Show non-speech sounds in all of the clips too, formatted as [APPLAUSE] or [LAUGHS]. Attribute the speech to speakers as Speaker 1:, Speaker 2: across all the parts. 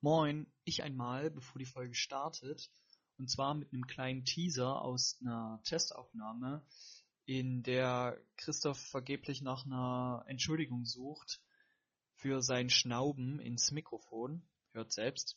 Speaker 1: Moin, ich einmal, bevor die Folge startet. Und zwar mit einem kleinen Teaser aus einer Testaufnahme, in der Christoph vergeblich nach einer Entschuldigung sucht für sein Schnauben ins Mikrofon. Hört selbst.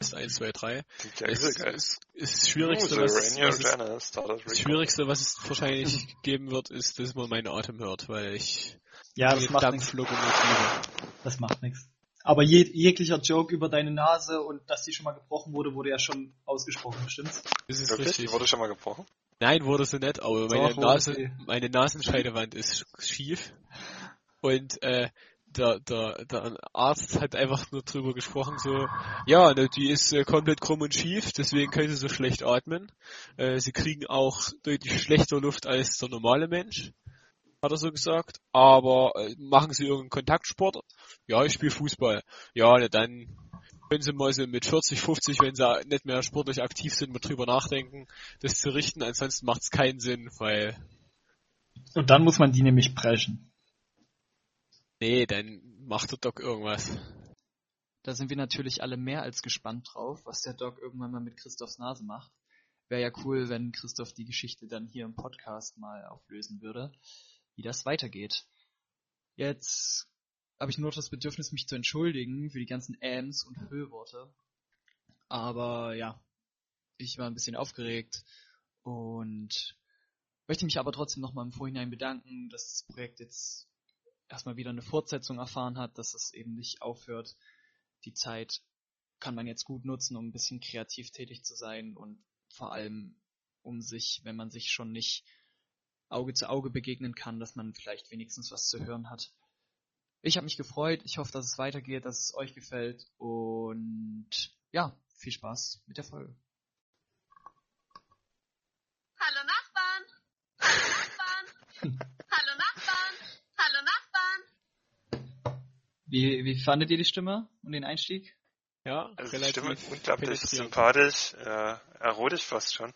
Speaker 2: ist 1, 2, 3.
Speaker 3: Ja,
Speaker 2: Es
Speaker 3: ist
Speaker 2: ist, Schwierigste,
Speaker 3: Oh,
Speaker 2: was, es- was, es. Schwierigste, was es wahrscheinlich [LAUGHS] geben wird, ist, dass man meinen Atem hört, weil ich
Speaker 1: Ja,
Speaker 2: die
Speaker 1: das macht nichts.
Speaker 2: Dampflokomotive.
Speaker 1: Das macht nichts. Aber je, jeglicher Joke über deine Nase und dass die schon mal gebrochen wurde, wurde ja schon ausgesprochen, stimmt's?
Speaker 2: Das ist
Speaker 3: Wirklich?
Speaker 2: richtig.
Speaker 3: Die wurde schon mal gebrochen?
Speaker 2: Nein, wurde sie nicht, aber meine,
Speaker 1: Doch,
Speaker 2: Nase,
Speaker 1: sie.
Speaker 2: meine Nasenscheidewand ist schief. Und äh, der, der, der Arzt hat einfach nur drüber gesprochen, so, ja, ne, die ist äh, komplett krumm und schief, deswegen können sie so schlecht atmen. Äh, sie kriegen auch deutlich schlechter Luft als der normale Mensch, hat er so gesagt. Aber äh, machen sie irgendeinen Kontaktsport? Ja, ich spiele Fußball. Ja, ne, dann können sie mal so mit 40, 50, wenn sie nicht mehr sportlich aktiv sind, mal drüber nachdenken, das zu richten. Ansonsten macht es keinen Sinn, weil,
Speaker 1: Und dann muss man die nämlich preschen.
Speaker 2: nee, dann macht der Doc irgendwas.
Speaker 1: Da sind wir natürlich alle mehr als gespannt drauf, was der Doc irgendwann mal mit Christophs Nase macht. Wäre ja cool, wenn Christoph die Geschichte dann hier im Podcast mal auflösen würde, wie das weitergeht. Jetzt habe ich nur das Bedürfnis, mich zu entschuldigen für die ganzen Äms und Höhworte. Aber ja, ich war ein bisschen aufgeregt und möchte mich aber trotzdem nochmal im Vorhinein bedanken, dass das Projekt jetzt erstmal wieder eine Fortsetzung erfahren hat, dass es eben nicht aufhört. Die Zeit kann man jetzt gut nutzen, um ein bisschen kreativ tätig zu sein und vor allem um sich, wenn man sich schon nicht Auge zu Auge begegnen kann, dass man vielleicht wenigstens was zu hören hat. Ich habe mich gefreut, ich hoffe, dass es weitergeht, dass es euch gefällt und ja, viel Spaß mit der Folge.
Speaker 4: Hallo Nachbarn! Hallo Nachbarn! [LAUGHS] Hallo Nachbarn! Hallo Nachbarn!
Speaker 1: Wie, wie fandet ihr die Stimme und den Einstieg?
Speaker 2: Ja,
Speaker 3: Also die
Speaker 2: relativ
Speaker 3: Stimme unglaublich sympathisch, äh, erotisch fast schon.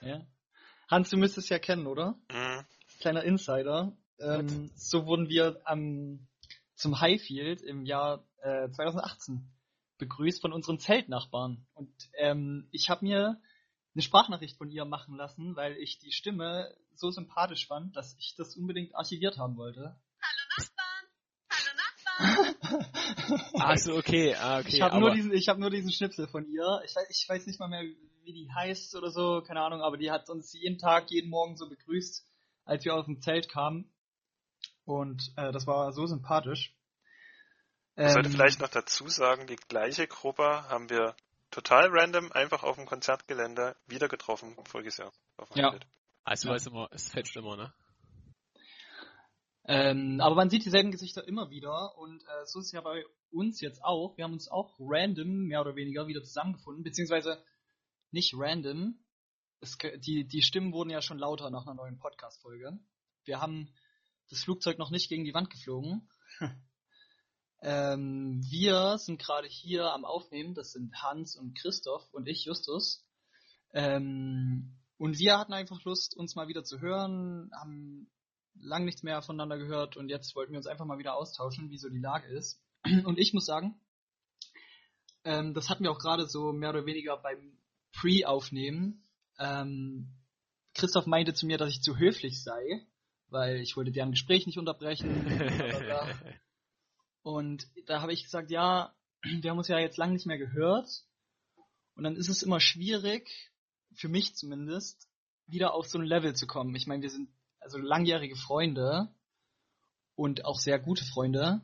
Speaker 1: Ja. Hans, du müsstest ja kennen, oder?
Speaker 3: Mhm.
Speaker 1: Kleiner Insider. Ähm, so wurden wir am, zum Highfield im Jahr äh, 2018 begrüßt von unseren Zeltnachbarn. Und ähm, ich habe mir eine Sprachnachricht von ihr machen lassen, weil ich die Stimme so sympathisch fand, dass ich das unbedingt archiviert haben wollte.
Speaker 4: Hallo Nachbarn! Hallo Nachbarn! [LAUGHS]
Speaker 2: Also okay, ah, okay.
Speaker 1: ich habe nur diesen, ich habe nur diesen Schnipsel von ihr. Ich weiß, ich weiß nicht mal mehr, wie die heißt oder so, keine Ahnung, aber die hat uns jeden Tag, jeden Morgen so begrüßt, als wir aus dem Zelt kamen. Und äh, das war so sympathisch.
Speaker 3: Ich sollte
Speaker 1: Ähm,
Speaker 3: vielleicht noch dazu sagen, die gleiche Gruppe haben wir total random einfach auf dem Konzertgelände wieder getroffen voriges Jahr. Auf dem
Speaker 1: Ja.
Speaker 2: Also
Speaker 1: Ja.
Speaker 2: weiß immer, es fetcht immer, ne?
Speaker 1: Ähm, aber man sieht dieselben Gesichter immer wieder und äh, so ist es ja bei uns jetzt auch. Wir haben uns auch random, mehr oder weniger, wieder zusammengefunden, beziehungsweise nicht random. Es, die, die Stimmen wurden ja schon lauter nach einer neuen Podcast-Folge. Wir haben das Flugzeug noch nicht gegen die Wand geflogen. [LAUGHS] ähm, wir sind gerade hier am Aufnehmen, das sind Hans und Christoph und ich, Justus. Ähm, und wir hatten einfach Lust, uns mal wieder zu hören, haben lang nichts mehr voneinander gehört und jetzt wollten wir uns einfach mal wieder austauschen, wie so die Lage ist. [CLEARS THROAT] Und ich muss sagen, ähm, das hatten wir auch gerade so mehr oder weniger beim Pre-Aufnehmen. Ähm, Christoph meinte zu mir, dass ich zu höflich sei, weil ich wollte deren Gespräch nicht unterbrechen. [LAUGHS] Und da habe ich gesagt, ja, [CLEARS THROAT] wir haben uns ja jetzt lang nicht mehr gehört. Und dann ist es immer schwierig, für mich zumindest, wieder auf so ein Level zu kommen. Ich meine, wir sind also langjährige Freunde und auch sehr gute Freunde.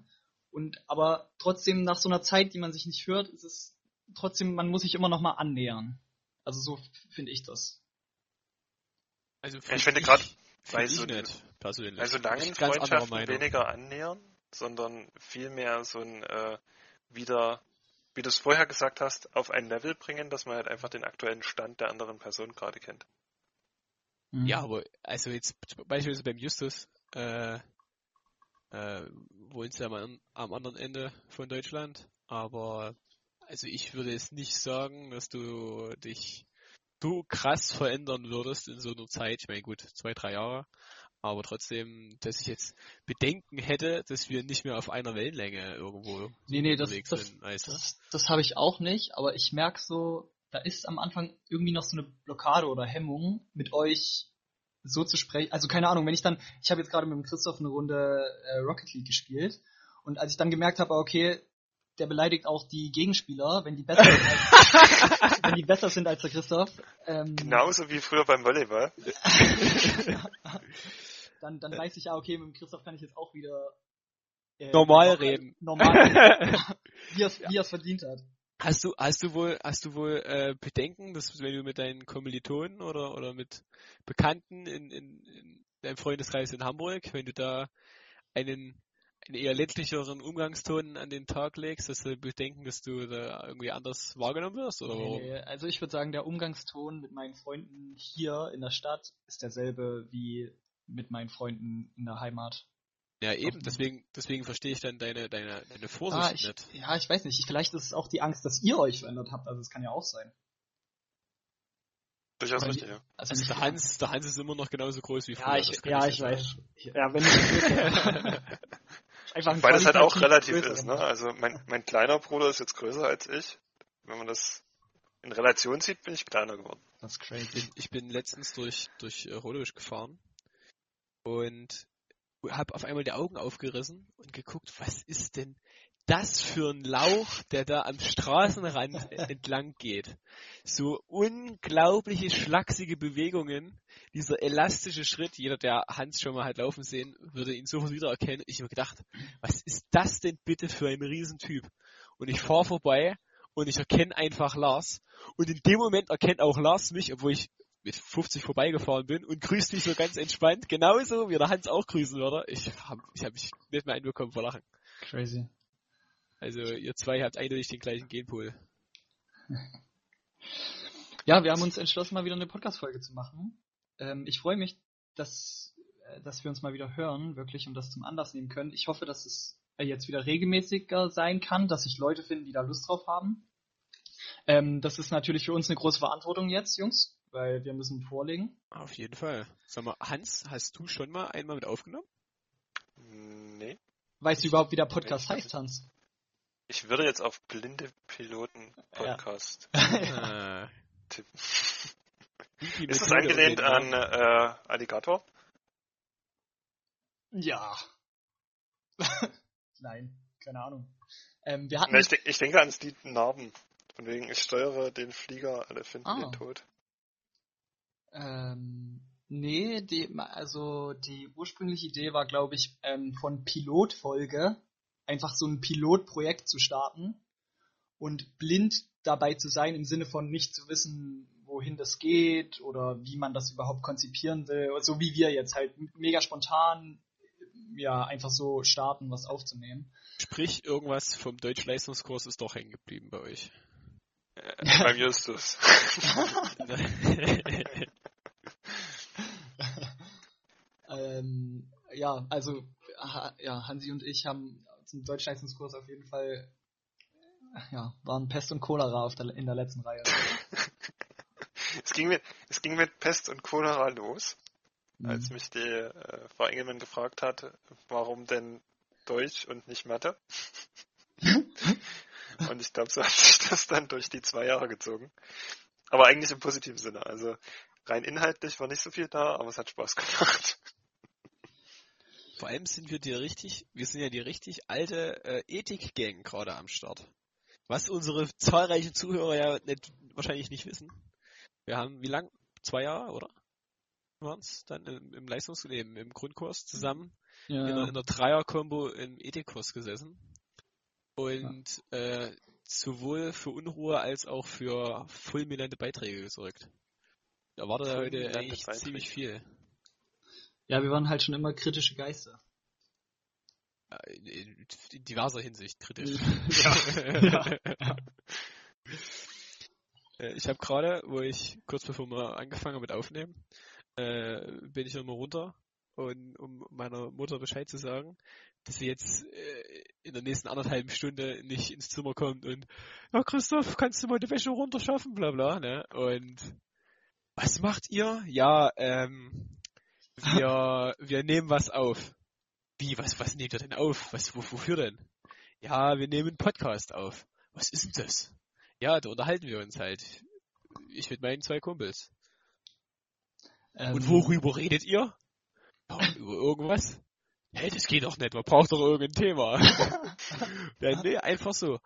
Speaker 1: Und aber trotzdem nach so einer Zeit, die man sich nicht hört, ist es trotzdem, man muss sich immer noch mal annähern. Also so finde ich das.
Speaker 2: Also
Speaker 3: Ja, ich finde gerade bei so-
Speaker 2: nicht, persönlich.
Speaker 3: Also langen Freundschaften weniger annähern, sondern vielmehr so ein äh, wieder, wie du es vorher gesagt hast, auf ein Level bringen, dass man halt einfach den aktuellen Stand der anderen Person gerade kennt.
Speaker 1: Mhm.
Speaker 2: Ja, aber also jetzt beispielsweise beim Justus, äh, äh, wohnt ja am, am anderen Ende von Deutschland, aber also ich würde jetzt nicht sagen, dass du dich so krass verändern würdest in so einer Zeit. Ich meine, gut, zwei, drei Jahre, Aber trotzdem, dass ich jetzt Bedenken hätte, dass wir nicht mehr auf einer Wellenlänge irgendwo
Speaker 1: Nee, nee, das,
Speaker 2: unterwegs
Speaker 1: das,
Speaker 2: sind, weißt du?
Speaker 1: das, das habe ich auch nicht, aber ich merke so, da ist am Anfang irgendwie noch so eine Blockade oder Hemmung, mit euch so zu sprechen. Also keine Ahnung, wenn ich dann, ich habe jetzt gerade mit dem Christoph eine Runde äh, Rocket League gespielt und als ich dann gemerkt habe, okay, der beleidigt auch die Gegenspieler, wenn die besser sind als, [LAUGHS] wenn die besser sind als der Christoph. Ähm,
Speaker 3: Genauso wie früher beim Volleyball. [LAUGHS]
Speaker 1: dann, dann weiß ich ja, okay, mit dem Christoph kann ich jetzt auch wieder äh,
Speaker 2: Normal reden.
Speaker 1: Normal reden, [LAUGHS] wie er es verdient hat.
Speaker 2: Hast du, hast du wohl, hast du wohl äh, Bedenken, dass wenn du mit deinen Kommilitonen oder oder mit Bekannten in, in, in deinem Freundeskreis in Hamburg, wenn du da einen einen eher ländlicheren Umgangston an den Tag legst, dass du Bedenken, dass du da irgendwie anders wahrgenommen wirst oder
Speaker 1: Nee, also ich würde sagen, der Umgangston mit meinen Freunden hier in der Stadt ist derselbe wie mit meinen Freunden in der Heimat.
Speaker 2: Ja eben, deswegen deswegen verstehe ich dann deine deine deine Vorsicht
Speaker 1: Ah, ich,
Speaker 2: nicht.
Speaker 1: ja, ich weiß nicht. Vielleicht ist es auch die Angst, dass ihr euch verändert habt. Also es kann ja auch sein.
Speaker 3: Durchaus richtig, ja.
Speaker 1: Also,
Speaker 2: Also
Speaker 1: nicht
Speaker 2: der Hans, der Hans ist immer noch genauso groß wie früher.
Speaker 1: ja, ich, ja, ich
Speaker 2: sagen.
Speaker 1: weiß. Ja, wenn ich [LAUGHS] [LAUGHS]
Speaker 3: Weil das halt auch relativ ist, ne? Also mein, mein kleiner Bruder ist jetzt größer als ich. Wenn man das in Relation sieht, bin ich kleiner geworden.
Speaker 1: Das ist
Speaker 2: Ich
Speaker 1: crazy.
Speaker 2: bin, ich bin letztens durch, durch äh, Rodewisch gefahren und habe auf einmal die Augen aufgerissen und geguckt, was ist denn das für ein Lauch, der da am Straßenrand [LAUGHS] entlang geht. So unglaubliche schlachsige Bewegungen, dieser elastische Schritt, jeder, der Hans schon mal hat laufen sehen, würde ihn sofort wiedererkennen. Ich habe gedacht, was ist das denn bitte für ein Riesentyp? Und ich fahre vorbei und ich erkenne einfach Lars. Und in dem Moment erkennt auch Lars mich, obwohl ich mit 50 vorbeigefahren bin und grüßt mich so ganz entspannt, genauso wie der Hans auch grüßen würde. Ich habe ich hab mich nicht mehr einbekommen vor Lachen.
Speaker 1: Crazy.
Speaker 2: Also ihr zwei habt eindeutig den gleichen Genpool. [LAUGHS]
Speaker 1: Ja, wir haben uns entschlossen, mal wieder eine Podcast-Folge zu machen. Ähm, ich freue mich, dass, äh, dass wir uns mal wieder hören, wirklich, und das zum Anlass nehmen können. Ich hoffe, dass es äh, jetzt wieder regelmäßiger sein kann, dass sich Leute finden, die da Lust drauf haben. Ähm, das ist natürlich für uns eine große Verantwortung jetzt, Jungs, weil wir müssen vorlegen.
Speaker 2: Auf jeden Fall. Sag mal, Hans, hast du schon mal einmal mit aufgenommen?
Speaker 3: Nee.
Speaker 1: Weißt du überhaupt, wie der Podcast
Speaker 3: Ich
Speaker 1: heißt, Hans?
Speaker 3: Ich würde jetzt auf blinde Piloten Podcast [LAUGHS]
Speaker 2: äh, [LAUGHS]
Speaker 3: tippen. Ist es
Speaker 2: Methode
Speaker 3: angelehnt an äh, Alligator?
Speaker 1: ja. [LAUGHS] Nein, keine Ahnung. Ähm, wir hatten
Speaker 3: ich, denk, ich denke ans Lied Narben. Von wegen, ich steuere den Flieger, alle finden
Speaker 1: Ah.
Speaker 3: den tot.
Speaker 1: Ähm, nee, die, also die ursprüngliche Idee war, glaube ich, ähm, von Pilotfolge einfach so ein Pilotprojekt zu starten und blind dabei zu sein im Sinne von nicht zu wissen, wohin das geht oder wie man das überhaupt konzipieren will, so wie wir jetzt halt mega spontan ja einfach so starten, was aufzunehmen.
Speaker 2: Sprich, irgendwas vom Deutschleistungskurs ist doch hängen geblieben bei euch.
Speaker 3: Äh, beim Justus. [LAUGHS] [LAUGHS]
Speaker 1: ähm, ja, also ha, ja, Hansi und ich haben zum Deutschleistungskurs auf jeden Fall ja, waren Pest und Cholera auf der, in der letzten Reihe. [LAUGHS]
Speaker 3: es, ging mit, es ging mit Pest und Cholera los,
Speaker 1: Mhm.
Speaker 3: als mich die äh, Frau Engelmann gefragt hat, warum denn Deutsch und nicht Mathe. [LAUGHS] und ich glaube, so hat sich das dann durch die zwei Jahre gezogen. Aber eigentlich im positiven Sinne. Also rein inhaltlich war nicht so viel da, aber es hat Spaß gemacht.
Speaker 2: Vor allem sind wir die richtig, wir sind ja die richtig alte äh, Ethik-Gang gerade am Start. Was unsere zahlreichen Zuhörer ja nicht, wahrscheinlich nicht wissen. Wir haben, wie lang? Zwei Jahre, oder? Waren es dann im, im Leistungs-, nee, im, Grundkurs zusammen
Speaker 1: ja,
Speaker 2: in, einer, in einer Dreier-Kombo im Ethikkurs gesessen. Und äh, sowohl für Unruhe als auch für fulminante Beiträge gesorgt. Da war da heute eigentlich
Speaker 3: Beiträge.
Speaker 2: ziemlich viel.
Speaker 1: Ja, wir waren halt schon immer kritische Geister.
Speaker 2: Äh, In, diverser Hinsicht kritisch. [LAUGHS]
Speaker 1: ja, ja.
Speaker 2: Äh, Ich habe gerade, wo ich kurz bevor wir angefangen haben mit Aufnehmen, äh, bin ich nochmal runter und um meiner Mutter Bescheid zu sagen, dass sie jetzt äh, in der nächsten anderthalben Stunde nicht ins Zimmer kommt und ja Christoph, kannst du mal die Wäsche runterschaffen, bla bla, ne? Und was macht ihr? Ja, ähm, wir, wir nehmen was auf. Wie, was, was nehmt ihr denn auf? Was, wo, wofür denn? Ja, wir nehmen einen Podcast auf. Was ist denn das? Ja, da unterhalten wir uns halt. Ich mit meinen zwei Kumpels.
Speaker 1: Ähm,
Speaker 2: Und worüber redet ihr? Ja, über irgendwas? Hey, das geht doch nicht, man braucht doch irgendein Thema. [LAUGHS] ja, nee, einfach so.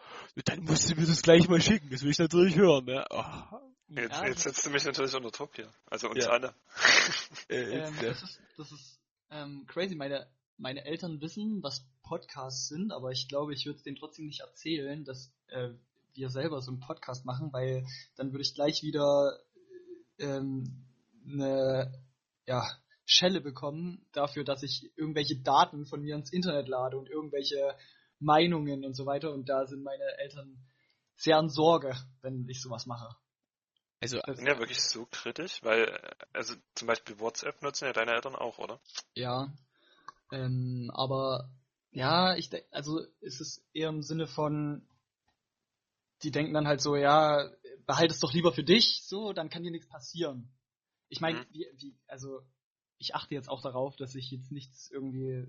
Speaker 2: Dann musst du mir das gleich mal schicken, das will ich natürlich hören, ne? Oh,
Speaker 3: Jetzt,
Speaker 1: Ja,
Speaker 3: jetzt setzt du mich natürlich unter Druck hier. Also uns
Speaker 2: Ja.
Speaker 3: alle. [LAUGHS]
Speaker 2: äh,
Speaker 1: Ähm,
Speaker 2: äh,
Speaker 1: das ist, das ist ähm, crazy. Meine, meine Eltern wissen, was Podcasts sind, aber ich glaube, ich würde es denen trotzdem nicht erzählen, dass äh, wir selber so einen Podcast machen, weil dann würde ich gleich wieder ähm, eine ja, Schelle bekommen dafür, dass ich irgendwelche Daten von mir ins Internet lade und irgendwelche Meinungen und so weiter. Und da sind meine Eltern sehr in Sorge, wenn ich sowas mache.
Speaker 2: Also,
Speaker 3: Sind ja wirklich so kritisch, weil, äh, also zum Beispiel WhatsApp nutzen ja deine Eltern auch, oder?
Speaker 1: Ja. Ähm, aber ja, ich denke, also ist es eher im Sinne von, die denken dann halt so, ja, behalte es doch lieber für dich, so, dann kann dir nichts passieren. Ich meine,
Speaker 3: Mhm.
Speaker 1: wie, wie, also ich achte jetzt auch darauf, dass ich jetzt nichts irgendwie,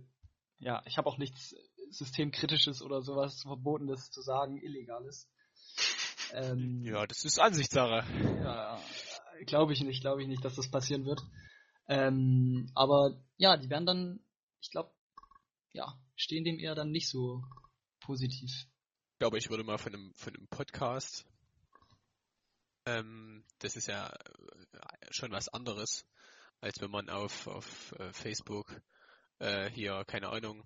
Speaker 1: ja, ich habe auch nichts systemkritisches oder sowas verbotenes zu sagen, illegales. Ähm,
Speaker 2: ja, das ist Ansichtssache.
Speaker 1: ja, glaube ich nicht, glaube ich nicht, dass das passieren wird. Ähm, aber ja, die werden dann, ich glaube, ja, stehen dem eher dann nicht so positiv.
Speaker 2: Ich glaube, ich würde mal von einem, von einem Podcast, ähm, das ist ja äh, schon was anderes, als wenn man auf, auf äh, Facebook äh, hier, keine Ahnung,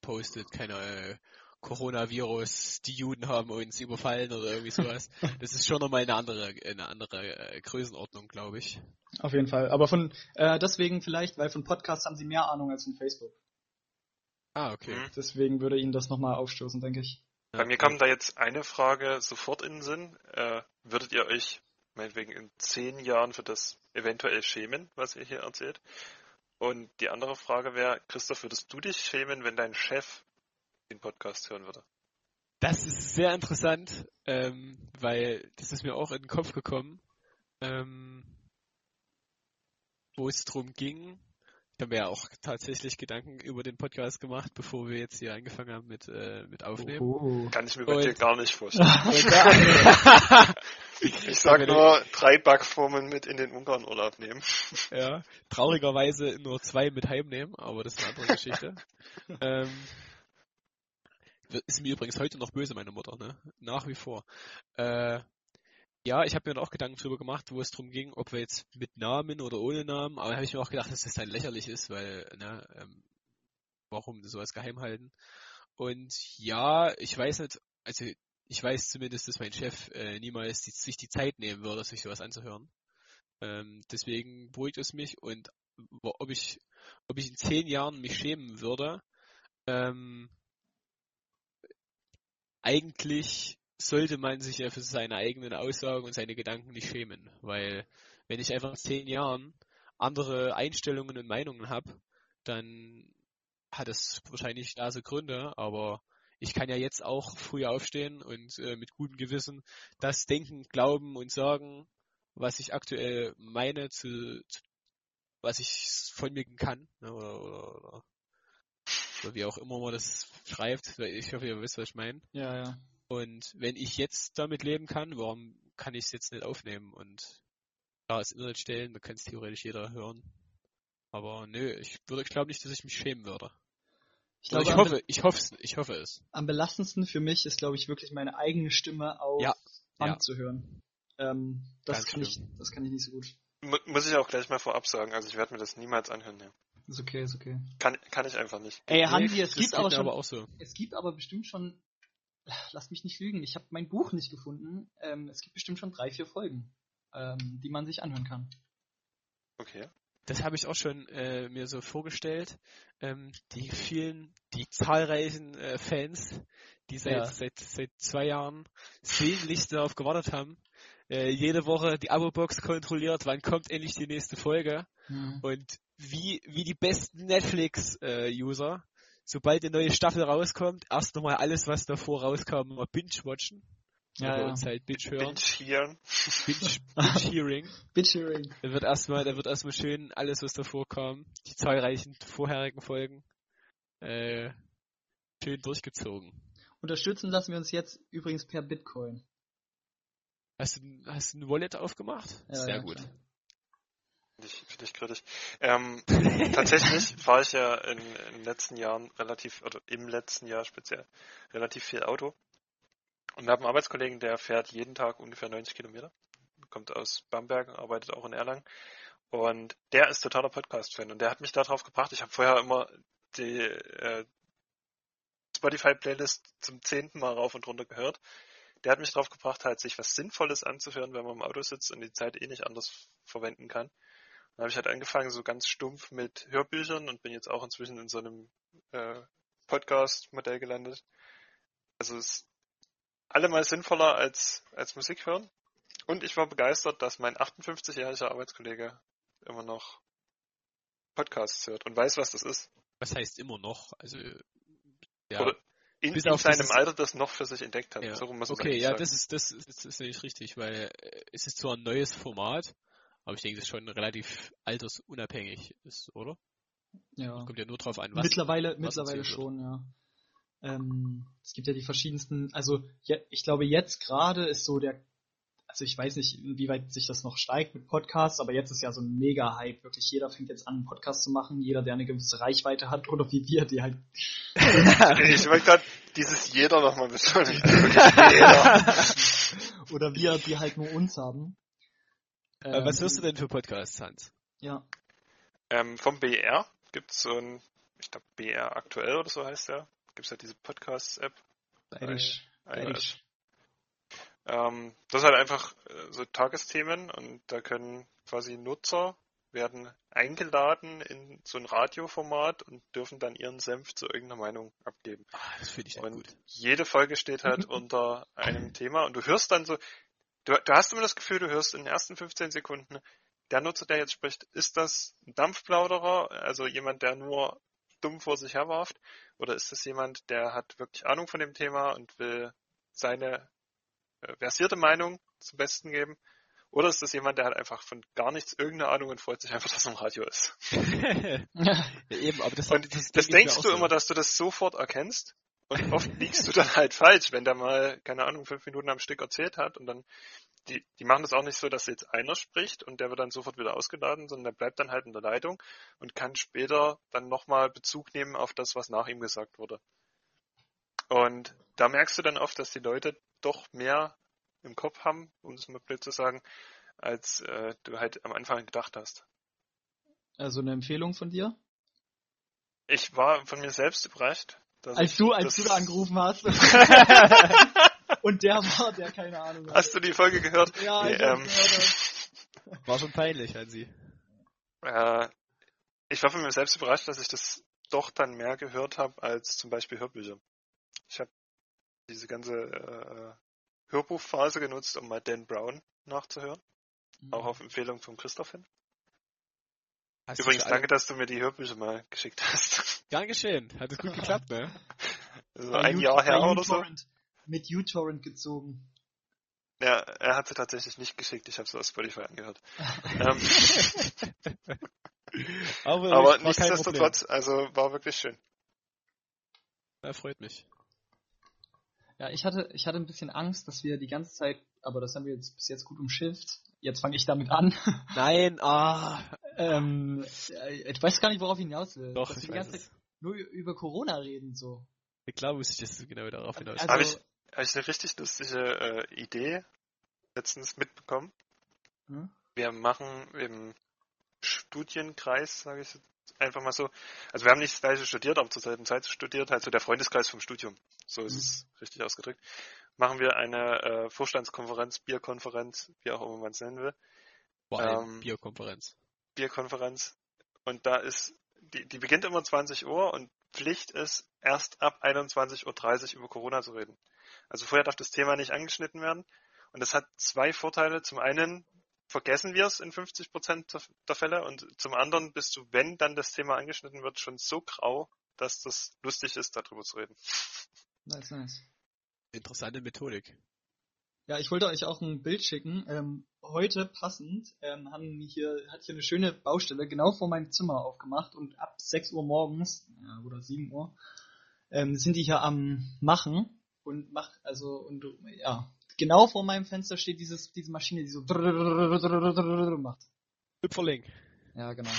Speaker 2: postet, keine äh, Coronavirus, die Juden haben uns überfallen oder irgendwie sowas. [LAUGHS] Das ist schon nochmal eine andere, eine andere äh, Größenordnung, glaube ich.
Speaker 1: Auf jeden Fall. Aber von äh, deswegen vielleicht, weil von Podcasts haben sie mehr Ahnung als von Facebook.
Speaker 2: Ah, okay.
Speaker 3: Mhm.
Speaker 1: Deswegen würde ihnen das nochmal aufstoßen, denke ich.
Speaker 3: Bei mir kam da jetzt eine Frage sofort in den Sinn. Äh, würdet ihr euch meinetwegen in zehn Jahren für das eventuell schämen, was ihr hier erzählt? Und die andere Frage wäre, Christoph, würdest du dich schämen, wenn dein Chef den Podcast hören würde?
Speaker 2: Das ist sehr interessant, ähm, weil das ist mir auch in den Kopf gekommen, ähm, wo es drum ging. Ich habe mir ja auch tatsächlich Gedanken über den Podcast gemacht, bevor wir jetzt hier angefangen haben mit, äh, mit Aufnehmen.
Speaker 1: Oh.
Speaker 3: Kann ich mir bei
Speaker 2: Und-
Speaker 3: dir gar nicht vorstellen. [LAUGHS] Ich sag nur, drei Backformen mit in den Ungarn-Urlaub nehmen.
Speaker 2: ja, traurigerweise nur zwei mit heimnehmen, aber das ist eine andere Geschichte. [LAUGHS] ähm, ist mir übrigens heute noch böse, meine Mutter, ne? Nach wie vor. Äh, ja, ich habe mir dann auch Gedanken drüber gemacht, wo es drum ging, ob wir jetzt mit Namen oder ohne Namen, aber habe ich mir auch gedacht, dass das dann lächerlich ist, weil, ne, ähm, warum sowas geheim halten? Und ja, ich weiß nicht, also ich weiß zumindest, dass mein Chef äh, niemals die, sich die Zeit nehmen würde, sich sowas anzuhören. Ähm, deswegen beruhigt es mich und ob ich, ob ich in zehn Jahren mich schämen würde, ähm, eigentlich sollte man sich ja für seine eigenen Aussagen und seine Gedanken nicht schämen, weil wenn ich einfach in zehn Jahren andere Einstellungen und Meinungen habe, dann hat es wahrscheinlich da so Gründe, aber ich kann ja jetzt auch früh aufstehen und äh, mit gutem Gewissen das denken, glauben und sagen, was ich aktuell meine, zu, zu was ich von mir kann, ne, oder, oder, oder, oder wie auch immer man das schreibt. Ich hoffe, ihr wisst, was ich meine.
Speaker 1: Ja, ja.
Speaker 2: Und wenn ich jetzt damit leben kann, warum kann ich es jetzt nicht aufnehmen und da ins Internet stellen, da kann es theoretisch jeder hören. Aber nö, ich würde, ich glaube nicht, dass ich mich schämen würde.
Speaker 1: Ich
Speaker 2: Oder
Speaker 1: glaube,
Speaker 2: ich hoffe, ich hoffe es, ich hoffe es.
Speaker 1: am belastendsten für mich ist, glaube ich, wirklich meine eigene Stimme auf
Speaker 2: Ja,
Speaker 1: Band
Speaker 2: ja.
Speaker 1: zu hören. Ähm, das,
Speaker 2: Ganz
Speaker 1: kann ich,
Speaker 2: schlimm.
Speaker 1: das kann ich nicht so gut.
Speaker 3: Mu- Muss ich auch gleich mal vorab sagen, also ich werde mir das niemals anhören. Ja.
Speaker 1: Ist okay, ist okay.
Speaker 3: Kann, kann ich einfach nicht.
Speaker 1: Ey, Hansi, es
Speaker 2: das
Speaker 1: gibt aber schon,
Speaker 2: aber auch so.
Speaker 1: es gibt aber bestimmt schon, lass mich nicht lügen, ich habe mein Buch nicht gefunden. Ähm, es gibt bestimmt schon drei, vier Folgen, ähm, die man sich anhören kann.
Speaker 3: Okay.
Speaker 2: Das habe ich auch schon äh, mir so vorgestellt. Ähm, die vielen, die zahlreichen äh, Fans, die seit,
Speaker 1: Ja.
Speaker 2: seit, seit zwei Jahren sehnlichst darauf gewartet haben, äh, jede Woche die Abo-Box kontrolliert, wann kommt endlich die nächste Folge. Und wie, wie die besten Netflix-User, sobald eine neue Staffel rauskommt, erst nochmal alles, was davor rauskam, mal binge-watchen.
Speaker 1: Ja,
Speaker 2: bei
Speaker 1: ja.
Speaker 2: uns halt Bitch hören.
Speaker 3: Binge [LAUGHS] hier.
Speaker 2: Bitch, Bitch Hearing.
Speaker 1: Bitchering.
Speaker 2: Da wird erstmal, da wird erstmal schön alles, was davor kam, die zahlreichen vorherigen Folgen, äh, schön durchgezogen.
Speaker 1: Unterstützen lassen wir uns jetzt übrigens per Bitcoin.
Speaker 2: Hast du, hast du ein Wallet aufgemacht?
Speaker 1: Ja,
Speaker 2: Sehr
Speaker 1: ja,
Speaker 2: gut.
Speaker 1: klar.
Speaker 3: Finde ich, finde ich kritisch. Ähm, [LAUGHS] tatsächlich fahre ich ja in, in den letzten Jahren relativ, oder im letzten Jahr speziell, relativ viel Auto. Und habe einen Arbeitskollegen, der fährt jeden Tag ungefähr 90 Kilometer. Kommt aus Bamberg, arbeitet auch in Erlangen. Und der ist totaler Podcast-Fan. Und der hat mich darauf gebracht. Ich habe vorher immer die äh, Spotify-Playlist zum zehnten Mal rauf und runter gehört. Der hat mich darauf gebracht, halt sich was Sinnvolles anzuhören, wenn man im Auto sitzt und die Zeit eh nicht anders verwenden kann. Dann habe ich halt angefangen, so ganz stumpf mit Hörbüchern und bin jetzt auch inzwischen in so einem äh, Podcast-Modell gelandet. Also es ist allemal sinnvoller als, als Musik hören. Und ich war begeistert, dass mein 58-jähriger Arbeitskollege immer noch Podcasts hört und weiß, was das ist.
Speaker 2: Was heißt immer noch? Also, ja.
Speaker 3: Oder in,
Speaker 2: Bis
Speaker 3: in
Speaker 2: auf
Speaker 3: seinem Alter das noch für sich entdeckt hat.
Speaker 2: ja.
Speaker 3: So
Speaker 2: okay, ja,
Speaker 3: sagen.
Speaker 2: das ist, das ist, das ist nämlich richtig, weil äh, es ist zwar ein neues Format, aber ich denke, das ist schon relativ altersunabhängig ist, oder?
Speaker 1: Ja.
Speaker 2: Kommt ja nur drauf an, was.
Speaker 1: mittlerweile
Speaker 2: was
Speaker 1: mittlerweile schon, ja. Ähm, es gibt ja die verschiedensten, also je, ich glaube jetzt gerade ist so der, also ich weiß nicht, inwieweit sich das noch steigt mit Podcasts, aber jetzt ist ja so ein Mega-Hype. Wirklich jeder fängt jetzt an, einen Podcast zu machen, jeder, der eine gewisse Reichweite hat oder wie wir, die halt [LAUGHS]
Speaker 3: Ich wollte gerade dieses jeder nochmal betonen. [LAUGHS]
Speaker 1: oder wir, die halt nur uns haben.
Speaker 2: Äh, was hörst du denn für Podcasts, Hans?
Speaker 1: Ja,
Speaker 3: Ähm, vom BR gibt's so ein, ich glaube BR aktuell oder so heißt der. Gibt's ja diese Podcast-App.
Speaker 1: bayerisch. bayerisch.
Speaker 3: Ähm, das ist halt einfach äh, so Tagesthemen und da können quasi Nutzer werden eingeladen in so ein Radioformat und dürfen dann ihren Senf zu irgendeiner Meinung abgeben.
Speaker 2: Ah, das finde ich
Speaker 3: Und
Speaker 2: gut.
Speaker 3: jede Folge steht halt [LAUGHS] unter einem Thema und du hörst dann so, du, du hast immer das Gefühl, du hörst in den ersten 15 Sekunden, der Nutzer, der jetzt spricht, ist das ein Dampfplauderer, also jemand, der nur dumm vor sich herwarft, oder ist das jemand, der hat wirklich Ahnung von dem Thema und will seine äh, versierte Meinung zum Besten geben? Oder ist das jemand, der hat einfach von gar nichts irgendeine Ahnung und freut sich einfach, [LAUGHS] dass er im Radio ist? [LAUGHS]
Speaker 2: ja, eben, aber das,
Speaker 3: Und
Speaker 2: das,
Speaker 3: Das denkst du
Speaker 2: so.
Speaker 3: immer, dass du das sofort erkennst. Und [LAUGHS] oft liegst du dann halt falsch, wenn der mal, keine Ahnung, fünf Minuten am Stück erzählt hat und dann, die, die machen das auch nicht so, dass jetzt einer spricht und der wird dann sofort wieder ausgeladen, sondern der bleibt dann halt in der Leitung und kann später dann nochmal Bezug nehmen auf das, was nach ihm gesagt wurde. Und da merkst du dann oft, dass die Leute doch mehr im Kopf haben, um es mal blöd zu sagen, als äh, du halt am Anfang gedacht hast.
Speaker 1: Also eine Empfehlung von dir?
Speaker 3: Ich war von mir selbst überrascht. Dass
Speaker 1: Als
Speaker 3: ich
Speaker 1: du, als
Speaker 3: das-
Speaker 1: du da angerufen hast. [LAUGHS] Und der war, der keine Ahnung hat.
Speaker 3: Hast du die Folge gehört?
Speaker 1: Ja,
Speaker 3: Nee,
Speaker 1: ich hab
Speaker 3: ähm,
Speaker 1: gehört.
Speaker 2: War schon peinlich, Hansi.
Speaker 3: Äh, ich war von mir selbst überrascht, dass ich das doch dann mehr gehört habe als zum Beispiel Hörbücher. Ich habe diese ganze äh, Hörbuchphase genutzt, um mal Dan Brown nachzuhören,
Speaker 1: Mhm.
Speaker 3: auch auf Empfehlung von Christoph hin.
Speaker 2: Hast
Speaker 3: Übrigens, danke, dass du mir die Hörbücher mal geschickt hast. [LAUGHS]
Speaker 2: Gern geschehen. Hat es gut geklappt, ne? [LAUGHS]
Speaker 3: Also
Speaker 1: Bei
Speaker 3: ein
Speaker 1: U-
Speaker 3: Jahr her oder so.
Speaker 1: Mit uTorrent gezogen.
Speaker 3: Ja, er hat sie tatsächlich nicht geschickt, ich habe sie aus Spotify angehört. [LAUGHS] ähm,
Speaker 2: Aber,
Speaker 3: aber nichtsdestotrotz, also war wirklich schön.
Speaker 2: Ja, freut mich.
Speaker 1: Ja, ich hatte, ich hatte ein bisschen Angst, dass wir die ganze Zeit, aber das haben wir jetzt bis jetzt gut umschifft. Jetzt fange ich damit an. [LAUGHS]
Speaker 2: Nein, ah.
Speaker 1: ähm, äh, ich weiß gar nicht, worauf ich hinaus will.
Speaker 2: Doch,
Speaker 1: dass
Speaker 2: ich
Speaker 1: wir die ganze
Speaker 2: es.
Speaker 1: Zeit nur ü- über Corona reden, so.
Speaker 2: Klar wusste ich, dass du genau darauf hinaus
Speaker 1: Also-
Speaker 3: Habe ich, hab ich eine richtig lustige äh, Idee letztens mitbekommen.
Speaker 1: Hm?
Speaker 3: Wir machen im Studienkreis, sage ich jetzt einfach mal so. Also wir haben nicht das gleiche studiert, aber zur selben Zeit studiert, halt so der Freundeskreis vom Studium. So ist
Speaker 1: Mhm.
Speaker 3: es richtig ausgedrückt. Machen wir eine äh, Vorstandskonferenz, Bierkonferenz, wie auch immer man es nennen will.
Speaker 2: Vor allem
Speaker 3: ähm,
Speaker 2: Bierkonferenz.
Speaker 3: Bierkonferenz. Und da ist, die, die beginnt immer 20 Uhr und Pflicht ist, erst ab 21.30 Uhr über Corona zu reden. Also vorher darf das Thema nicht angeschnitten werden. Und das hat zwei Vorteile. Zum einen vergessen wir es in 50 Prozent der Fälle und zum anderen bist du, wenn dann das Thema angeschnitten wird, schon so grau, dass das lustig ist, darüber zu reden.
Speaker 1: Nice, nice.
Speaker 2: Interessante Methodik.
Speaker 1: Ja, ich wollte euch auch ein Bild schicken. Ähm, heute passend ähm, haben hier, hat hier eine schöne Baustelle genau vor meinem Zimmer aufgemacht und ab 6 Uhr morgens ja, oder 7 Uhr ähm, sind die hier am Machen und macht, also, und ja, genau vor meinem Fenster steht dieses, diese Maschine, die so macht.
Speaker 2: Hüpferling.
Speaker 1: Ja, genau.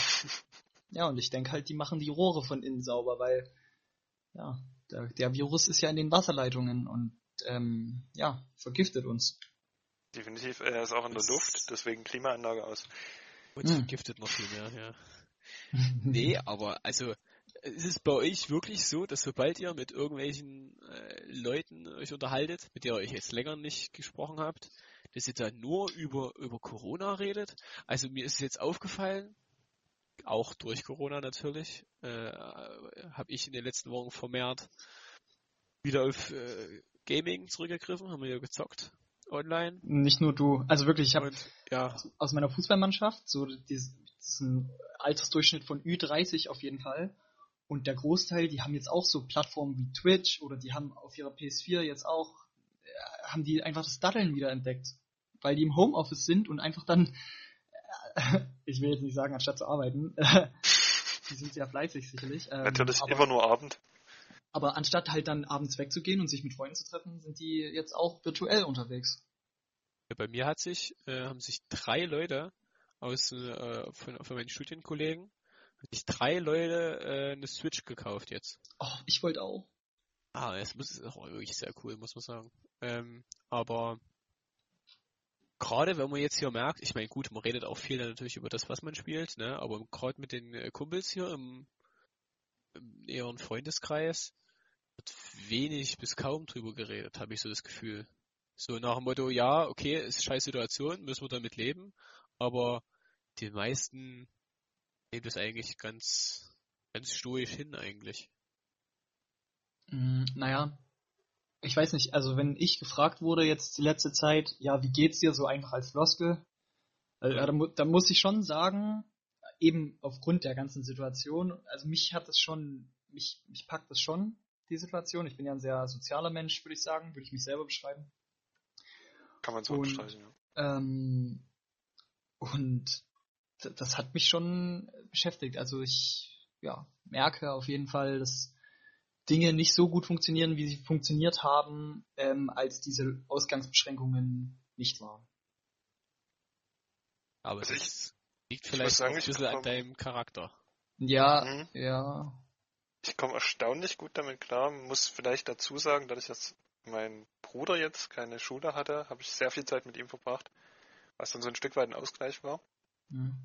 Speaker 1: Ja, und ich denke halt, die machen die Rohre von innen sauber, weil, ja, der, der Virus ist ja in den Wasserleitungen und, ähm, ja, vergiftet uns.
Speaker 3: Definitiv, er ist auch in der Luft, deswegen Klimaanlage aus.
Speaker 2: Und vergiftet noch viel mehr, ja. Nee, aber also ist es bei euch wirklich so, dass sobald ihr mit irgendwelchen äh, Leuten euch unterhaltet, mit der ihr euch jetzt länger nicht gesprochen habt, dass ihr da nur über, über Corona redet? Also mir ist es jetzt aufgefallen, auch durch Corona natürlich, äh, habe ich in den letzten Wochen vermehrt wieder auf äh, Gaming zurückgegriffen, haben wir ja gezockt online.
Speaker 1: Nicht nur du. Also wirklich, ich habe
Speaker 2: ja,
Speaker 1: aus meiner Fußballmannschaft so dies- diesen Altersdurchschnitt von Ü30 auf jeden Fall. Und der Großteil, die haben jetzt auch so Plattformen wie Twitch oder die haben auf ihrer PS4 jetzt auch, äh, haben die einfach das Daddeln wieder entdeckt. Weil die im Homeoffice sind und einfach dann, äh, [LAUGHS] ich will jetzt nicht sagen, anstatt zu arbeiten, [LAUGHS] die sind sehr fleißig sicherlich. ähm,
Speaker 3: Natürlich
Speaker 1: aber,
Speaker 3: immer nur Abend.
Speaker 1: aber anstatt halt dann abends wegzugehen und sich mit Freunden zu treffen, sind die jetzt auch virtuell unterwegs.
Speaker 2: Ja, bei mir hat sich, äh, haben sich drei Leute aus äh, von, von meinen Studienkollegen, sich drei Leute äh, eine Switch gekauft jetzt.
Speaker 1: Oh, ich wollte auch.
Speaker 2: Ah, es muss ist auch wirklich sehr cool, muss man sagen. Ähm, aber gerade wenn man jetzt hier merkt, ich meine gut, man redet auch viel dann natürlich über das, was man spielt, ne? Aber gerade mit den äh, Kumpels hier im, im näheren Freundeskreis wird wenig bis kaum drüber geredet, habe ich so das Gefühl. So nach dem Motto, ja, okay, ist scheiß Situation, müssen wir damit leben, aber die meisten nehmen das eigentlich ganz, ganz stoisch hin eigentlich.
Speaker 1: Mm, naja, ich weiß nicht, also wenn ich gefragt wurde jetzt die letzte Zeit, ja, wie geht's dir so einfach als Floskel, äh,
Speaker 2: Ja.
Speaker 1: da, mu- da muss ich schon sagen, eben aufgrund der ganzen Situation, also mich hat das schon, mich, mich packt das schon, die Situation. Ich bin ja ein sehr sozialer Mensch, würde ich sagen, würde ich mich selber beschreiben.
Speaker 3: Kann man so
Speaker 1: Und-
Speaker 3: unterstreichen. Ja.
Speaker 1: Ähm, und das hat mich schon beschäftigt. Also ich ja, merke auf jeden Fall, dass Dinge nicht so gut funktionieren, wie sie funktioniert haben, ähm, als diese Ausgangsbeschränkungen nicht waren.
Speaker 2: Aber
Speaker 3: Also
Speaker 2: das liegt
Speaker 3: ich
Speaker 2: vielleicht
Speaker 3: sagen,
Speaker 2: auch ein
Speaker 3: ich
Speaker 2: bisschen an deinem Charakter.
Speaker 1: Ja,
Speaker 3: Mhm.
Speaker 1: ja.
Speaker 3: Ich komme erstaunlich gut damit klar, muss vielleicht dazu sagen, dadurch, dass mein Bruder jetzt keine Schule hatte, habe ich sehr viel Zeit mit ihm verbracht, was dann so ein Stück weit ein Ausgleich war.
Speaker 1: Hm.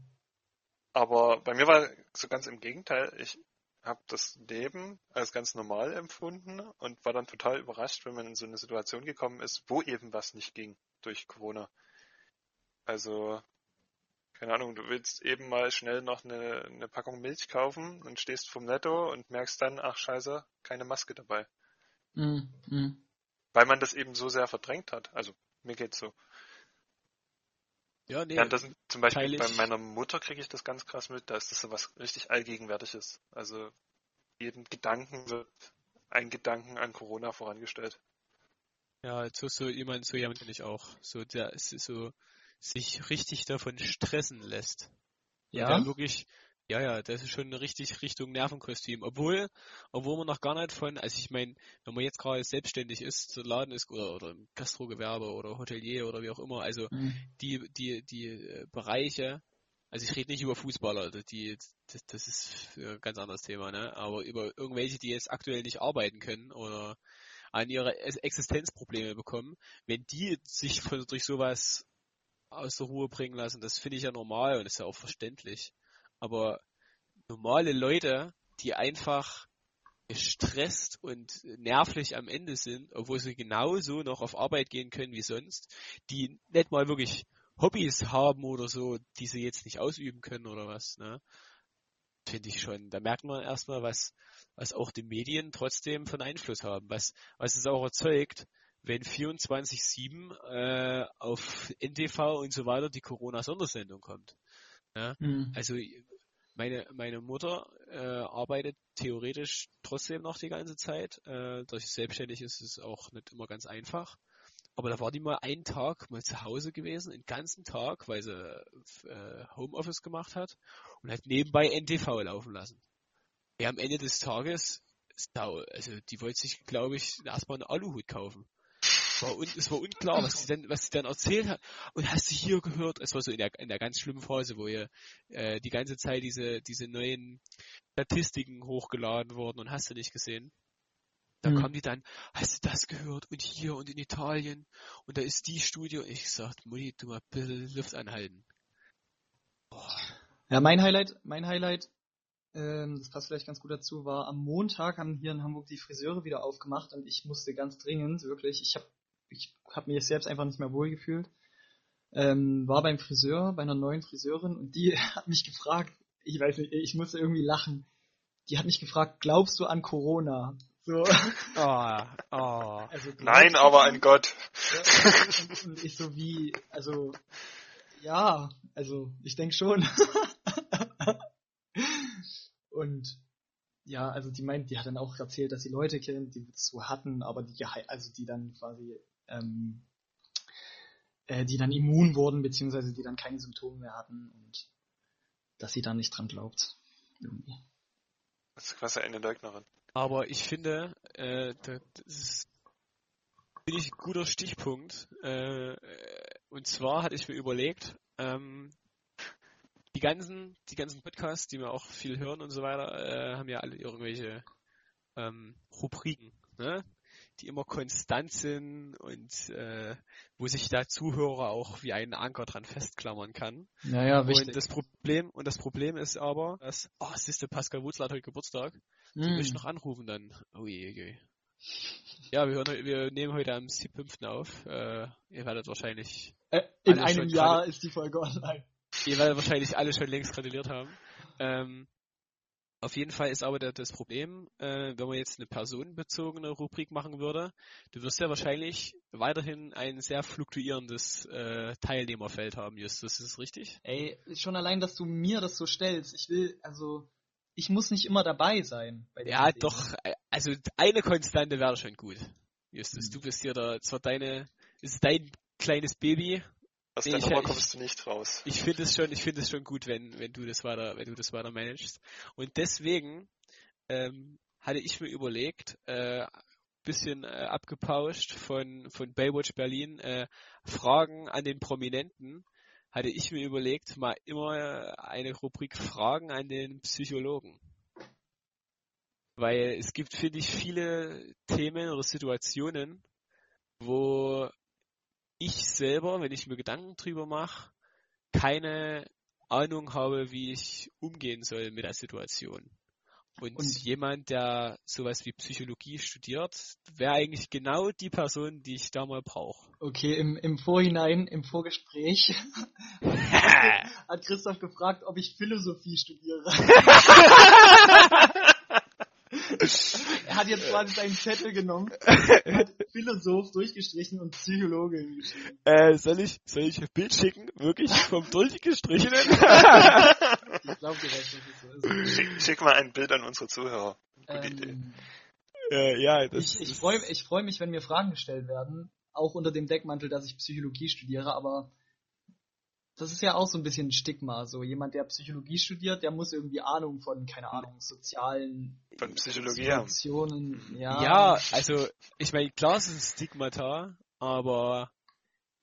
Speaker 3: Aber bei mir war so ganz im Gegenteil. Ich habe das Leben als ganz normal empfunden und war dann total überrascht, wenn man in so eine Situation gekommen ist, wo eben was nicht ging durch Corona. Also, keine Ahnung, du willst eben mal schnell noch eine, eine Packung Milch kaufen und stehst vom Netto und merkst dann, ach scheiße, keine Maske dabei.
Speaker 1: Hm, hm.
Speaker 3: Weil man das eben so sehr verdrängt hat. Also, mir geht's so.
Speaker 2: Ja, nee,
Speaker 3: Ja, das sind zum Beispiel bei meiner Mutter kriege ich das ganz krass mit, da ist das so was richtig Allgegenwärtiges. Also jeden Gedanken wird ein Gedanken an Corona vorangestellt.
Speaker 2: ja, so, so jemand, so jemand bin ich auch. So, der ist so, sich richtig davon stressen lässt.
Speaker 1: Ja,
Speaker 2: Der wirklich, ja, ja, das ist schon richtig Richtung Nervenkostüm. Obwohl, obwohl man noch gar nicht von, also ich meine, wenn man jetzt gerade selbstständig ist, so Laden ist oder, oder im Gastrogewerbe oder Hotelier oder wie auch immer, also
Speaker 1: Hm.
Speaker 2: die, die, die äh, Bereiche, also ich rede nicht über Fußballer, die, das, das ist ein ganz anderes Thema, ne? Aber über irgendwelche, die jetzt aktuell nicht arbeiten können oder an ihre Ex- Existenzprobleme bekommen, wenn die sich von, durch sowas aus der Ruhe bringen lassen, das finde ich ja normal und ist ja auch verständlich. Aber normale Leute, die einfach gestresst und nervlich am Ende sind, obwohl sie genauso noch auf Arbeit gehen können wie sonst, die nicht mal wirklich Hobbys haben oder so, die sie jetzt nicht ausüben können oder was, ne? Finde ich schon. Da merkt man erstmal, was, was auch die Medien trotzdem von Einfluss haben, was, was es auch erzeugt, wenn 24-7 äh, auf NTV und so weiter die Corona-Sondersendung kommt.
Speaker 1: Hm.
Speaker 2: Also meine, meine Mutter äh, arbeitet theoretisch trotzdem noch die ganze Zeit. Äh, durch selbstständig ist es auch nicht immer ganz einfach. aber da war die mal einen Tag mal zu Hause gewesen, den ganzen Tag, weil sie äh, Homeoffice gemacht hat und hat nebenbei NTV laufen lassen. Ja, am Ende des Tages, also die wollte sich, glaube ich, erstmal einen Aluhut kaufen. War un, es war unklar, was sie dann, was sie dann erzählt hat. Und hast du hier gehört? Es war so in der, in der ganz schlimmen Phase, wo ihr äh, die ganze Zeit diese, diese neuen Statistiken hochgeladen wurden und hast du nicht gesehen. Da
Speaker 1: Hm.
Speaker 2: kam die dann, hast du das gehört? Und hier und in Italien. Und da ist die Studie. Und ich gesagt, Mutti, du mal bitte Luft anhalten. Boah.
Speaker 1: Ja, mein Highlight, mein Highlight, ähm, das passt vielleicht ganz gut dazu, war am Montag haben hier in Hamburg die Friseure wieder aufgemacht und ich musste ganz dringend, wirklich, ich habe ich hab mich selbst einfach nicht mehr wohl gefühlt. Ähm, war beim Friseur, bei einer neuen Friseurin und die [LAUGHS] hat mich gefragt, ich weiß nicht, ich musste irgendwie lachen. Die hat mich gefragt, glaubst du an Corona? So,
Speaker 2: Ah, ah. [LAUGHS]
Speaker 1: also
Speaker 3: Nein, aber
Speaker 1: an-
Speaker 3: Gott.
Speaker 1: Ja, und, ich so wie, also, ja, also ich denke schon. [LAUGHS] und ja, also die meint, die hat dann auch erzählt, dass sie Leute kennt, die es so hatten, aber die also die dann quasi, ähm, äh, die dann immun wurden, beziehungsweise die dann keine Symptome mehr hatten und dass sie da nicht dran glaubt. Irgendwie.
Speaker 3: Das ist quasi eine Leugnerin.
Speaker 2: Aber ich finde, äh, da- das ist finde ich ein guter Stichpunkt. Äh, äh, und zwar hatte ich mir überlegt, ähm, die ganzen, die ganzen Podcasts, die wir auch viel hören und so weiter, äh, haben ja alle irgendwelche ähm, Rubriken, ne? Die immer konstant sind und äh, wo sich der Zuhörer auch wie einen Anker dran festklammern kann.
Speaker 1: Naja,
Speaker 2: Und das Problem, und das Problem ist aber, dass, oh, siehste, Pascal Wutzler hat heute Geburtstag. Die
Speaker 1: Hm.
Speaker 2: möchte noch anrufen dann. Oh je, je. Ja, wir, hören, wir nehmen heute am 7.5. auf. Äh, ihr werdet wahrscheinlich,
Speaker 1: Äh, in einem Jahr ist die Folge online.
Speaker 2: ihr werdet wahrscheinlich alle schon längst gratuliert haben. Ähm, auf jeden Fall ist aber das Problem, äh, wenn man jetzt eine personenbezogene Rubrik machen würde, du wirst ja wahrscheinlich weiterhin ein sehr fluktuierendes äh, Teilnehmerfeld haben, Justus, ist das richtig?
Speaker 1: Ey, schon allein, dass du mir das so stellst. Ich will, also, ich muss nicht immer dabei sein.
Speaker 2: Ja,
Speaker 1: Dingen.
Speaker 2: doch, also eine Konstante wäre schon gut. Justus,
Speaker 1: Hm.
Speaker 2: du bist hier der, zwar deine, ist dein kleines Baby.
Speaker 3: Aus
Speaker 2: Nee,
Speaker 3: der Nummer kommst du nicht raus.
Speaker 2: Ich finde es schon, ich finde es schon gut, wenn, wenn du das weiter, wenn du das weiter managst. Und deswegen, ähm, hatte ich mir überlegt, äh, bisschen äh, abgepauscht von, von Baywatch Berlin, äh, Fragen an den Prominenten, hatte ich mir überlegt, mal immer eine Rubrik Fragen an den Psychologen. Weil es gibt, finde ich, viele Themen oder Situationen, wo ich selber, wenn ich mir Gedanken drüber mache, keine Ahnung habe, wie ich umgehen soll mit der Situation. Und,
Speaker 1: Und-
Speaker 2: jemand, der sowas wie Psychologie studiert, wäre eigentlich genau die Person, die ich da mal brauche.
Speaker 1: Okay, im, im Vorhinein, im Vorgespräch, [LAUGHS] hat Christoph gefragt, ob ich Philosophie studiere. [LAUGHS] [LAUGHS] er hat jetzt quasi seinen Zettel genommen, hat Philosoph durchgestrichen und Psychologe
Speaker 2: äh, soll ich, soll ich ein Bild schicken? Wirklich vom durchgestrichenen? [LAUGHS]
Speaker 1: Ich glaube dir, dass das so ist.
Speaker 3: Schick, schick mal ein Bild an unsere Zuhörer. Gute Idee.
Speaker 1: Ähm,
Speaker 2: äh, ja, das
Speaker 1: ich ich
Speaker 2: ist-
Speaker 1: freue ich freu mich, wenn mir Fragen gestellt werden, auch unter dem Deckmantel, dass ich Psychologie studiere, aber das ist ja auch so ein bisschen ein Stigma. So jemand, der Psychologie studiert, der muss irgendwie Ahnung von, keine Ahnung, sozialen
Speaker 3: Von Psychologie haben.
Speaker 1: Situationen. Ja,
Speaker 2: Ja, also ich meine, klar ist es ein Stigmata, aber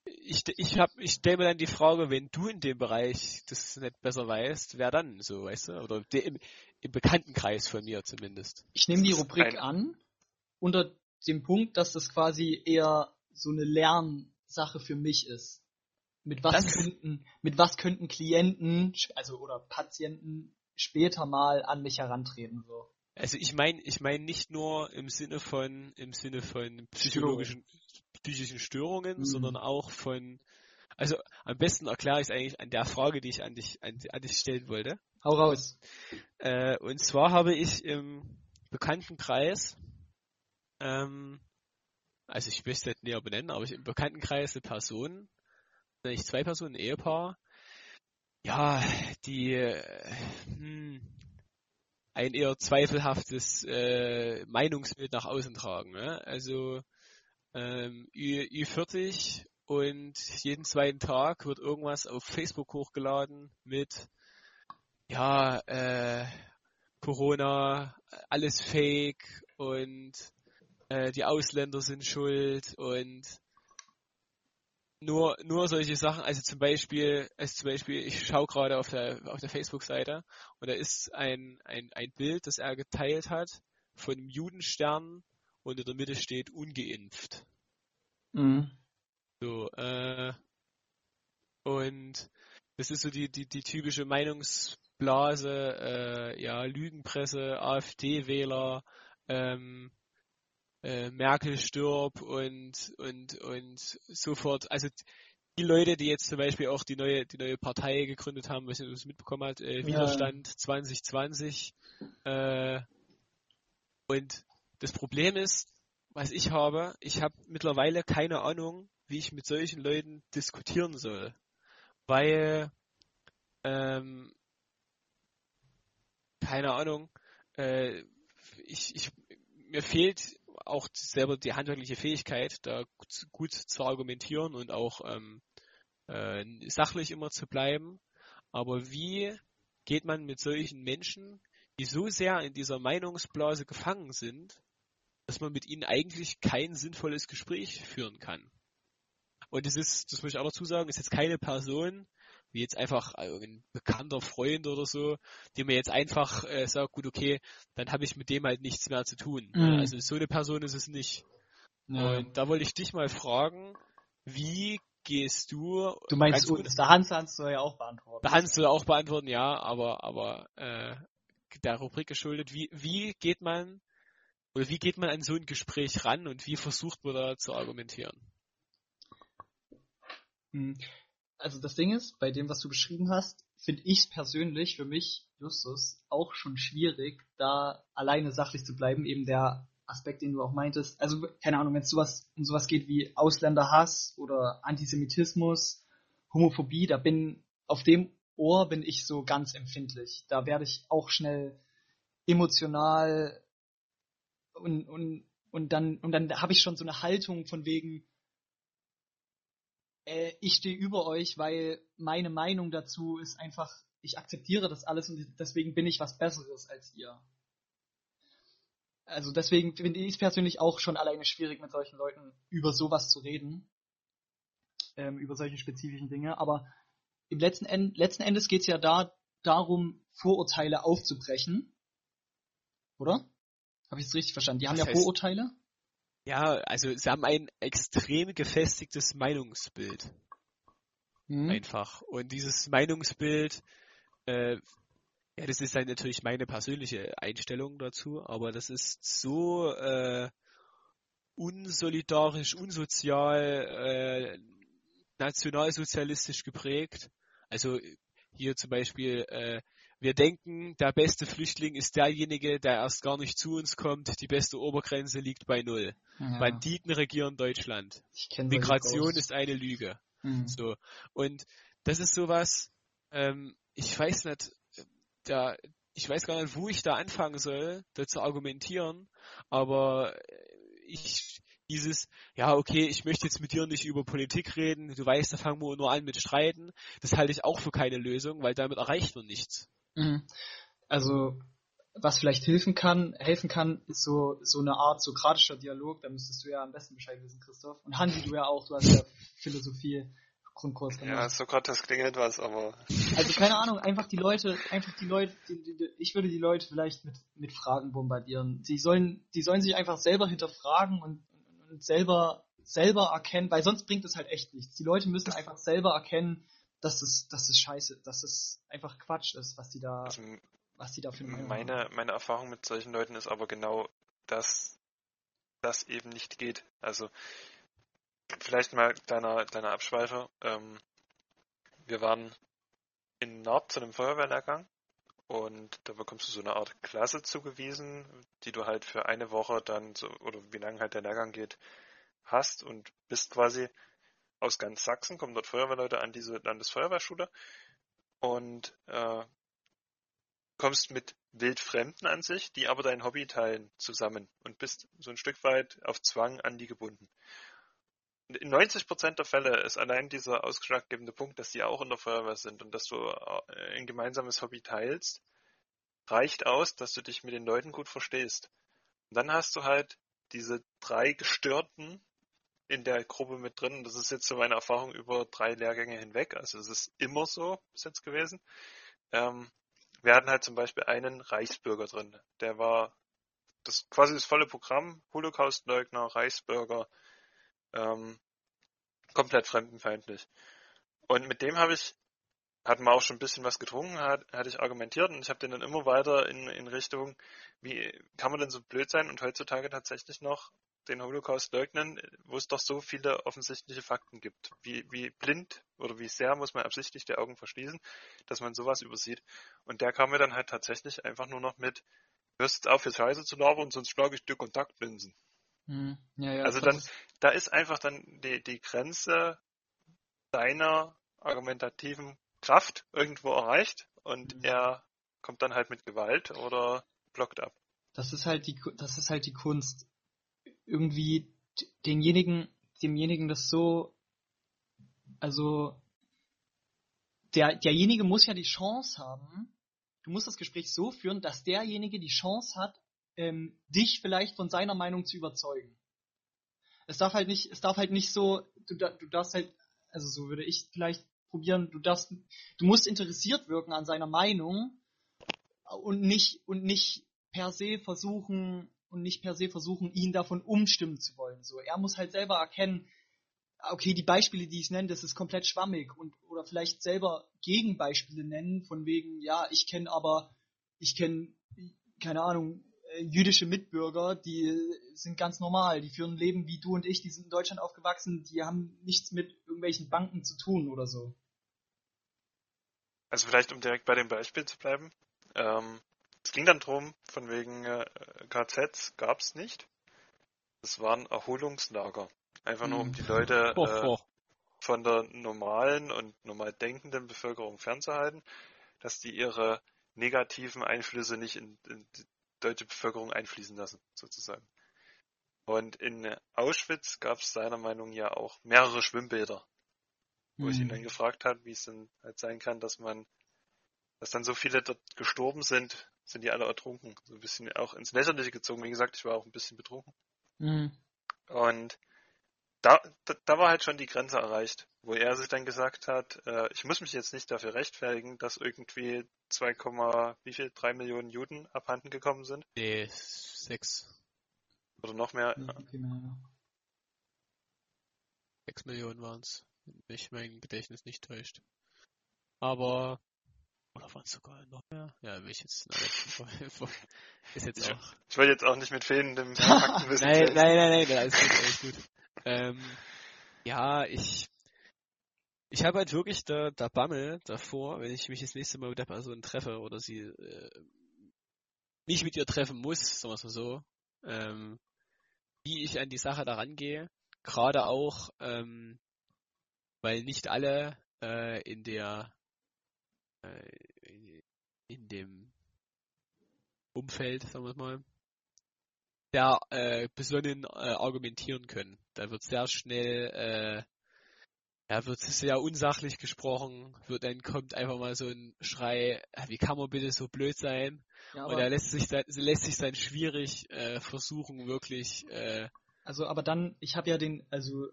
Speaker 2: ich, ich hab, ich stelle mir dann die Frage, wenn du in dem Bereich das nicht besser weißt, wer dann so, weißt du? Oder de, im, im Bekanntenkreis von mir zumindest.
Speaker 1: ich nehme die Rubrik
Speaker 3: ein-
Speaker 1: an, unter dem Punkt, dass das quasi eher so eine Lernsache für mich ist. Mit was
Speaker 2: Das-
Speaker 1: könnten, mit was könnten Klienten, also oder Patienten später mal an mich herantreten, so.
Speaker 2: Also ich meine, ich meine nicht nur im Sinne von im Sinne von psychologischen psychischen Störungen,
Speaker 1: Mhm.
Speaker 2: sondern auch von also am besten erkläre ich es eigentlich an der Frage, die ich an dich an, an dich stellen wollte.
Speaker 1: Hau raus.
Speaker 2: Äh, und zwar habe ich im Bekanntenkreis, ähm, also ich möchte es nicht näher benennen, aber ich im Bekanntenkreis eine Person, nicht zwei Personen, ein Ehepaar, ja, die äh, hm, ein eher zweifelhaftes äh, Meinungsbild nach außen tragen. Ne? Also ähm, Ü, Ü40 und jeden zweiten Tag wird irgendwas auf Facebook hochgeladen mit ja, äh, Corona, alles fake und äh, die Ausländer sind schuld und nur, nur solche Sachen, also zum Beispiel, also zum Beispiel, ich schaue gerade auf der, auf der Facebook-Seite und da ist ein, ein, ein Bild, das er geteilt hat von einem Judenstern und in der Mitte steht ungeimpft.
Speaker 1: Mhm.
Speaker 2: So, äh, und das ist so die, die, die typische Meinungsblase, äh, ja, Lügenpresse, AfD-Wähler, ähm, äh, Merkel stirb und, und, und sofort, also die Leute, die jetzt zum Beispiel auch die neue, die neue Partei gegründet haben, was ihr das mitbekommen habt, äh, Widerstand 2020, äh, und das Problem ist, was ich habe, ich habe mittlerweile keine Ahnung, wie ich mit solchen Leuten diskutieren soll. Weil, ähm, keine Ahnung, äh, ich, ich, mir fehlt auch selber die handwerkliche Fähigkeit, da gut zu argumentieren und auch ähm, äh, sachlich immer zu bleiben. Aber wie geht man mit solchen Menschen, die so sehr in dieser Meinungsblase gefangen sind, dass man mit ihnen eigentlich kein sinnvolles Gespräch führen kann? Und es ist, das muss ich auch dazu sagen, ist jetzt keine Person, wie jetzt einfach ein bekannter Freund oder so, dem mir jetzt einfach äh, sagt, gut, okay, dann habe ich mit dem halt nichts mehr zu tun.
Speaker 1: Mhm.
Speaker 2: Also so eine Person ist es nicht.
Speaker 1: Ja.
Speaker 2: Und da wollte ich dich mal fragen, wie gehst du?
Speaker 1: Du meinst,
Speaker 2: gut-
Speaker 1: uns, der Hans Hans soll ja auch beantworten.
Speaker 2: da kannst du auch beantworten, ja, aber aber äh, der Rubrik geschuldet, wie wie geht man oder wie geht man an so ein Gespräch ran und wie versucht man da zu argumentieren?
Speaker 1: Hm. Also das Ding ist, bei dem, was du beschrieben hast, finde ich es persönlich für mich, Justus, auch schon schwierig, da alleine sachlich zu bleiben. Eben der Aspekt, den du auch meintest. Also keine Ahnung, wenn es sowas um sowas geht wie Ausländerhass oder Antisemitismus, Homophobie, da bin auf dem Ohr bin ich so ganz empfindlich. Da werde ich auch schnell emotional und und und dann und dann habe ich schon so eine Haltung von wegen äh, ich stehe über euch, weil meine Meinung dazu ist einfach, ich akzeptiere das alles und deswegen bin ich was Besseres als ihr. Also deswegen finde ich es persönlich auch schon alleine schwierig, mit solchen Leuten über sowas zu reden. Ähm, über solche spezifischen Dinge. Aber im letzten, End, letzten Endes geht es ja da darum, Vorurteile aufzubrechen. Oder? Habe ich es richtig verstanden? Die haben
Speaker 2: Was
Speaker 1: ja
Speaker 2: heißt-
Speaker 1: Vorurteile.
Speaker 2: Ja, also sie haben ein extrem gefestigtes Meinungsbild.
Speaker 1: Mhm.
Speaker 2: einfach. Und dieses Meinungsbild, äh, ja, das ist halt natürlich meine persönliche Einstellung dazu, aber das ist so äh, unsolidarisch, unsozial, äh, nationalsozialistisch geprägt. Also hier zum Beispiel, äh, wir denken, der beste Flüchtling ist derjenige, der erst gar nicht zu uns kommt. Die beste Obergrenze liegt bei null.
Speaker 1: Ja,
Speaker 2: Banditen regieren Deutschland.
Speaker 1: ich
Speaker 2: Migration ist eine Lüge.
Speaker 1: Mhm.
Speaker 2: So. Und das ist sowas, ähm, ich weiß nicht, da, ich weiß gar nicht, wo ich da anfangen soll, da zu argumentieren, aber äh, ich, dieses, ja, okay, ich möchte jetzt mit dir nicht über Politik reden, du weißt, da fangen wir nur an mit Streiten, das halte ich auch für keine Lösung, weil damit erreicht man nichts.
Speaker 1: Mhm. Also, was vielleicht helfen kann, helfen kann, ist so, so eine Art sokratischer Dialog. Da müsstest du ja am besten Bescheid wissen, Christoph. Und Hansi, du ja auch, du hast ja Philosophie Grundkurs
Speaker 3: Ja. Sokrates klingelt was, aber [LAUGHS]
Speaker 1: Also keine Ahnung, einfach die Leute, einfach die Leute, die, die, ich würde die Leute vielleicht mit, mit Fragen bombardieren. Die sollen, die sollen sich einfach selber hinterfragen und, und selber, selber erkennen, weil sonst bringt es halt echt nichts. Die Leute müssen einfach selber erkennen, dass es, dass es scheiße, dass es einfach Quatsch ist, was die da,
Speaker 3: also
Speaker 1: was die da für haben.
Speaker 3: meine, meine Erfahrung mit solchen Leuten ist aber genau, dass das eben nicht geht. Also vielleicht mal kleiner, kleiner Abschweifer. Ähm, wir waren in Nord zu einem Feuerwehrlehrgang und da bekommst du so eine Art Klasse zugewiesen, die du halt für eine Woche dann so, oder wie lange halt der Lehrgang geht, hast und bist quasi aus ganz Sachsen, kommen dort Feuerwehrleute an diese Landesfeuerwehrschule und äh, kommst mit Wildfremden an sich, die aber dein Hobby teilen zusammen und bist so ein Stück weit auf Zwang an die gebunden. Und in 90% der Fälle ist allein dieser ausschlaggebende Punkt, dass die auch in der Feuerwehr sind und dass du äh, ein gemeinsames Hobby teilst, reicht aus, dass du dich mit den Leuten gut verstehst. Und dann hast du halt diese drei Gestörten in der Gruppe mit drin. Das ist jetzt so meine Erfahrung über drei Lehrgänge hinweg. Also es ist immer so bis jetzt gewesen. Ähm, wir hatten halt zum Beispiel einen Reichsbürger drin. Der war das quasi das volle Programm, Holocaustleugner, Reichsbürger, ähm, komplett fremdenfeindlich. Und mit dem habe ich, hatten wir auch schon ein bisschen was getrunken, hat, hatte ich argumentiert und ich habe den dann immer weiter in, in Richtung, wie kann man denn so blöd sein und heutzutage tatsächlich noch den Holocaust leugnen, wo es doch so viele offensichtliche Fakten gibt. Wie, wie blind oder wie sehr muss man absichtlich die Augen verschließen, dass man sowas übersieht. Und der kam mir dann halt tatsächlich einfach nur noch mit, hörst jetzt auf, für Scheiße zu labern, sonst schlage ich dir Kontaktlinsen.
Speaker 1: Hm. Ja, ja,
Speaker 3: also dann,
Speaker 1: ist-
Speaker 3: da ist einfach dann die, die Grenze deiner argumentativen Kraft irgendwo erreicht und
Speaker 1: Mhm.
Speaker 3: er kommt dann halt mit Gewalt oder blockt ab.
Speaker 1: das ist halt die, das ist halt die Kunst. Irgendwie denjenigen, demjenigen das so, also, der, derjenige muss ja die Chance haben, du musst das Gespräch so führen, dass derjenige die Chance hat, ähm, dich vielleicht von seiner Meinung zu überzeugen. Es darf halt nicht, es darf halt nicht so, du, du darfst halt, also so würde ich vielleicht probieren, du darfst, du musst interessiert wirken an seiner Meinung und nicht, und nicht per se versuchen, und nicht per se versuchen, ihn davon umstimmen zu wollen. So, er muss halt selber erkennen, okay, die Beispiele, die ich nenne, das ist komplett schwammig und oder vielleicht selber Gegenbeispiele nennen, von wegen, ja, ich kenne aber, ich kenne, keine Ahnung, äh, jüdische Mitbürger, die sind ganz normal, die führen ein Leben wie du und ich, die sind in Deutschland aufgewachsen, die haben nichts mit irgendwelchen Banken zu tun oder so.
Speaker 3: Also vielleicht, um direkt bei dem Beispiel zu bleiben. Ähm, es ging dann drum, von wegen äh, KZs gab's nicht. Es waren Erholungslager. Einfach nur, um
Speaker 1: Mhm.
Speaker 3: die Leute [LAUGHS] äh, von der normalen und normal denkenden Bevölkerung fernzuhalten, dass die ihre negativen Einflüsse nicht in, in die deutsche Bevölkerung einfließen lassen, sozusagen. Und in Auschwitz gab es seiner Meinung ja auch mehrere Schwimmbäder, wo ich ihn dann
Speaker 1: Hm.
Speaker 3: gefragt habe, wie es denn halt sein kann, dass man, dass dann so viele dort gestorben sind, sind die alle ertrunken. So ein bisschen auch ins Lächerliche gezogen. Wie gesagt, ich war auch ein bisschen betrunken.
Speaker 1: Mhm.
Speaker 3: Und da, da, da war halt schon die Grenze erreicht, wo er sich dann gesagt hat, äh, ich muss mich jetzt nicht dafür rechtfertigen, dass irgendwie 2, wie viel, 3 Millionen Juden abhanden gekommen sind
Speaker 2: Nee, sechs.
Speaker 3: oder noch mehr.
Speaker 1: Ja, okay, na, ja.
Speaker 2: Sechs Millionen waren's, wenn mich mein Gedächtnis nicht täuscht. Aber, oder waren es sogar noch mehr? Ja, will ich jetzt, [LAUGHS] ist jetzt
Speaker 3: Ja.
Speaker 2: auch.
Speaker 3: Ich will jetzt auch nicht mit fehlendem [LAUGHS] Faktenwissen
Speaker 2: Nein, nein, nein, nein, alles gut, alles gut. Ähm, ja, ich, ich habe halt wirklich da, da Bammel davor, wenn ich mich das nächste Mal mit der Person treffe oder sie äh, nicht mit ihr treffen muss, sagen wir es mal so, ähm, wie ich an die Sache da rangehe. Gerade auch, ähm, weil nicht alle äh, in der in dem Umfeld, sagen wir mal, sehr äh, besonnen äh, argumentieren können. Da wird sehr schnell, äh, ja, wird sehr unsachlich gesprochen, wird dann kommt einfach mal so ein Schrei, "Ah, wie kann man bitte so blöd sein?
Speaker 1: Ja,
Speaker 2: Und da lässt sich dann, lässt sich dann schwierig äh, versuchen, wirklich, äh,
Speaker 1: also, aber dann, ich habe ja den, also,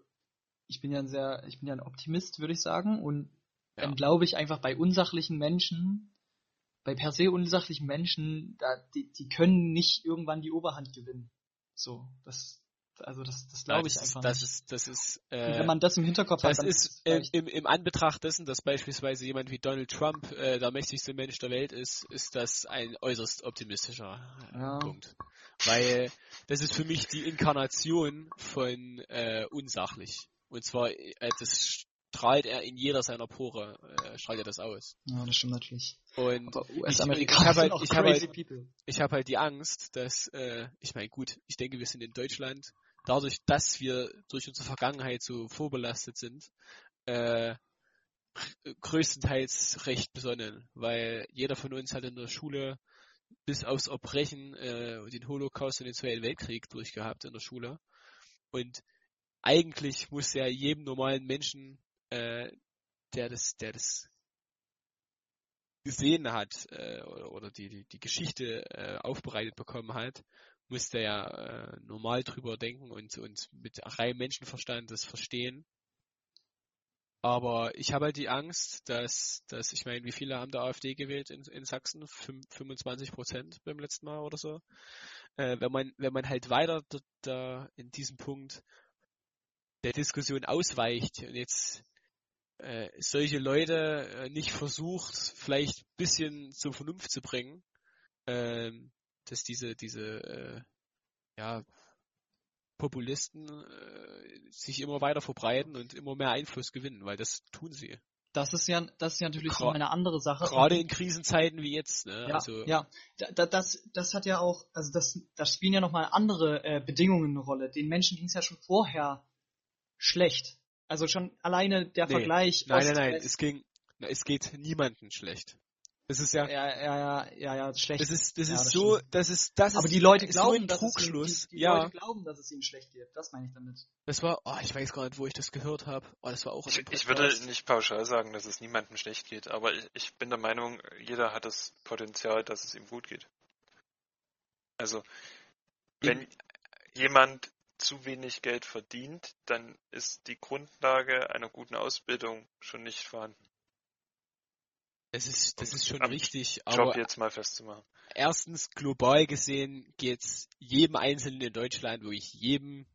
Speaker 1: ich bin ja ein sehr, ich bin ja ein Optimist, würde ich sagen, und
Speaker 2: Ja.
Speaker 1: dann glaube ich einfach bei unsachlichen Menschen, bei per se unsachlichen Menschen, da, die, die können nicht irgendwann die Oberhand gewinnen. So, das, also das, das glaube ich
Speaker 2: ist,
Speaker 1: einfach
Speaker 2: das
Speaker 1: nicht.
Speaker 2: ist, das ist,
Speaker 1: und
Speaker 2: äh,
Speaker 1: wenn man das im Hinterkopf hat,
Speaker 2: Das
Speaker 1: dann
Speaker 2: ist
Speaker 1: es
Speaker 2: äh, im, im Anbetracht dessen, dass beispielsweise jemand wie Donald Trump äh, der mächtigste Mensch der Welt ist, ist das ein äußerst optimistischer äh,
Speaker 1: Ja.
Speaker 2: Punkt. Weil das ist für mich die Inkarnation von äh, unsachlich. Und zwar, äh, das strahlt er in jeder seiner Pore, äh, strahlt er das aus.
Speaker 1: ja, das stimmt natürlich.
Speaker 2: Und ich
Speaker 1: US-Amerikaner
Speaker 2: hab halt-
Speaker 1: sind auch
Speaker 2: ich hab
Speaker 1: crazy
Speaker 2: halt-
Speaker 1: people.
Speaker 2: ich habe halt die Angst, dass, äh, ich meine, gut, ich denke, wir sind in Deutschland, dadurch, dass wir durch unsere Vergangenheit so vorbelastet sind, äh, größtenteils recht besonnen, weil jeder von uns hat in der Schule bis aufs Erbrechen äh, den Holocaust und den Zweiten Weltkrieg durchgehabt in der Schule. Und eigentlich muss ja jedem normalen Menschen, äh, der das, der das gesehen hat äh, oder, die, die, die Geschichte äh, aufbereitet bekommen hat, muss der ja äh, normal drüber denken und, und mit reinem Menschenverstand das verstehen. Aber ich habe halt die Angst, dass, dass ich meine, wie viele haben der AfD gewählt in, in Sachsen? Fün 25 Prozent beim letzten Mal oder so. Äh, wenn man, wenn man halt weiter da, da in diesem Punkt der Diskussion ausweicht und jetzt äh, solche Leute äh, nicht versucht, vielleicht ein bisschen zur Vernunft zu bringen, äh, dass diese, diese äh, ja, Populisten äh, sich immer weiter verbreiten und immer mehr Einfluss gewinnen, weil das tun sie.
Speaker 1: Das ist ja, das ist ja natürlich
Speaker 2: Gra-
Speaker 1: noch eine andere Sache.
Speaker 2: Gerade in Krisenzeiten wie jetzt. Ne?
Speaker 1: Ja,
Speaker 2: also,
Speaker 1: ja. Da, da, das, das hat ja auch, also das, das spielen ja nochmal andere äh, Bedingungen eine Rolle. Den Menschen ging es ja schon vorher schlecht. Also schon alleine der
Speaker 2: Nee.
Speaker 1: Vergleich.
Speaker 2: Nein, nein,
Speaker 1: Ost-
Speaker 2: nein, es ging, es geht niemandem schlecht. Das ist ja,
Speaker 1: Ja, ja, ja, ja, ja, schlecht.
Speaker 2: das ist, das
Speaker 1: Ja,
Speaker 2: ist
Speaker 1: das
Speaker 2: so,
Speaker 1: stimmt.
Speaker 2: das ist, das
Speaker 1: Aber
Speaker 2: ist,
Speaker 1: die Leute
Speaker 2: so
Speaker 1: glauben,
Speaker 2: ein
Speaker 1: dass es ihnen, die, die
Speaker 2: ja,
Speaker 1: Leute glauben, dass es ihnen schlecht geht. Das meine ich damit.
Speaker 2: das war, oh, ich weiß gar nicht, wo ich das gehört habe. Oh, das war auch
Speaker 3: Ich, ich würde nicht pauschal sagen, dass es niemandem schlecht geht, aber ich, ich bin der Meinung, jeder hat das Potenzial, dass es ihm gut geht. Also, wenn jemand zu wenig Geld verdient, dann ist die Grundlage einer guten Ausbildung schon nicht vorhanden.
Speaker 2: Das ist, das
Speaker 3: um
Speaker 2: ist schon richtig,
Speaker 3: Job
Speaker 2: aber
Speaker 3: jetzt mal festzumachen.
Speaker 2: erstens global gesehen geht's jedem Einzelnen in Deutschland, wirklich jedem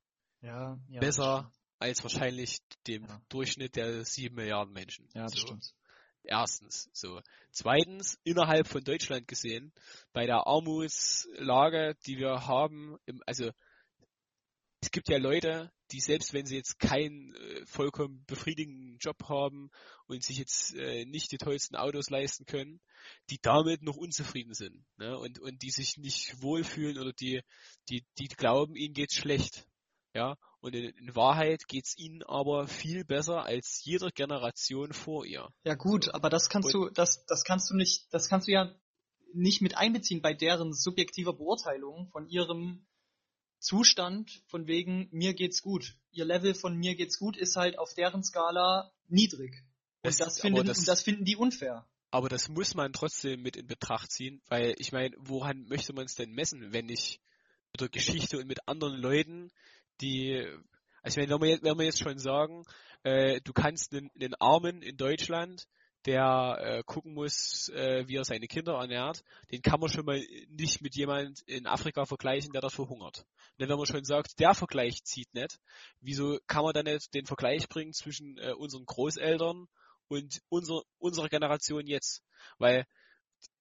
Speaker 1: Ja, ja.
Speaker 2: besser als wahrscheinlich dem
Speaker 1: Ja.
Speaker 2: Durchschnitt der sieben Milliarden Menschen.
Speaker 1: Ja, das
Speaker 2: so.
Speaker 1: stimmt.
Speaker 2: Erstens, so. Zweitens, innerhalb von Deutschland gesehen, bei der Armutslage, die wir haben, im, also es gibt ja Leute, die selbst wenn sie jetzt keinen äh, vollkommen befriedigenden Job haben und sich jetzt äh, nicht die tollsten Autos leisten können, die damit noch unzufrieden sind, ne? Und und die sich nicht wohlfühlen oder die die die glauben, ihnen geht's schlecht, ja? Und in, in Wahrheit geht's ihnen aber viel besser als jeder Generation vor ihr.
Speaker 1: Ja gut, aber das kannst du, das, das kannst du nicht, das kannst du ja nicht mit einbeziehen bei deren subjektiver Beurteilung von ihrem Zustand, von wegen mir geht's gut. Ihr Level von mir geht's gut ist halt auf deren Skala niedrig. Und
Speaker 2: Das-
Speaker 1: das, finden,
Speaker 2: das-
Speaker 1: und das finden die unfair.
Speaker 2: Aber das muss man trotzdem mit in Betracht ziehen, weil ich meine, woran möchte man es denn messen, wenn nicht mit der Geschichte und mit anderen Leuten, die, also ich meine, wenn wir jetzt, wenn wir jetzt schon sagen, äh, du kannst einen, einen Armen in Deutschland, der äh, gucken muss, äh, wie er seine Kinder ernährt, den kann man schon mal nicht mit jemand in Afrika vergleichen, der dort verhungert. Und wenn man schon sagt, der Vergleich zieht nicht, wieso kann man dann nicht den Vergleich bringen zwischen äh, unseren Großeltern und unser, unsere Generation jetzt. Weil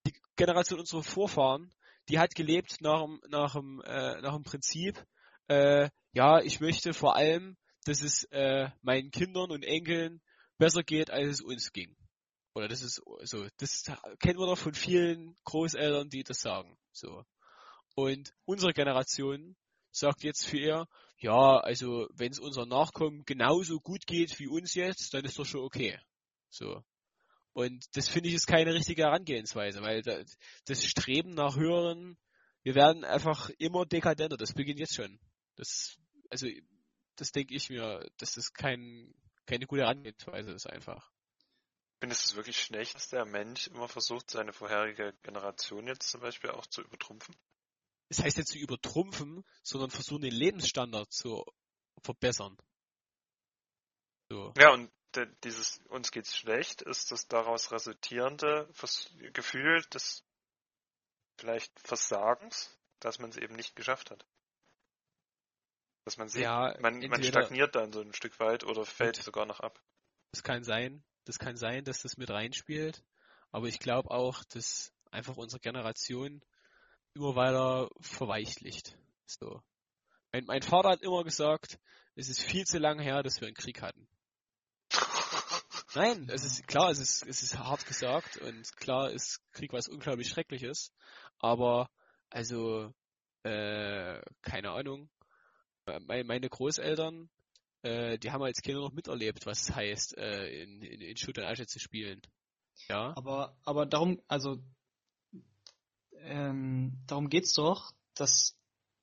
Speaker 2: die Generation unserer Vorfahren, die hat gelebt nach dem, nach dem, äh, nach dem Prinzip, äh, ja, ich möchte vor allem, dass es äh, meinen Kindern und Enkeln besser geht, als es uns ging. Oder das ist so, das kennen wir doch von vielen Großeltern, die das sagen. So. Und unsere Generation sagt jetzt für ihr, ja, also wenn es unseren Nachkommen genauso gut geht wie uns jetzt, dann ist doch schon okay. So. Und das finde ich ist keine richtige Herangehensweise, weil da, das Streben nach höheren, wir werden einfach immer dekadenter, das beginnt jetzt schon. Das, also, das denke ich mir, dass das kein, keine gute Herangehensweise ist einfach.
Speaker 3: Findest du es wirklich schlecht, dass der Mensch immer versucht, seine vorherige Generation jetzt zum Beispiel auch zu übertrumpfen?
Speaker 2: Das heißt jetzt zu übertrumpfen, sondern versuchen den Lebensstandard zu verbessern. So.
Speaker 3: Ja, und dieses uns geht's schlecht ist das daraus resultierende Gefühl des vielleicht Versagens, dass man es eben nicht geschafft hat. Dass man sieht,
Speaker 2: Ja,
Speaker 3: man, man stagniert dann so ein Stück weit oder fällt sogar noch ab.
Speaker 2: Das kann sein, das kann sein, dass das mit reinspielt, aber ich glaube auch, dass einfach unsere Generation immer weiter verweichlicht. So. Mein, mein Vater hat immer gesagt, es ist viel zu lange her, dass wir einen Krieg hatten. [LAUGHS] Nein, es ist klar, es ist, es ist hart gesagt und klar ist Krieg was unglaublich Schreckliches, aber also äh, keine Ahnung. Meine, meine Großeltern, äh, die haben als Kinder noch miterlebt, was es heißt, äh, in, in, in Schutt und Asche zu spielen. Ja,
Speaker 1: Aber, aber darum, also ähm, darum geht's doch, dass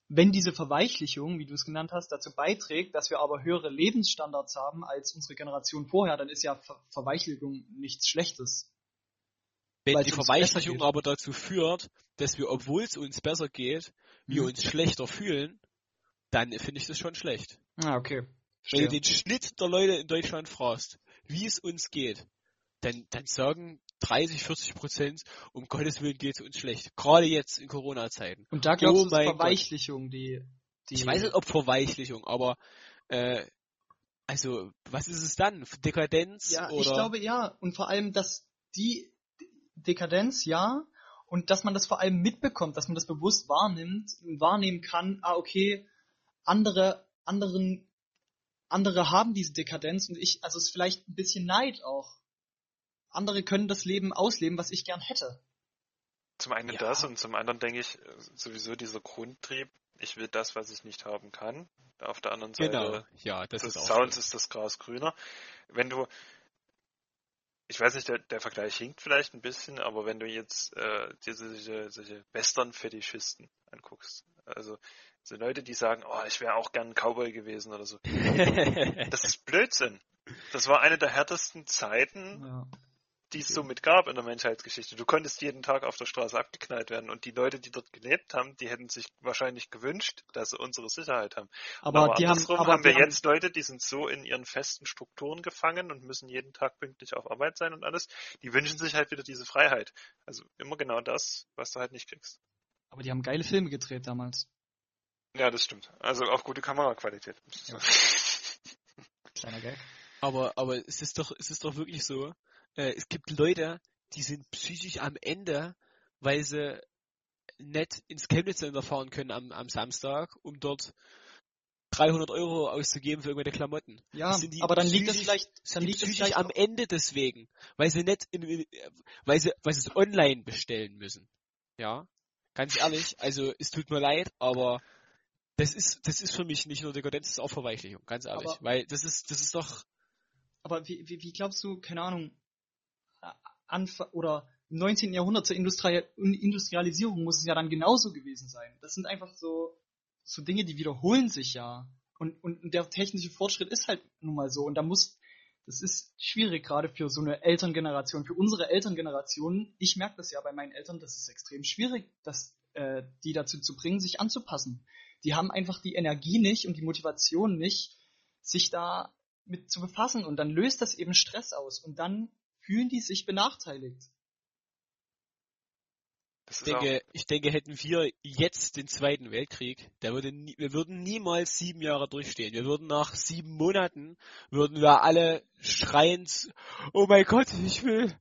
Speaker 1: wenn diese Verweichlichung, wie du es genannt hast, dazu beiträgt, dass wir aber höhere Lebensstandards haben als unsere Generation vorher, dann ist ja Ver Verweichlichung nichts Schlechtes.
Speaker 2: Wenn die
Speaker 1: es
Speaker 2: Verweichlichung aber dazu führt, dass wir, obwohl es uns besser geht, wir
Speaker 1: Mhm.
Speaker 2: uns schlechter fühlen, dann finde ich das schon schlecht.
Speaker 1: Ah, okay.
Speaker 2: Wenn du
Speaker 1: Verstehe.
Speaker 2: den Schnitt der Leute in Deutschland fragst, wie es uns geht, dann, dann sagen 30, 40 Prozent, um Gottes Willen geht es uns schlecht. Gerade jetzt in Corona-Zeiten.
Speaker 1: Und da glaubst
Speaker 2: Oh
Speaker 1: du,
Speaker 2: Gott.
Speaker 1: Verweichlichung, die, die.
Speaker 2: Ich weiß nicht, ob Verweichlichung, aber äh, also, was ist es dann? Dekadenz
Speaker 1: Ja,
Speaker 2: oder
Speaker 1: ich glaube ja. Und vor allem, dass die Dekadenz, ja, und dass man das vor allem mitbekommt, dass man das bewusst wahrnimmt und wahrnehmen kann, ah, okay, andere, anderen, andere haben diese Dekadenz und ich, also es ist vielleicht ein bisschen Neid auch. Andere können das Leben ausleben, was ich gern hätte.
Speaker 3: Zum einen
Speaker 2: Ja.
Speaker 3: das und zum anderen denke ich äh, sowieso dieser Grundtrieb, ich will das, was ich nicht haben kann. Auf der anderen Seite
Speaker 2: genau, ja, das
Speaker 3: des
Speaker 2: ist auch
Speaker 3: Sounds ist das Gras grüner. Wenn du, ich weiß nicht, der, der Vergleich hinkt vielleicht ein bisschen, aber wenn du jetzt äh, dir solche, solche Western-Fetischisten anguckst, also so Leute, die sagen, oh, ich wäre auch gern ein Cowboy gewesen oder so, [LAUGHS] das ist Blödsinn. Das war eine der härtesten Zeiten,
Speaker 1: Ja.
Speaker 3: die es so mit gab in der Menschheitsgeschichte. Du konntest jeden Tag auf der Straße abgeknallt werden und die Leute, die dort gelebt haben, die hätten sich wahrscheinlich gewünscht, dass sie unsere Sicherheit haben.
Speaker 1: Aber,
Speaker 3: Aber
Speaker 1: die haben,
Speaker 3: andersrum
Speaker 1: aber
Speaker 3: haben wir
Speaker 1: die
Speaker 3: jetzt Leute, die sind so in ihren festen Strukturen gefangen und müssen jeden Tag pünktlich auf Arbeit sein und alles. Die wünschen sich halt wieder diese Freiheit. Also immer genau das, was du halt nicht kriegst.
Speaker 1: aber die haben geile Filme gedreht damals.
Speaker 3: Ja, das stimmt. Also auch gute Kameraqualität.
Speaker 1: Ja. [LAUGHS] Kleiner Gag.
Speaker 2: aber, aber es ist doch, es ist doch wirklich so, äh, es gibt Leute, die sind psychisch am Ende, weil sie nicht ins Chemnitz Center fahren können am, am Samstag, um dort 300 Euro auszugeben für irgendwelche Klamotten.
Speaker 1: Ja,
Speaker 2: Das sind die
Speaker 1: aber dann liegt das vielleicht, dann liegt das
Speaker 2: psychisch
Speaker 1: vielleicht
Speaker 2: am Ende deswegen, weil sie nicht in, in, weil sie, weil sie es online bestellen müssen. Ja, ganz ehrlich, also es tut mir leid, aber das ist, das ist für mich nicht nur Dekadenz, das ist auch Verweichlichung, ganz ehrlich,
Speaker 1: Aber-
Speaker 2: weil das ist, das ist doch,
Speaker 1: Aber wie, wie, wie glaubst du, keine Ahnung, Anf oder im 19. Jahrhundert zur Industri Industrialisierung muss es ja dann genauso gewesen sein. Das sind einfach so, so Dinge, die wiederholen sich ja. Und, und der technische Fortschritt ist halt nun mal so. Und da muss, das ist schwierig gerade für so eine Elterngeneration, für unsere Elterngeneration. Ich merke das ja bei meinen Eltern, das ist extrem schwierig, das, äh, die dazu zu bringen, sich anzupassen. Die haben einfach die Energie nicht und die Motivation nicht, sich da mit zu befassen und dann löst das eben Stress aus und dann fühlen die sich benachteiligt.
Speaker 3: Das
Speaker 2: ich denke, ich denke, hätten wir jetzt den Zweiten Weltkrieg, der würde nie, wir würden niemals sieben Jahre durchstehen. Wir würden nach sieben Monaten, würden wir alle schreiend, oh mein Gott, ich will,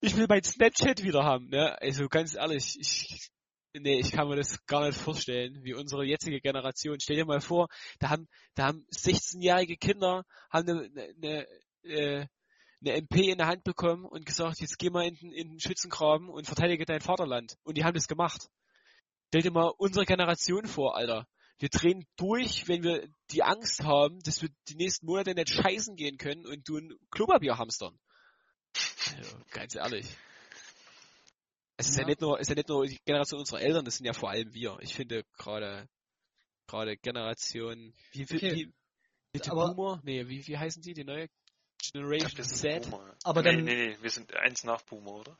Speaker 2: ich will mein Snapchat wieder haben, ne? Also ganz ehrlich, ich, nee, ich kann mir das gar nicht vorstellen, wie unsere jetzige Generation. Stell dir mal vor, da haben, da haben 16-jährige Kinder, haben eine, eine, eine, eine MP in der Hand bekommen und gesagt, jetzt geh mal in, den- in den Schützengraben und verteidige dein Vaterland. Und die haben das gemacht. Stell dir mal unsere Generation vor, Alter. Wir drehen durch, wenn wir die Angst haben, dass wir die nächsten Monate nicht scheißen gehen können und du ein Klopapier hamstern. [LAUGHS] Also, ganz ehrlich. Es ist ja.
Speaker 1: Ja.
Speaker 2: nicht nur, es ist ja nicht nur die Generation unserer Eltern, das sind ja vor allem wir. Ich finde gerade, gerade Generation, wie, wie,
Speaker 1: Okay.
Speaker 2: wie, wie die
Speaker 1: Aber-
Speaker 2: Boomer? Nee, wie, wie heißen die? Die neue Generation
Speaker 3: glaub,
Speaker 2: Z?
Speaker 3: Boomer.
Speaker 1: Aber
Speaker 3: nee,
Speaker 1: dann-
Speaker 3: nee, nee, wir sind eins nach Boomer, oder?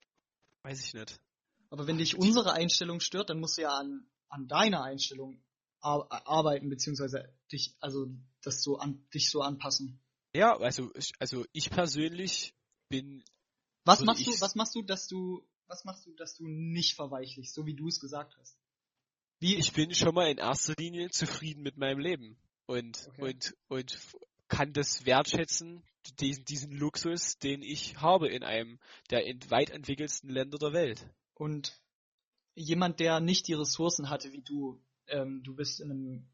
Speaker 2: Weiß ich nicht.
Speaker 1: Aber wenn dich unsere Einstellung stört, dann musst du ja an, an deiner Einstellung ar arbeiten, beziehungsweise dich, also das so an, dich so anpassen.
Speaker 2: Ja, also, ich- also ich persönlich bin
Speaker 1: Was machst
Speaker 2: ich-
Speaker 1: du, was machst du, dass du, was machst du, dass du nicht verweichlichst, so wie du es gesagt hast? Wie,
Speaker 2: ich bin schon mal in erster Linie zufrieden mit meinem Leben und
Speaker 1: Okay.
Speaker 2: und und kann das wertschätzen, diesen diesen Luxus, den ich habe in einem der weit entwickelsten Länder der Welt.
Speaker 1: Und jemand, der nicht die Ressourcen hatte wie du, ähm, du bist in einem,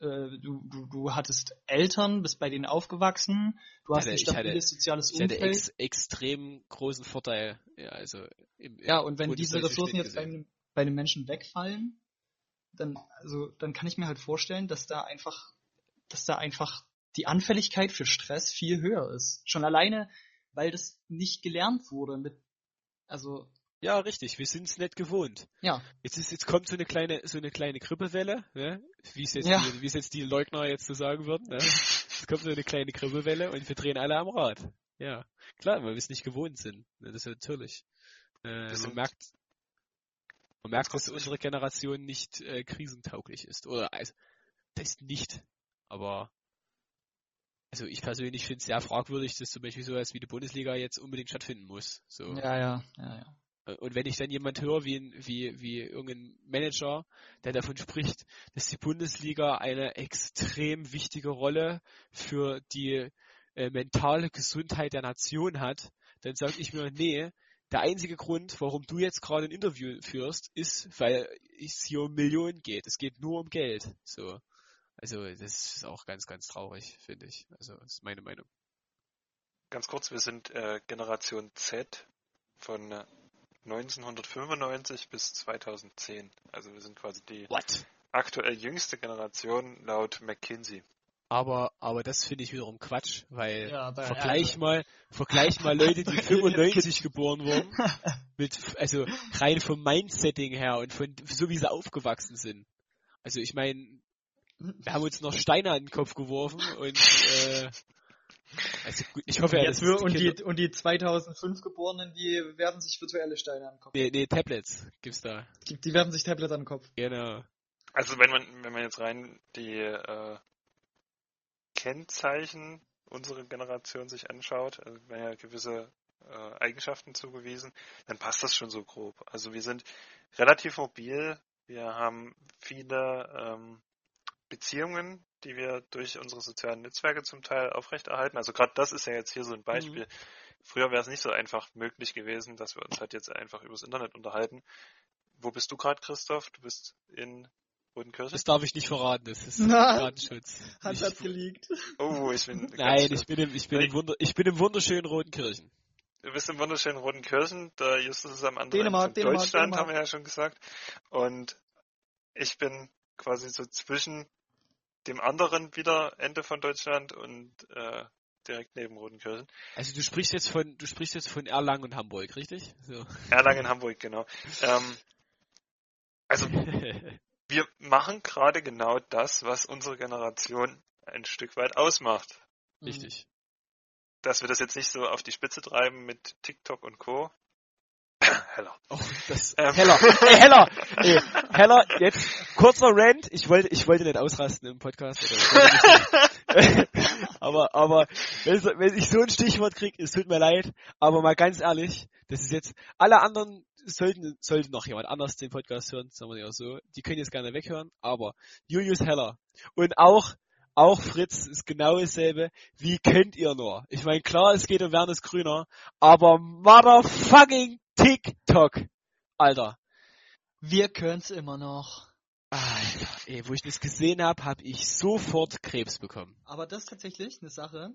Speaker 1: äh, du, du, du hattest Eltern, bist bei denen aufgewachsen, du hast
Speaker 2: hatte-
Speaker 1: ein
Speaker 2: ich hatte-
Speaker 1: stabiles soziales
Speaker 2: Ich hatte
Speaker 1: Umfeld.
Speaker 2: ex extrem großen Vorteil, ja, also im,
Speaker 1: ja, und wenn diese Ressourcen jetzt bei einem, bei einem Menschen wegfallen, dann, also, dann kann ich mir halt vorstellen, dass da einfach, dass da einfach die Anfälligkeit für Stress viel höher ist. Schon alleine, weil das nicht gelernt wurde mit, also,
Speaker 2: Ja, richtig. Wir sind es nicht gewohnt.
Speaker 1: Ja.
Speaker 2: Jetzt ist, jetzt kommt so eine kleine, so eine kleine Kribbelwelle, ne? Wie es jetzt,
Speaker 1: Ja.
Speaker 2: die, wie es jetzt die Leugner jetzt so sagen würden, ne? [LAUGHS] Es kommt so eine kleine Kribbelwelle und wir drehen alle am Rad. Ja. Klar, weil wir es nicht gewohnt sind. Ne? Das ist ja natürlich. Äh, man
Speaker 3: sind-
Speaker 2: merkt, man merkt, dass unsere Generation nicht äh, krisentauglich ist. Oder also, das ist nicht. Aber also ich persönlich finde es sehr fragwürdig, dass zum Beispiel sowas wie die Bundesliga jetzt unbedingt stattfinden muss. So.
Speaker 1: Ja, ja, ja, ja.
Speaker 2: Äh, Und wenn ich dann jemand höre, wie, wie, wie irgendein Manager, der davon spricht, dass die Bundesliga eine extrem wichtige Rolle für die äh, mentale Gesundheit der Nation hat, dann sage ich mir, nee, der einzige Grund, warum du jetzt gerade ein Interview führst, ist, weil es hier um Millionen geht. Es geht nur um Geld. So. Also das ist auch ganz, ganz traurig, finde ich. Also das ist meine Meinung.
Speaker 3: Ganz kurz, wir sind äh, Generation Z von äh, 1995 bis 2010. Also wir sind quasi die
Speaker 2: What?
Speaker 3: aktuell jüngste Generation laut McKinsey.
Speaker 2: Aber, aber das finde ich wiederum Quatsch, weil
Speaker 1: Ja,
Speaker 2: vergleich
Speaker 1: also-
Speaker 2: mal, vergleich mal Leute, die [LAUGHS] 95 geboren wurden, [LAUGHS] mit, also rein vom Mindsetting her und von, so wie sie aufgewachsen sind. Also ich meine, wir haben uns noch Steine an den Kopf geworfen und, äh, [LAUGHS] also ich hoffe ja,
Speaker 1: Jetzt
Speaker 2: die
Speaker 1: und, die, und die 2005 Geborenen, die werfen sich virtuelle Steine an den Kopf.
Speaker 2: nee, nee, Tablets gibt's da.
Speaker 1: Die, die werfen sich Tablets an den Kopf.
Speaker 2: Genau.
Speaker 3: Also wenn man, wenn man jetzt rein die äh, Kennzeichen unserer Generation sich anschaut, also werden ja gewisse äh, Eigenschaften zugewiesen, dann passt das schon so grob. Also wir sind relativ mobil, wir haben viele ähm, Beziehungen, die wir durch unsere sozialen Netzwerke zum Teil aufrechterhalten. Also gerade das ist ja jetzt hier so ein Beispiel. Früher wäre es nicht so einfach möglich gewesen, dass wir uns halt jetzt einfach übers Internet unterhalten. Wo bist du gerade, Christoph? Du bist in Rodenkirchen?
Speaker 2: Das darf ich nicht verraten, das ist? [LAUGHS] Datenschutz.
Speaker 1: Hans
Speaker 2: Ich-
Speaker 1: hat's geleakt.
Speaker 3: Oh, ich bin
Speaker 2: Nein, ich bin im, ich bin im Wunder, ich bin im wunderschönen Rotenkirchen.
Speaker 3: Du bist im wunderschönen Rodenkirchen, der Justus ist am anderen
Speaker 1: Dänemark,
Speaker 3: Ende von
Speaker 1: Dänemark,
Speaker 3: Deutschland,
Speaker 1: Dänemark.
Speaker 3: haben wir ja schon gesagt. Und ich bin quasi so zwischen dem anderen wieder Ende von Deutschland und äh, direkt neben Rodenkirchen.
Speaker 2: Also du sprichst jetzt von, du sprichst jetzt von Erlangen und Hamburg, richtig? So.
Speaker 3: Erlangen, Hamburg, genau. Ähm, also [LAUGHS] wir machen gerade genau das, was unsere Generation ein Stück weit ausmacht.
Speaker 2: richtig.
Speaker 3: Dass wir das jetzt nicht so auf die Spitze treiben mit TikTok und Co. Heller.
Speaker 2: Oh, das,
Speaker 3: Ähm.
Speaker 2: Heller, [LAUGHS] ey, Heller, ey, Heller, jetzt kurzer Rant. Ich wollte, ich wollte nicht ausrasten im Podcast. [LAUGHS] Aber, aber, wenn, ich so ein Stichwort krieg, es tut mir leid. Aber mal ganz ehrlich, das ist jetzt, alle anderen sollten, sollte noch jemand anders den Podcast hören, sagen wir ja so. Die können jetzt gerne weghören. Aber Julius Heller und auch auch Fritz ist genau dasselbe. Wie könnt ihr nur? Ich meine, klar, es geht um Wernes Grüner, aber motherfucking TikTok. Alter.
Speaker 1: Wir können's immer noch.
Speaker 2: Alter, ey, wo ich das gesehen habe, habe ich sofort Krebs bekommen.
Speaker 1: Aber das ist tatsächlich eine Sache,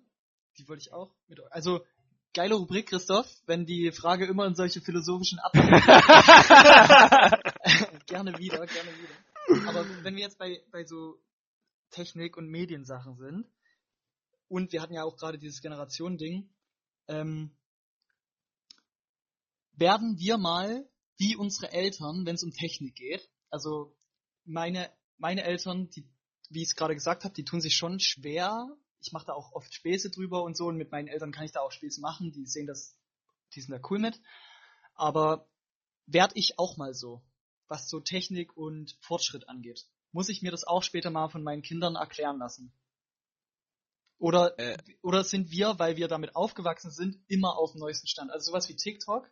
Speaker 1: die wollte ich auch mit euch. Also, geile Rubrik, Christoph, wenn die Frage immer in solche philosophischen Ab [LAUGHS] gerne wieder, gerne wieder. Aber wenn wir jetzt bei, bei so Technik- und Mediensachen sind, und wir hatten ja auch gerade dieses Generation-Ding, ähm, werden wir mal wie unsere Eltern, wenn es um Technik geht, also meine, meine Eltern, die, wie ich es gerade gesagt habe, die tun sich schon schwer. Ich mache da auch oft Späße drüber und so, und mit meinen Eltern kann ich da auch Späße machen, die sehen das, die sind da cool mit. Aber werd ich auch mal so, was so Technik und Fortschritt angeht. Muss ich mir das auch später mal von meinen Kindern erklären lassen? Oder,
Speaker 2: Äh.
Speaker 1: oder sind wir, weil wir damit aufgewachsen sind, immer auf dem neuesten Stand? Also sowas wie TikTok,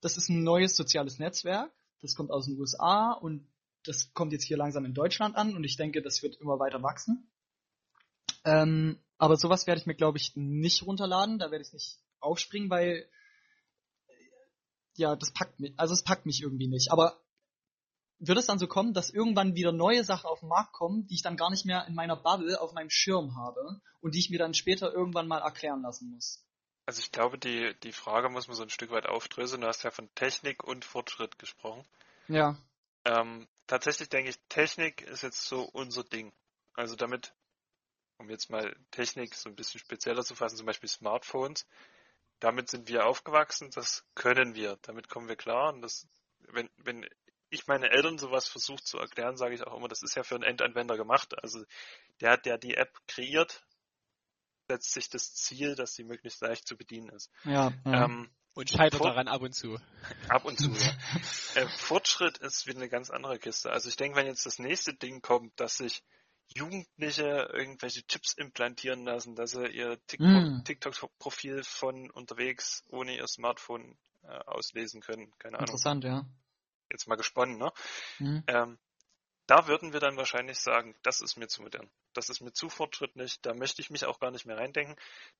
Speaker 1: das ist ein neues soziales Netzwerk, das kommt aus den USA und das kommt jetzt hier langsam in Deutschland an und ich denke, das wird immer weiter wachsen. Ähm, aber sowas werde ich mir, glaube ich, nicht runterladen, da werde ich nicht aufspringen, weil ja, das packt mich, also es packt mich irgendwie nicht. Aber wird es dann so kommen, dass irgendwann wieder neue Sachen auf den Markt kommen, die ich dann gar nicht mehr in meiner Bubble auf meinem Schirm habe und die ich mir dann später irgendwann mal erklären lassen muss?
Speaker 3: Also ich glaube, die, die Frage muss man so ein Stück weit aufdröseln. Du hast ja von Technik und Fortschritt gesprochen.
Speaker 1: Ja.
Speaker 3: Ähm, tatsächlich denke ich, Technik ist jetzt so unser Ding. Also damit, um jetzt mal Technik so ein bisschen spezieller zu fassen, zum Beispiel Smartphones, damit sind wir aufgewachsen, das können wir, damit kommen wir klar. Und das, wenn, wenn ich meine Eltern sowas versucht zu erklären, sage ich auch immer, das ist ja für einen Endanwender gemacht. Also der, der die App kreiert, setzt sich das Ziel, dass sie möglichst leicht zu bedienen ist.
Speaker 1: Ja, ja.
Speaker 3: Ähm,
Speaker 2: Und scheitert daran ab und zu.
Speaker 3: ab und zu, ja. [LAUGHS] äh, Fortschritt ist wieder eine ganz andere Kiste. Also ich denke, wenn jetzt das nächste Ding kommt, dass sich Jugendliche irgendwelche Chips implantieren lassen, dass sie ihr
Speaker 1: Mm.
Speaker 3: TikTok- TikTok-Profil von unterwegs ohne ihr Smartphone äh, auslesen können. Keine Ahnung.
Speaker 1: Interessant, ja.
Speaker 3: Jetzt mal gesponnen, ne?
Speaker 1: Mhm.
Speaker 3: Ähm, da würden wir dann wahrscheinlich sagen, das ist mir zu modern. Das ist mir zu fortschrittlich, da möchte ich mich auch gar nicht mehr reindenken.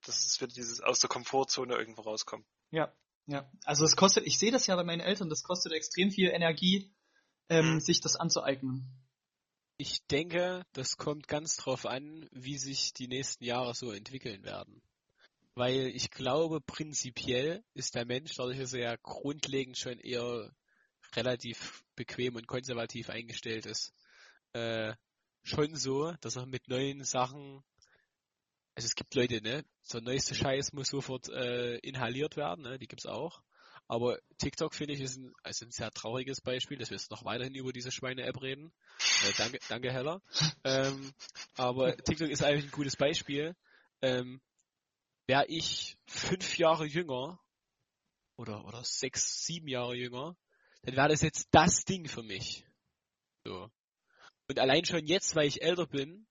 Speaker 3: Das ist wieder dieses aus der Komfortzone irgendwo rauskommen.
Speaker 1: Ja, ja. Also es kostet, ich sehe das ja bei meinen Eltern, das kostet extrem viel Energie, ähm,
Speaker 3: Mhm.
Speaker 1: sich das anzueignen.
Speaker 2: Ich denke, das kommt ganz drauf an, wie sich die nächsten Jahre so entwickeln werden. Weil ich glaube, prinzipiell ist der Mensch, dadurch, dass er ja grundlegend schon eher relativ bequem und konservativ eingestellt ist, äh, schon so, dass er mit neuen Sachen, also es gibt Leute, ne, der neueste Scheiß muss sofort äh, inhaliert werden, ne, die gibt's auch. Aber TikTok finde ich ist ein, also ein sehr trauriges Beispiel, dass wir jetzt noch weiterhin über diese Schweine-App reden. Äh, danke, danke Heller. Ähm, aber TikTok ist eigentlich ein gutes Beispiel. Ähm, Wäre ich fünf Jahre jünger oder oder sechs, sieben Jahre jünger, dann wäre das jetzt das Ding für mich. So. Und allein schon jetzt, weil ich älter bin,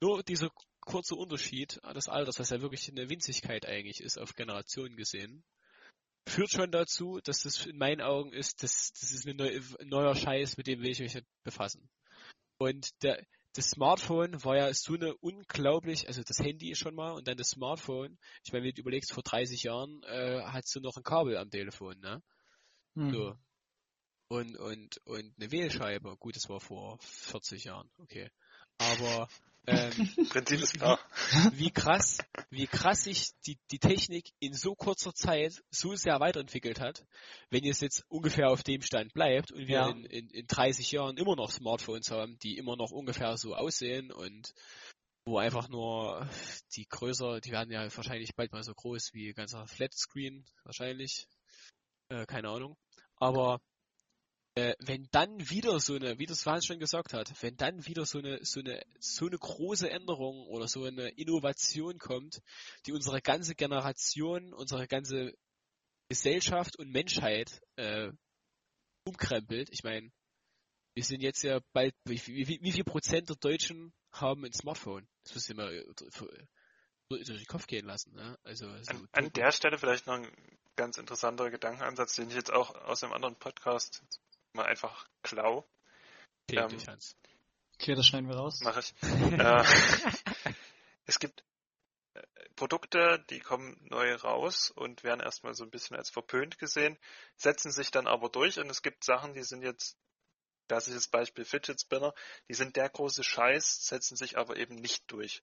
Speaker 2: nur dieser kurze Unterschied des Alters, was ja wirklich eine Winzigkeit eigentlich ist, auf Generationen gesehen, führt schon dazu, dass das in meinen Augen ist, das, das ist ein neu, neuer Scheiß, mit dem will ich mich nicht befassen. Und der, das Smartphone war ja so eine unglaublich, also das Handy schon mal und dann das Smartphone. Ich meine, wenn du überlegst, vor 30 Jahren äh, hattest du noch ein Kabel am Telefon, ne?
Speaker 1: Hm.
Speaker 2: So. Und, und, und eine Wählscheibe. Gut, das war vor 40 Jahren, okay. Aber ähm,
Speaker 3: Prinzip ist klar.
Speaker 2: wie krass, wie krass sich die, die Technik in so kurzer Zeit so sehr weiterentwickelt hat, wenn es jetzt ungefähr auf dem Stand bleibt und wir
Speaker 1: Ja.
Speaker 2: in, in, in 30 Jahren immer noch Smartphones haben, die immer noch ungefähr so aussehen und wo einfach nur die größer, die werden ja wahrscheinlich bald mal so groß wie ein ganzer Flatscreen, wahrscheinlich. Äh, keine Ahnung. Aber äh, wenn dann wieder so eine, wie das Hans schon gesagt hat, wenn dann wieder so eine, so eine, so eine große Änderung oder so eine Innovation kommt, die unsere ganze Generation, unsere ganze Gesellschaft und Menschheit äh, umkrempelt. Ich meine, wir sind jetzt ja bald, wie, wie, wie, viel Prozent der Deutschen haben ein Smartphone? Das ihr mal äh, durch den Kopf gehen lassen. Ne? Also so
Speaker 3: An, an der Stelle vielleicht noch ein ganz interessanter Gedankenansatz, den ich jetzt auch aus einem anderen Podcast mal einfach klau.
Speaker 2: okay,
Speaker 3: ähm.
Speaker 1: Okay, das schneiden wir raus.
Speaker 3: Mache ich. [LAUGHS] äh, es gibt äh, Produkte, die kommen neu raus und werden erstmal so ein bisschen als verpönt gesehen, setzen sich dann aber durch und es gibt Sachen, die sind jetzt, klassisches Beispiel Fidget Spinner, die sind der große Scheiß, setzen sich aber eben nicht durch.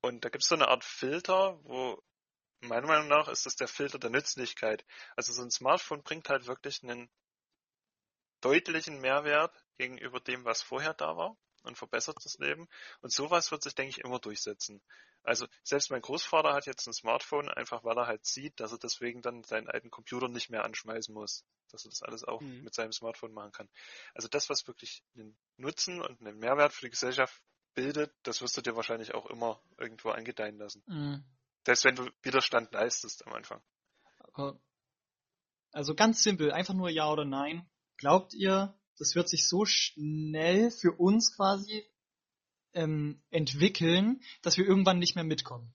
Speaker 3: Und da gibt es so eine Art Filter, wo meiner Meinung nach ist das der Filter der Nützlichkeit. Also so ein Smartphone bringt halt wirklich einen deutlichen Mehrwert gegenüber dem, was vorher da war und verbessert das Leben. Und sowas wird sich, denke ich, immer durchsetzen. Also selbst mein Großvater hat jetzt ein Smartphone, einfach weil er halt sieht, dass er deswegen dann seinen alten Computer nicht mehr anschmeißen muss. Dass er das alles auch
Speaker 2: Mhm.
Speaker 3: mit seinem Smartphone machen kann. Also das, was wirklich einen Nutzen und einen Mehrwert für die Gesellschaft bildet, das wirst du dir wahrscheinlich auch immer irgendwo angedeihen lassen.
Speaker 1: Mhm.
Speaker 3: Selbst wenn du Widerstand leistest am Anfang.
Speaker 1: Also ganz simpel, einfach nur ja oder nein. Glaubt ihr, das wird sich so schnell für uns quasi ähm, entwickeln, dass wir irgendwann nicht mehr mitkommen?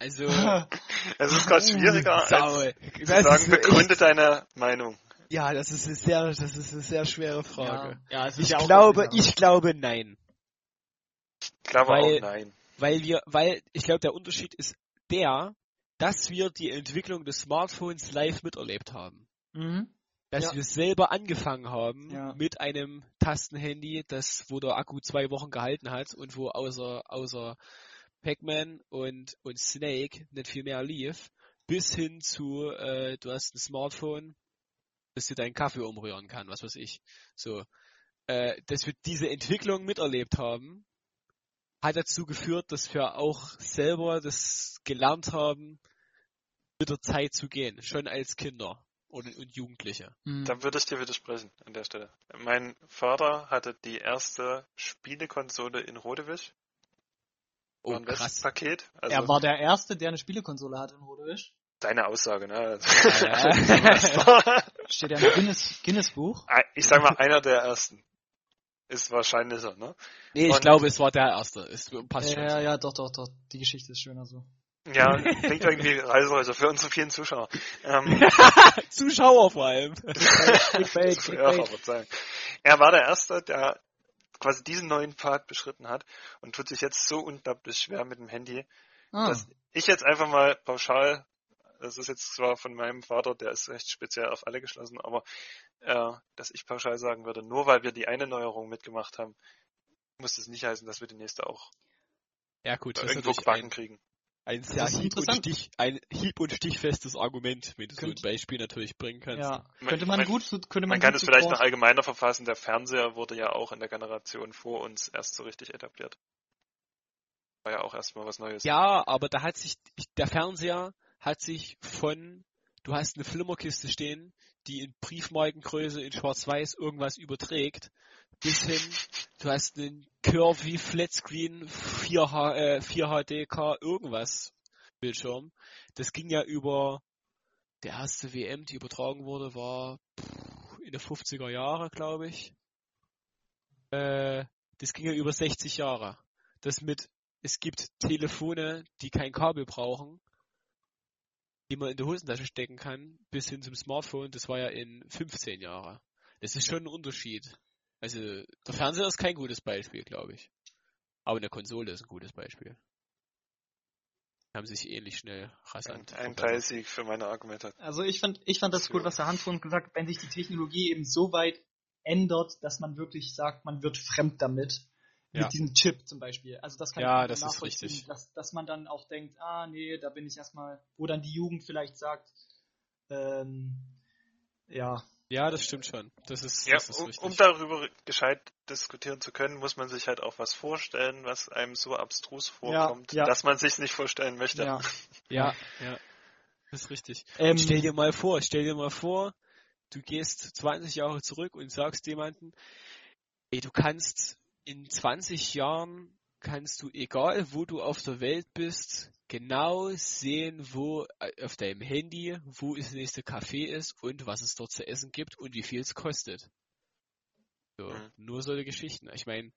Speaker 2: Also, [LAUGHS]
Speaker 3: Es ist gerade schwieriger,
Speaker 2: Sau, [LAUGHS]
Speaker 3: als
Speaker 2: das
Speaker 3: zu
Speaker 2: ist
Speaker 3: sagen, begründe deine Meinung.
Speaker 2: Ja, das ist eine sehr, das ist eine sehr schwere Frage.
Speaker 1: Ja, ja
Speaker 2: Ich glaube, ich glaube nein.
Speaker 3: Ich glaube
Speaker 2: Weil-
Speaker 3: auch nein.
Speaker 2: Weil wir, weil ich glaube, der Unterschied ist der, dass wir die Entwicklung des Smartphones live miterlebt haben.
Speaker 1: Mhm.
Speaker 2: Dass
Speaker 1: Ja.
Speaker 2: wir selber angefangen haben
Speaker 1: Ja.
Speaker 2: mit einem Tastenhandy, das, wo der Akku zwei Wochen gehalten hat und wo außer, außer Pac-Man und, und Snake nicht viel mehr lief, bis hin zu, äh, du hast ein Smartphone, das dir deinen Kaffee umrühren kann, was weiß ich. So. Äh, dass wir diese Entwicklung miterlebt haben hat dazu geführt, dass wir auch selber das gelernt haben, mit der Zeit zu gehen, schon als Kinder und, und Jugendliche.
Speaker 1: Hm.
Speaker 3: Da würde ich dir widersprechen an der Stelle. Mein Vater hatte die erste Spielekonsole in Rodewisch.
Speaker 2: Oh,
Speaker 3: War ein
Speaker 2: krass.
Speaker 3: Westpaket. Also
Speaker 1: er war der Erste, der eine Spielekonsole hatte in Rodewisch.
Speaker 3: deine Aussage, ne?
Speaker 2: Ja. [LAUGHS]
Speaker 1: Steht ja im Guinness, Guinness Buch.
Speaker 3: ich sag mal, einer der ersten. Ist wahrscheinlicher, ne?
Speaker 2: nee, ich
Speaker 3: Und-
Speaker 2: glaube, es war der erste. Es passt schon.
Speaker 1: Ja, ja, doch, doch, doch. Die Geschichte ist schöner so.
Speaker 3: Ja, [LAUGHS] klingt irgendwie reißerischer für unsere vielen Zuschauer. Ähm, [LAUGHS]
Speaker 2: Zuschauer vor allem.
Speaker 1: Clickbait,
Speaker 3: Verzeihung. [LAUGHS] Er war der Erste, der quasi diesen neuen Pfad beschritten hat und tut sich jetzt so unglaublich schwer mit dem Handy,
Speaker 1: Ah,
Speaker 3: dass ich jetzt einfach mal pauschal, das ist jetzt zwar von meinem Vater, der ist recht speziell auf alle geschlossen, aber äh, dass ich pauschal sagen würde, nur weil wir die eine Neuerung mitgemacht haben, muss das nicht heißen, dass wir die nächste auch
Speaker 2: Ja gut,
Speaker 3: irgendwo gebacken
Speaker 2: ein,
Speaker 3: kriegen.
Speaker 2: ein sehr
Speaker 1: ist
Speaker 2: hieb und. Stich, ein hieb- und stichfestes Argument, wenn du so ein Beispiel natürlich bringen kannst.
Speaker 1: ja.
Speaker 3: Man-
Speaker 1: Könnte man
Speaker 3: man-
Speaker 1: gut, könnte man,
Speaker 3: Man kann es vielleicht noch allgemeiner verfassen, der Fernseher wurde ja auch in der Generation vor uns erst so richtig etabliert. War ja auch erstmal was Neues.
Speaker 2: Ja, aber da hat sich, der Fernseher hat sich von, du hast eine Flimmerkiste stehen, die in Briefmarkengröße in Schwarz-Weiß irgendwas überträgt, bis hin, du hast einen Curvy Flatscreen 4H, äh, 4HDK irgendwas Bildschirm. Das ging ja über, der erste WM, die übertragen wurde, war pff, in der 50er Jahre, glaube ich. Äh, das ging ja über 60 Jahre. Das mit es gibt Telefone, die kein Kabel brauchen, die man in die Hosentasche stecken kann, bis hin zum Smartphone. Das war ja in 15 Jahre. Das ist schon ein Unterschied. Also der Fernseher ist kein gutes Beispiel, glaube ich. Aber eine Konsole ist ein gutes Beispiel. Haben sich ähnlich schnell
Speaker 3: Ein,
Speaker 2: rasant.
Speaker 3: ein
Speaker 2: verbessert.
Speaker 3: Teilsieg für meine Argumente.
Speaker 1: Also ich fand, ich fand das gut, was der Hans vorhin gesagt hat, wenn sich die Technologie eben so weit ändert, dass man wirklich sagt, man wird fremd damit.
Speaker 2: Ja.
Speaker 1: Mit diesem Chip zum Beispiel. Also das kann
Speaker 2: Ja,
Speaker 1: ich
Speaker 2: das ist
Speaker 1: nachvollziehen,
Speaker 2: richtig.
Speaker 1: Dass, dass man dann auch denkt, ah nee, da bin ich erstmal, wo dann die Jugend vielleicht sagt, ähm, ja,
Speaker 2: Ja, das stimmt schon. Das ist,
Speaker 3: Ja,
Speaker 2: das ist
Speaker 3: um,
Speaker 2: richtig.
Speaker 3: um darüber gescheit diskutieren zu können, muss man sich halt auch was vorstellen, was einem so abstrus vorkommt,
Speaker 1: ja.
Speaker 3: dass man sich nicht vorstellen möchte.
Speaker 1: ja. [LAUGHS]
Speaker 2: ja, ja. Das ist richtig.
Speaker 1: Ähm,
Speaker 2: Stell dir mal vor, stell dir mal vor, du gehst 20 Jahre zurück und sagst jemandem, ey, du kannst in 20 Jahren kannst du, egal wo du auf der Welt bist, genau sehen, wo äh, auf deinem Handy, wo das nächste Café ist und was es dort zu essen gibt und wie viel es kostet. So,
Speaker 3: Mhm.
Speaker 2: nur solche Geschichten. Ich meine,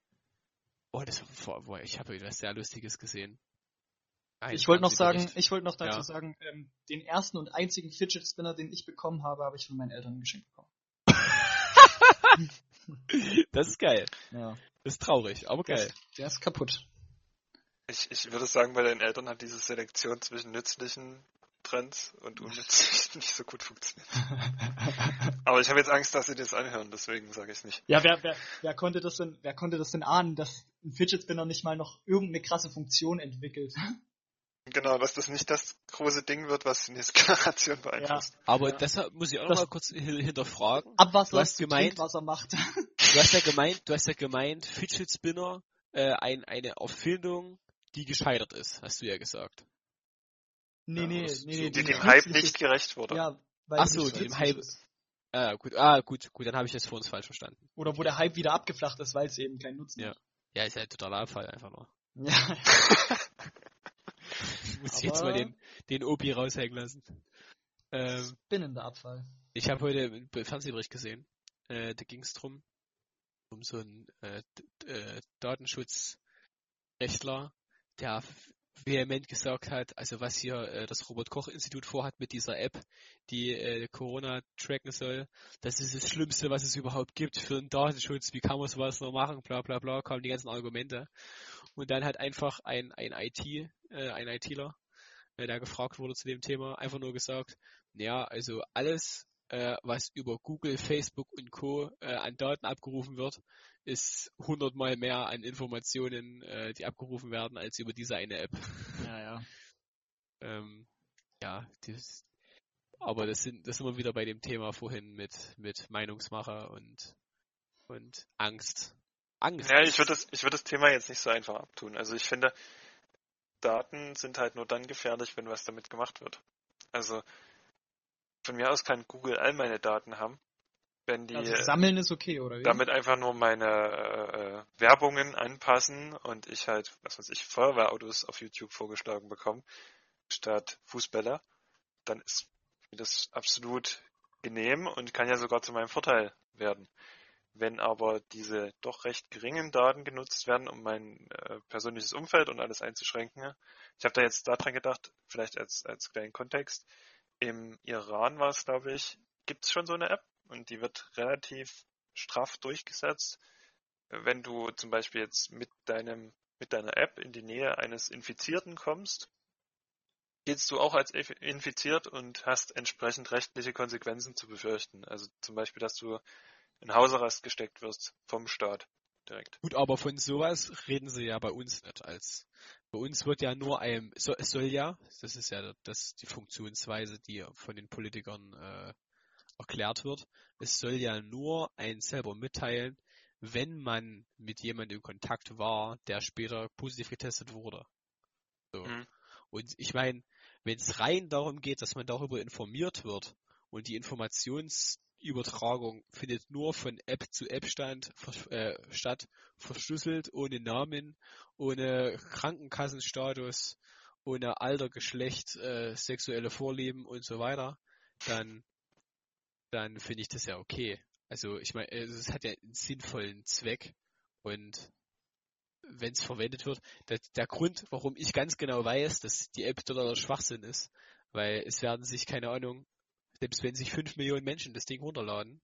Speaker 2: oh, das war, boah, ich habe etwas sehr Lustiges gesehen. Ein
Speaker 1: ich wollte noch sagen, ich wollte noch dazu
Speaker 2: Ja.
Speaker 1: sagen, ähm, den ersten und einzigen Fidget Spinner, den ich bekommen habe, habe ich von meinen Eltern geschenkt bekommen. [LAUGHS]
Speaker 2: Das ist geil.
Speaker 1: Ja.
Speaker 2: Ist traurig, aber geil.
Speaker 1: Der ist kaputt.
Speaker 3: Ich, ich würde sagen, bei den Eltern hat diese Selektion zwischen nützlichen Trends und unnützlichen [LAUGHS] nicht so gut funktioniert. [LAUGHS] Aber ich habe jetzt Angst, dass sie das anhören, deswegen sage ich nicht.
Speaker 1: Ja, wer, wer, wer konnte das denn, wer konnte das denn ahnen, dass ein Fidget Spinner nicht mal noch irgendeine krasse Funktion entwickelt?
Speaker 3: Genau, dass das nicht das große Ding wird, was die nächste [LAUGHS] Generation beeinflusst.
Speaker 2: Aber
Speaker 1: Ja.
Speaker 2: deshalb muss ich auch noch
Speaker 1: Das-
Speaker 2: mal kurz hin- hinterfragen.
Speaker 1: Abwasser
Speaker 2: Du hast gemeint-
Speaker 1: Trinkwasser macht.
Speaker 2: Du hast ja [LAUGHS] gemeint, du hast ja gemeint, Fidget Spinner, äh, ein, eine Erfindung, die gescheitert ist, hast du ja gesagt.
Speaker 1: nee,
Speaker 3: Ja,
Speaker 1: nee,
Speaker 2: das-
Speaker 1: nee, nee,
Speaker 3: Die
Speaker 1: die
Speaker 3: dem Hype nicht gerecht wurde.
Speaker 1: Ja, weil
Speaker 2: Ach so, die dem Hype-
Speaker 1: ist.
Speaker 2: Ah, gut, ah, gut, gut, dann habe ich das vor uns falsch verstanden.
Speaker 1: Oder wo der Hype wieder abgeflacht ist, weil es eben keinen Nutzen
Speaker 2: Ja.
Speaker 1: hat.
Speaker 2: Ja, ist ja ein totaler Abfall einfach nur.
Speaker 1: Ja. [LAUGHS]
Speaker 2: Ich muss jetzt
Speaker 1: Aber-
Speaker 2: mal den, den Opi raushängen lassen. Ähm,
Speaker 1: Spinnender Abfall.
Speaker 2: Ich habe heute einen Fernsehbericht gesehen. Äh, da ging es drum, um so einen äh, äh, Datenschutzrechtler, der vehement gesagt hat, also was hier äh, das Robert-Koch-Institut vorhat mit dieser App, die äh, Corona tracken soll, das ist das Schlimmste, was es überhaupt gibt für den Datenschutz. Wie kann man sowas noch machen? Bla bla bla, kamen die ganzen Argumente. Und dann hat einfach ein, ein IT, äh, ein ITler, äh, der gefragt wurde zu dem Thema, einfach nur gesagt, ja, also alles, äh, was über Google, Facebook und Co. Äh, an Daten abgerufen wird, ist hundertmal mehr an Informationen, äh, die abgerufen werden, als über diese eine App.
Speaker 1: Ja, ja. [LAUGHS]
Speaker 2: Ähm, ja, das, aber das sind, das sind wir wieder bei dem Thema vorhin mit, mit Meinungsmacher und, und Angst. Angst.
Speaker 3: Ja, ich würde das, ich würde das Thema jetzt nicht so einfach abtun. Also ich finde, Daten sind halt nur dann gefährlich, wenn was damit gemacht wird. Also von mir aus kann Google all meine Daten haben, wenn die
Speaker 1: Also sammeln ist okay, oder wie?
Speaker 3: damit einfach nur meine äh, äh, Werbungen anpassen und ich halt, was weiß ich, Feuerwehrautos auf YouTube vorgeschlagen bekomme, statt Fußbäller, dann ist mir das absolut genehm und kann ja sogar zu meinem Vorteil werden. Wenn aber diese doch recht geringen Daten genutzt werden, um mein äh, persönliches Umfeld und alles einzuschränken, ich habe da jetzt daran gedacht, vielleicht als, als kleinen Kontext, im Iran war es, glaube ich, gibt es schon so eine App und die wird relativ straff durchgesetzt. Wenn du zum Beispiel jetzt mit deinem mit deiner App in die Nähe eines Infizierten kommst, gehst du auch als inf- infiziert und hast entsprechend rechtliche Konsequenzen zu befürchten. Also zum Beispiel, dass du in Hausarrest gesteckt wirst vom Staat direkt.
Speaker 2: Gut, aber von sowas reden sie ja bei uns nicht als. Bei uns wird ja nur ein, so, es soll ja, das ist ja das, die Funktionsweise, die von den Politikern äh, erklärt wird, es soll ja nur ein selber mitteilen, wenn man mit jemandem in Kontakt war, der später positiv getestet wurde. So.
Speaker 3: Mhm.
Speaker 2: Und ich meine, wenn es rein darum geht, dass man darüber informiert wird und die Informationsübertragung findet nur von App zu App stand, äh, statt, verschlüsselt, ohne Namen, ohne Krankenkassenstatus, ohne Alter, Geschlecht, äh, sexuelle Vorlieben und so weiter, dann, dann finde ich das ja okay. Also ich meine, es hat ja einen sinnvollen Zweck und wenn es verwendet wird, der, der Grund, warum ich ganz genau weiß, dass die App totaler Schwachsinn ist, weil es werden sich, keine Ahnung, selbst wenn sich fünf Millionen Menschen das Ding runterladen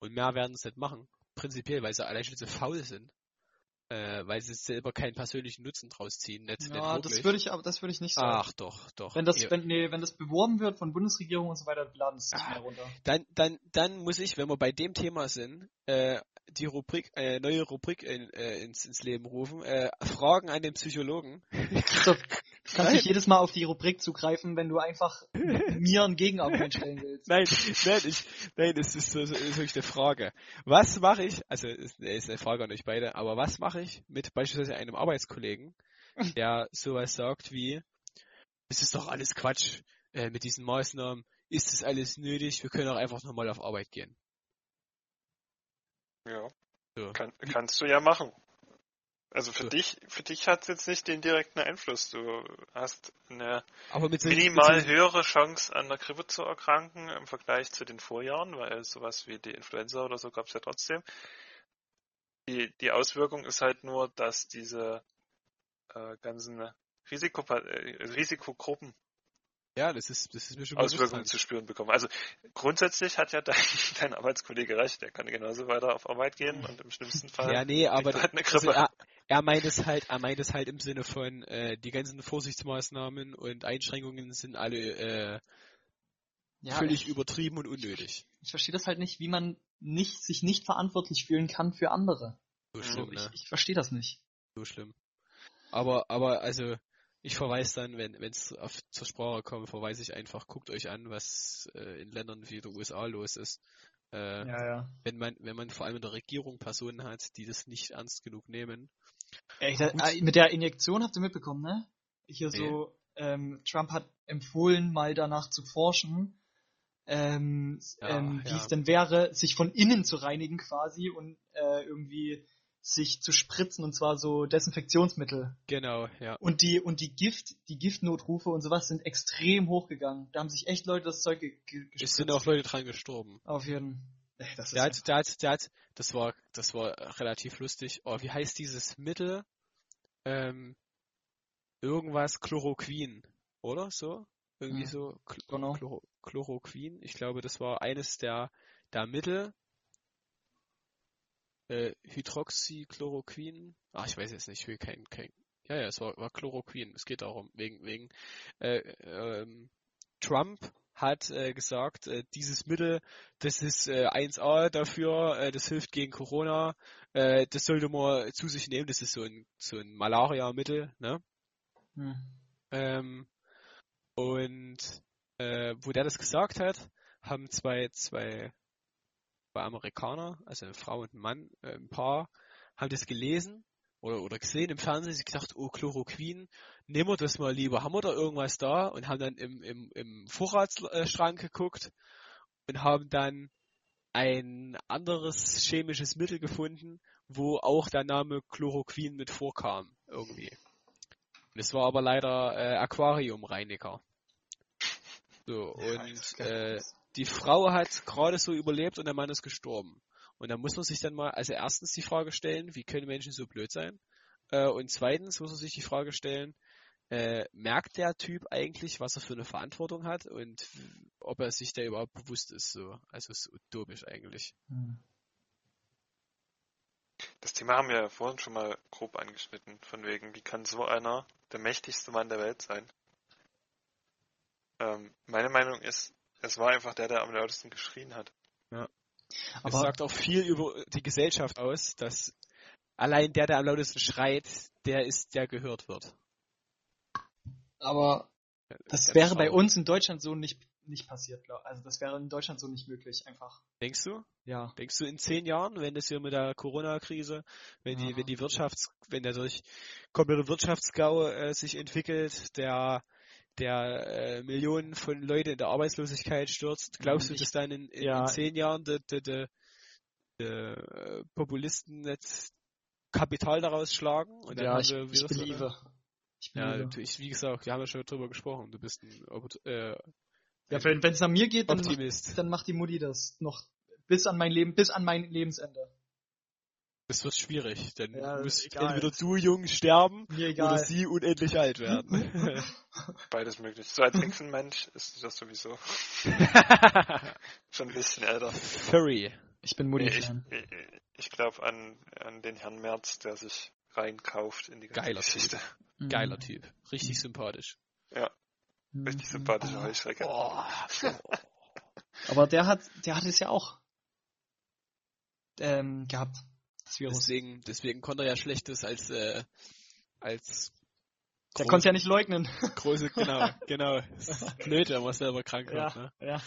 Speaker 2: und mehr werden es nicht machen, prinzipiell, weil sie allein schon so faul sind, äh, weil sie selber keinen persönlichen Nutzen draus ziehen, nicht, nicht
Speaker 1: ja,
Speaker 2: wirklich.
Speaker 1: das würde ich aber das würde ich nicht sagen.
Speaker 2: Ach doch, doch.
Speaker 1: wenn das,
Speaker 2: Ja.
Speaker 1: wenn, nee, wenn das beworben wird von Bundesregierung und so weiter, laden es nicht
Speaker 2: Ah.
Speaker 1: mehr runter.
Speaker 2: Dann, dann, dann muss ich, wenn wir bei dem Thema sind, äh, die Rubrik, äh, neue Rubrik in, äh, ins, ins Leben rufen. Äh, Fragen an den Psychologen. [LAUGHS] [LAUGHS]
Speaker 1: kannst nicht jedes Mal auf die Rubrik zugreifen, wenn du einfach [LAUGHS] mir ein Gegenargument stellen willst.
Speaker 2: Nein, nein, ich, nein, das ist, so, ist wirklich eine Frage. Was mache ich, also ist, ist eine Frage an euch beide, aber was mache ich mit beispielsweise einem Arbeitskollegen, [LAUGHS] der sowas sagt wie, es ist doch alles Quatsch äh, mit diesen Maßnahmen, ist das alles nötig, wir können auch einfach nochmal auf Arbeit gehen.
Speaker 3: Ja,
Speaker 2: So.
Speaker 3: kann, kannst du ja machen. Also für
Speaker 2: So.
Speaker 3: dich, für dich hat es jetzt nicht den direkten Einfluss. Du hast eine minimal höhere Chance an der Grippe zu erkranken im Vergleich zu den Vorjahren, weil sowas wie die Influenza oder so gab es ja trotzdem. Die, die Auswirkung ist halt nur, dass diese äh, ganzen Risiko, äh, Risikogruppen
Speaker 2: ja, das ist, das ist mir schon.
Speaker 3: Auswirkungen zu spüren bekommen. Also grundsätzlich hat ja [LAUGHS] dein, dein Arbeitskollege recht, der kann genauso weiter auf Arbeit gehen und im schlimmsten Fall
Speaker 2: Ja, nee, aber
Speaker 3: er halt eine
Speaker 2: also
Speaker 3: Grippe.
Speaker 2: er, er meint es halt, er meint es halt im Sinne von, äh, die ganzen Vorsichtsmaßnahmen und Einschränkungen sind alle äh,
Speaker 1: Ja,
Speaker 2: völlig
Speaker 1: ich,
Speaker 2: übertrieben und unnötig.
Speaker 1: ich verstehe das halt nicht, wie man nicht, sich nicht verantwortlich fühlen kann für andere.
Speaker 2: So
Speaker 3: Mhm.
Speaker 2: schlimm,
Speaker 1: So, ich,
Speaker 2: ne?
Speaker 1: ich verstehe das nicht.
Speaker 2: So schlimm. Aber, aber, also, ich verweise dann, wenn es zur Sprache kommt, verweise ich einfach, guckt euch an, was äh, in Ländern wie der USA los ist. Äh,
Speaker 1: Ja, ja.
Speaker 2: wenn man, wenn man vor allem in der Regierung Personen hat, die das nicht ernst genug nehmen. Gut.
Speaker 1: äh, mit der Injektion habt ihr mitbekommen, ne? Hier so, ähm, Trump hat empfohlen, mal danach zu forschen, ähm,
Speaker 2: Ja,
Speaker 1: ähm, wie
Speaker 2: ja.
Speaker 1: es denn wäre, sich von innen zu reinigen quasi und äh, irgendwie sich zu spritzen und zwar so Desinfektionsmittel.
Speaker 2: Genau, ja.
Speaker 1: Und die und die Gift, die Giftnotrufe und sowas sind extrem hochgegangen. Da haben sich echt Leute das Zeug ge ge
Speaker 2: Es
Speaker 1: gespritzt.
Speaker 2: sind auch Leute dran gestorben.
Speaker 1: auf jeden. Ey, das
Speaker 2: Der hat, der hat, der hat, das war, das war relativ lustig. Oh, wie heißt dieses Mittel? Ähm, irgendwas Chloroquin, oder so? Irgendwie
Speaker 1: Hm.
Speaker 2: so Chl
Speaker 1: Genau.
Speaker 2: Chloro Chloroquin. Ich glaube, das war eines der, der Mittel. Äh, Hydroxychloroquin. Ah, ich weiß jetzt nicht, ich will kein, kein. Ja, ja, es war, war Chloroquin. Es geht darum, wegen, wegen, äh, ähm, Trump hat äh, gesagt, äh, dieses Mittel, das ist äh, 1A dafür, äh, das hilft gegen Corona, äh, das sollte man zu sich nehmen, das ist so ein, so ein Malaria-Mittel, ne?
Speaker 1: hm.
Speaker 2: Ähm, und äh, wo der das gesagt hat, haben zwei, zwei, zwei Amerikaner, also eine Frau und ein Mann, äh, ein Paar, haben das gelesen oder, oder gesehen im Fernsehen, sie gedacht, oh, Chloroquin, nehmen wir das mal lieber, haben wir da irgendwas da? Und haben dann im, im, im Vorratsschrank geguckt und haben dann ein anderes chemisches Mittel gefunden, wo auch der Name Chloroquin mit vorkam, irgendwie. Das war aber leider äh, Aquariumreiniger. So, und äh, die Frau hat gerade so überlebt und der Mann ist gestorben. Und da muss man sich dann mal, also erstens die Frage stellen, wie können Menschen so blöd sein? Äh, und zweitens muss man sich die Frage stellen, äh, merkt der Typ eigentlich, was er für eine Verantwortung hat und ob er sich da überhaupt bewusst ist, so. Also ist utopisch eigentlich.
Speaker 1: Hm.
Speaker 3: Das Thema haben wir ja vorhin schon mal grob angeschnitten, von wegen, wie kann so einer der mächtigste Mann der Welt sein? Ähm, meine Meinung ist, es war einfach der, der am lautesten geschrien hat.
Speaker 2: Das
Speaker 1: Aber
Speaker 2: sagt auch viel über die Gesellschaft aus, dass allein der, der am lautesten schreit, der ist, der gehört wird.
Speaker 1: Aber das
Speaker 2: Ganz
Speaker 1: wäre bei uns in Deutschland so nicht, nicht passiert, glaub. Also das wäre in Deutschland so nicht möglich, einfach.
Speaker 2: Denkst du?
Speaker 1: Ja.
Speaker 2: Denkst du in zehn Jahren, wenn das hier mit der Corona-Krise, wenn die,
Speaker 1: Ja.
Speaker 2: wenn die Wirtschafts, wenn der durch komplette Wirtschaftsgau äh, sich entwickelt, der der äh, Millionen von Leuten in der Arbeitslosigkeit stürzt, glaubst du,
Speaker 1: Ich-
Speaker 2: dass dann in, in,
Speaker 1: ja.
Speaker 2: in zehn Jahren die, die, die, die äh, Populisten jetzt Kapital daraus schlagen? Und dann
Speaker 1: ja,
Speaker 2: haben
Speaker 1: ich,
Speaker 2: wir
Speaker 1: ich
Speaker 2: wieder so eine-
Speaker 1: believe. Ich
Speaker 2: Ja,
Speaker 1: believe.
Speaker 2: natürlich, wie gesagt, wir haben ja schon drüber gesprochen. Du bist ein äh,
Speaker 1: Ja, wenn es nach mir geht, dann,
Speaker 2: Optimist.
Speaker 1: dann macht die Mutti das noch bis an mein Leben, bis an mein Lebensende.
Speaker 2: Das wird schwierig. Dann
Speaker 1: Ja,
Speaker 2: entweder du jung sterben
Speaker 1: Mir
Speaker 2: oder sie unendlich alt werden. [LAUGHS]
Speaker 3: Beides möglich. So als Hexenmensch ist das sowieso [LAUGHS] schon ein bisschen älter.
Speaker 2: Furry.
Speaker 1: Ich bin
Speaker 3: Nee, ich ich, ich glaube an, an den Herrn Merz, der sich reinkauft in die ganze
Speaker 2: Geiler
Speaker 3: Geschichte.
Speaker 2: Geiler Typ. Richtig sympathisch.
Speaker 1: Mhm.
Speaker 3: Richtig sympathische Heuschrecke.
Speaker 2: Boah.
Speaker 1: Aber der hat, der hat es ja auch ähm, gehabt, das Virus.
Speaker 2: Deswegen, deswegen konnte er ja Schlechtes als, äh, als
Speaker 1: der konnte ja nicht leugnen. [LAUGHS]
Speaker 2: große, genau, genau. [LAUGHS] Das ist blöd, wenn man selber krank wird, ne?
Speaker 1: ja.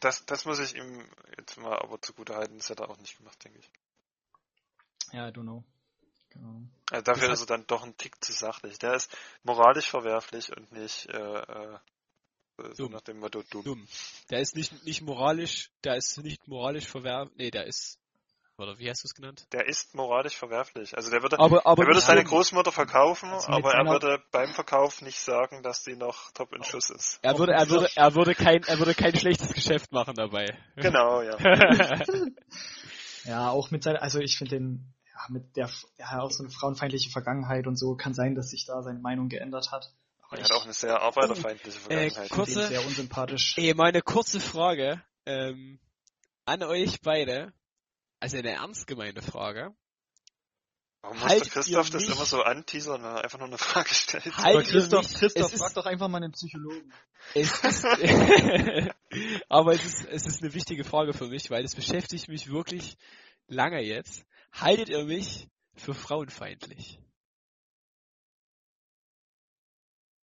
Speaker 3: Das, das muss ich ihm jetzt mal aber zugute halten, das hat er auch nicht gemacht, denke ich.
Speaker 1: Ja, I don't know. Genau.
Speaker 3: Also dafür
Speaker 2: Das
Speaker 3: ist er dann doch ein Tick zu sachlich. Der ist moralisch verwerflich und nicht äh, äh, so
Speaker 2: Dumm.
Speaker 3: nach dem Motto dumm.
Speaker 2: Dumm. Der ist nicht, nicht moralisch, der ist nicht moralisch verwerf, nee, der ist, oder wie hast du es genannt?
Speaker 3: Der ist moralisch verwerflich. Also der würde,
Speaker 2: Aber, aber
Speaker 3: er würde seine. Großmutter verkaufen,
Speaker 1: Also
Speaker 3: aber er würde beim Verkauf nicht sagen, dass die noch top in Schuss ist.
Speaker 2: er würde, er würde, er würde kein, er würde kein [LAUGHS] schlechtes Geschäft machen dabei.
Speaker 3: Genau, ja. [LAUGHS]
Speaker 1: Ja, auch mit seiner, also ich finde den, ja, mit der, er hat auch so eine frauenfeindliche Vergangenheit und so, kann sein, dass sich da seine Meinung geändert hat. Aber
Speaker 3: Er hat auch eine sehr arbeiterfeindliche Vergangenheit.
Speaker 2: kurz-
Speaker 1: finde ihn
Speaker 2: kurze-
Speaker 1: sehr unsympathisch.
Speaker 2: Ey, meine kurze Frage ähm, an euch beide, also eine ernst gemeinte Frage.
Speaker 3: Warum muss
Speaker 2: haltet
Speaker 3: der Christoph
Speaker 2: ihr
Speaker 3: das immer so anteasern, wenn er einfach nur eine Frage stellt?
Speaker 2: Ihr
Speaker 1: Christoph, Christoph, frag doch einfach mal einen Psychologen.
Speaker 2: es ist, [LAUGHS] aber es ist, es ist eine wichtige Frage für mich, weil es beschäftigt mich wirklich lange jetzt. Haltet ihr mich für frauenfeindlich?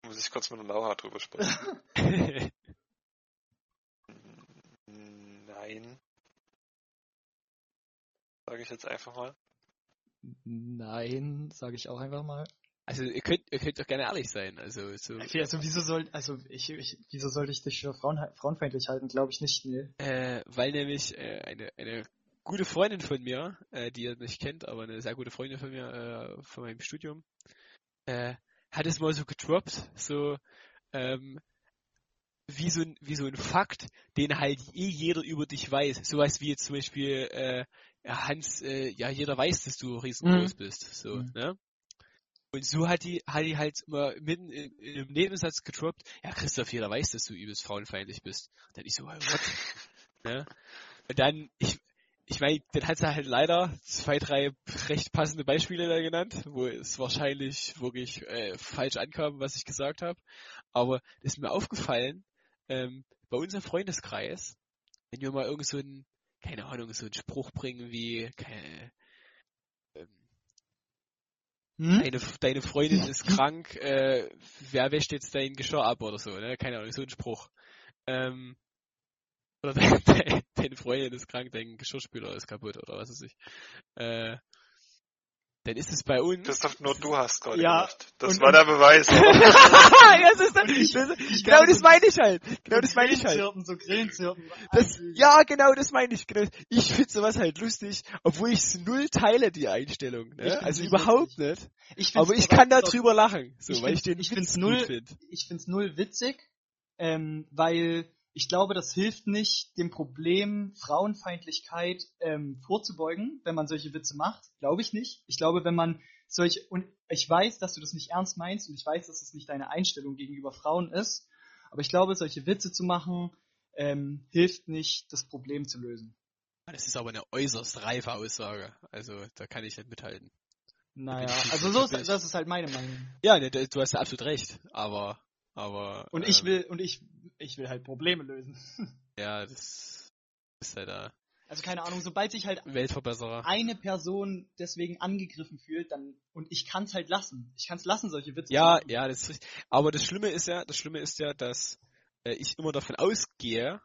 Speaker 3: Muss ich kurz mit der Laura drüber sprechen? [LAUGHS] Nein. Sage ich jetzt einfach mal.
Speaker 1: Nein, sage ich auch einfach mal.
Speaker 2: Also ihr könnt, ihr könnt doch gerne ehrlich sein. Also so,
Speaker 1: Also wieso soll, also ich, ich wieso sollte ich dich für Frauen, frauenfeindlich halten? Glaube ich nicht, nee.
Speaker 2: äh, weil nämlich äh, eine, eine gute Freundin von mir, äh, die ihr nicht kennt, aber eine sehr gute Freundin von mir, äh, von meinem Studium, äh, hat es mal so gedroppt, so ähm, wie so ein wie so ein Fakt, den halt eh jeder über dich weiß. Sowas wie jetzt zum Beispiel äh, ja, Hans, äh, ja jeder weiß, dass du riesengroß bist, so
Speaker 1: Mhm.
Speaker 2: ne? Und so hat die hat die halt mal mitten in, in einem Nebensatz gedroppt, ja Christoph, jeder weiß, dass du übelst frauenfeindlich bist. Und dann ich so, hey, what? [LAUGHS] ne? Und dann, ich, ich meine, dann hat sie halt leider zwei, drei recht passende Beispiele da genannt, wo es wahrscheinlich wirklich äh, falsch ankam, was ich gesagt habe. Aber das ist mir aufgefallen, ähm, bei unserem Freundeskreis, wenn wir mal irgend so ein, keine Ahnung, so einen Spruch bringen wie, keine, ähm,
Speaker 1: Hm?
Speaker 2: deine, deine Freundin ist krank, äh, wer wäscht jetzt dein Geschirr ab oder so, ne? Keine Ahnung, so ein Spruch. Ähm, oder [LAUGHS] deine, deine Freundin ist krank, dein Geschirrspüler ist kaputt oder was weiß ich. Äh, dann ist es bei uns.
Speaker 3: Christoph, nur du hast gerade
Speaker 1: Ja,
Speaker 3: gemacht. Das
Speaker 1: und-
Speaker 3: war der Beweis. [LAUGHS] [LAUGHS]
Speaker 2: das ist, das, das, genau das meine ich halt. Genau das meine ich halt.
Speaker 1: So Grillenzirpen.
Speaker 2: Das, ja, genau, das meine ich. Genau. Ich finde sowas halt lustig, obwohl ich es null teile, die Einstellung.
Speaker 1: Ich
Speaker 2: Ne? Also
Speaker 1: nicht
Speaker 2: überhaupt nicht.
Speaker 1: Ich
Speaker 2: Aber ich kann da
Speaker 1: doch.
Speaker 2: drüber lachen, so,
Speaker 1: Ich
Speaker 2: weil ich den
Speaker 1: ich find's
Speaker 2: gut
Speaker 1: null-
Speaker 2: finde.
Speaker 1: ich find's null witzig, ähm, weil ich glaube, das hilft nicht, dem Problem Frauenfeindlichkeit ähm, vorzubeugen, wenn man solche Witze macht. Glaube ich nicht. Ich glaube, wenn man solche, und ich weiß, dass du das nicht ernst meinst und ich weiß, dass es nicht deine Einstellung gegenüber Frauen ist, aber ich glaube, solche Witze zu machen, ähm, hilft nicht, das Problem zu lösen.
Speaker 2: Das ist aber eine äußerst reife Aussage. Also, da kann ich nicht mithalten.
Speaker 1: Naja, [LAUGHS] also so ist, das ist halt meine Meinung.
Speaker 2: Ja, ne, du hast ja absolut recht. Aber, aber.
Speaker 1: Und ich
Speaker 2: ähm,
Speaker 1: will, und ich, ich will halt Probleme lösen. [LAUGHS]
Speaker 2: Ja, das ist halt der
Speaker 1: Also keine Ahnung, sobald sich halt
Speaker 2: Weltverbesserer.
Speaker 1: eine Person deswegen angegriffen fühlt, dann und ich kann es halt lassen. Ich kann es lassen, solche Witze
Speaker 2: Ja,
Speaker 1: machen.
Speaker 2: ja, das ist richtig. Aber das Schlimme ist ja, das Schlimme ist ja, dass äh, ich immer davon ausgehe,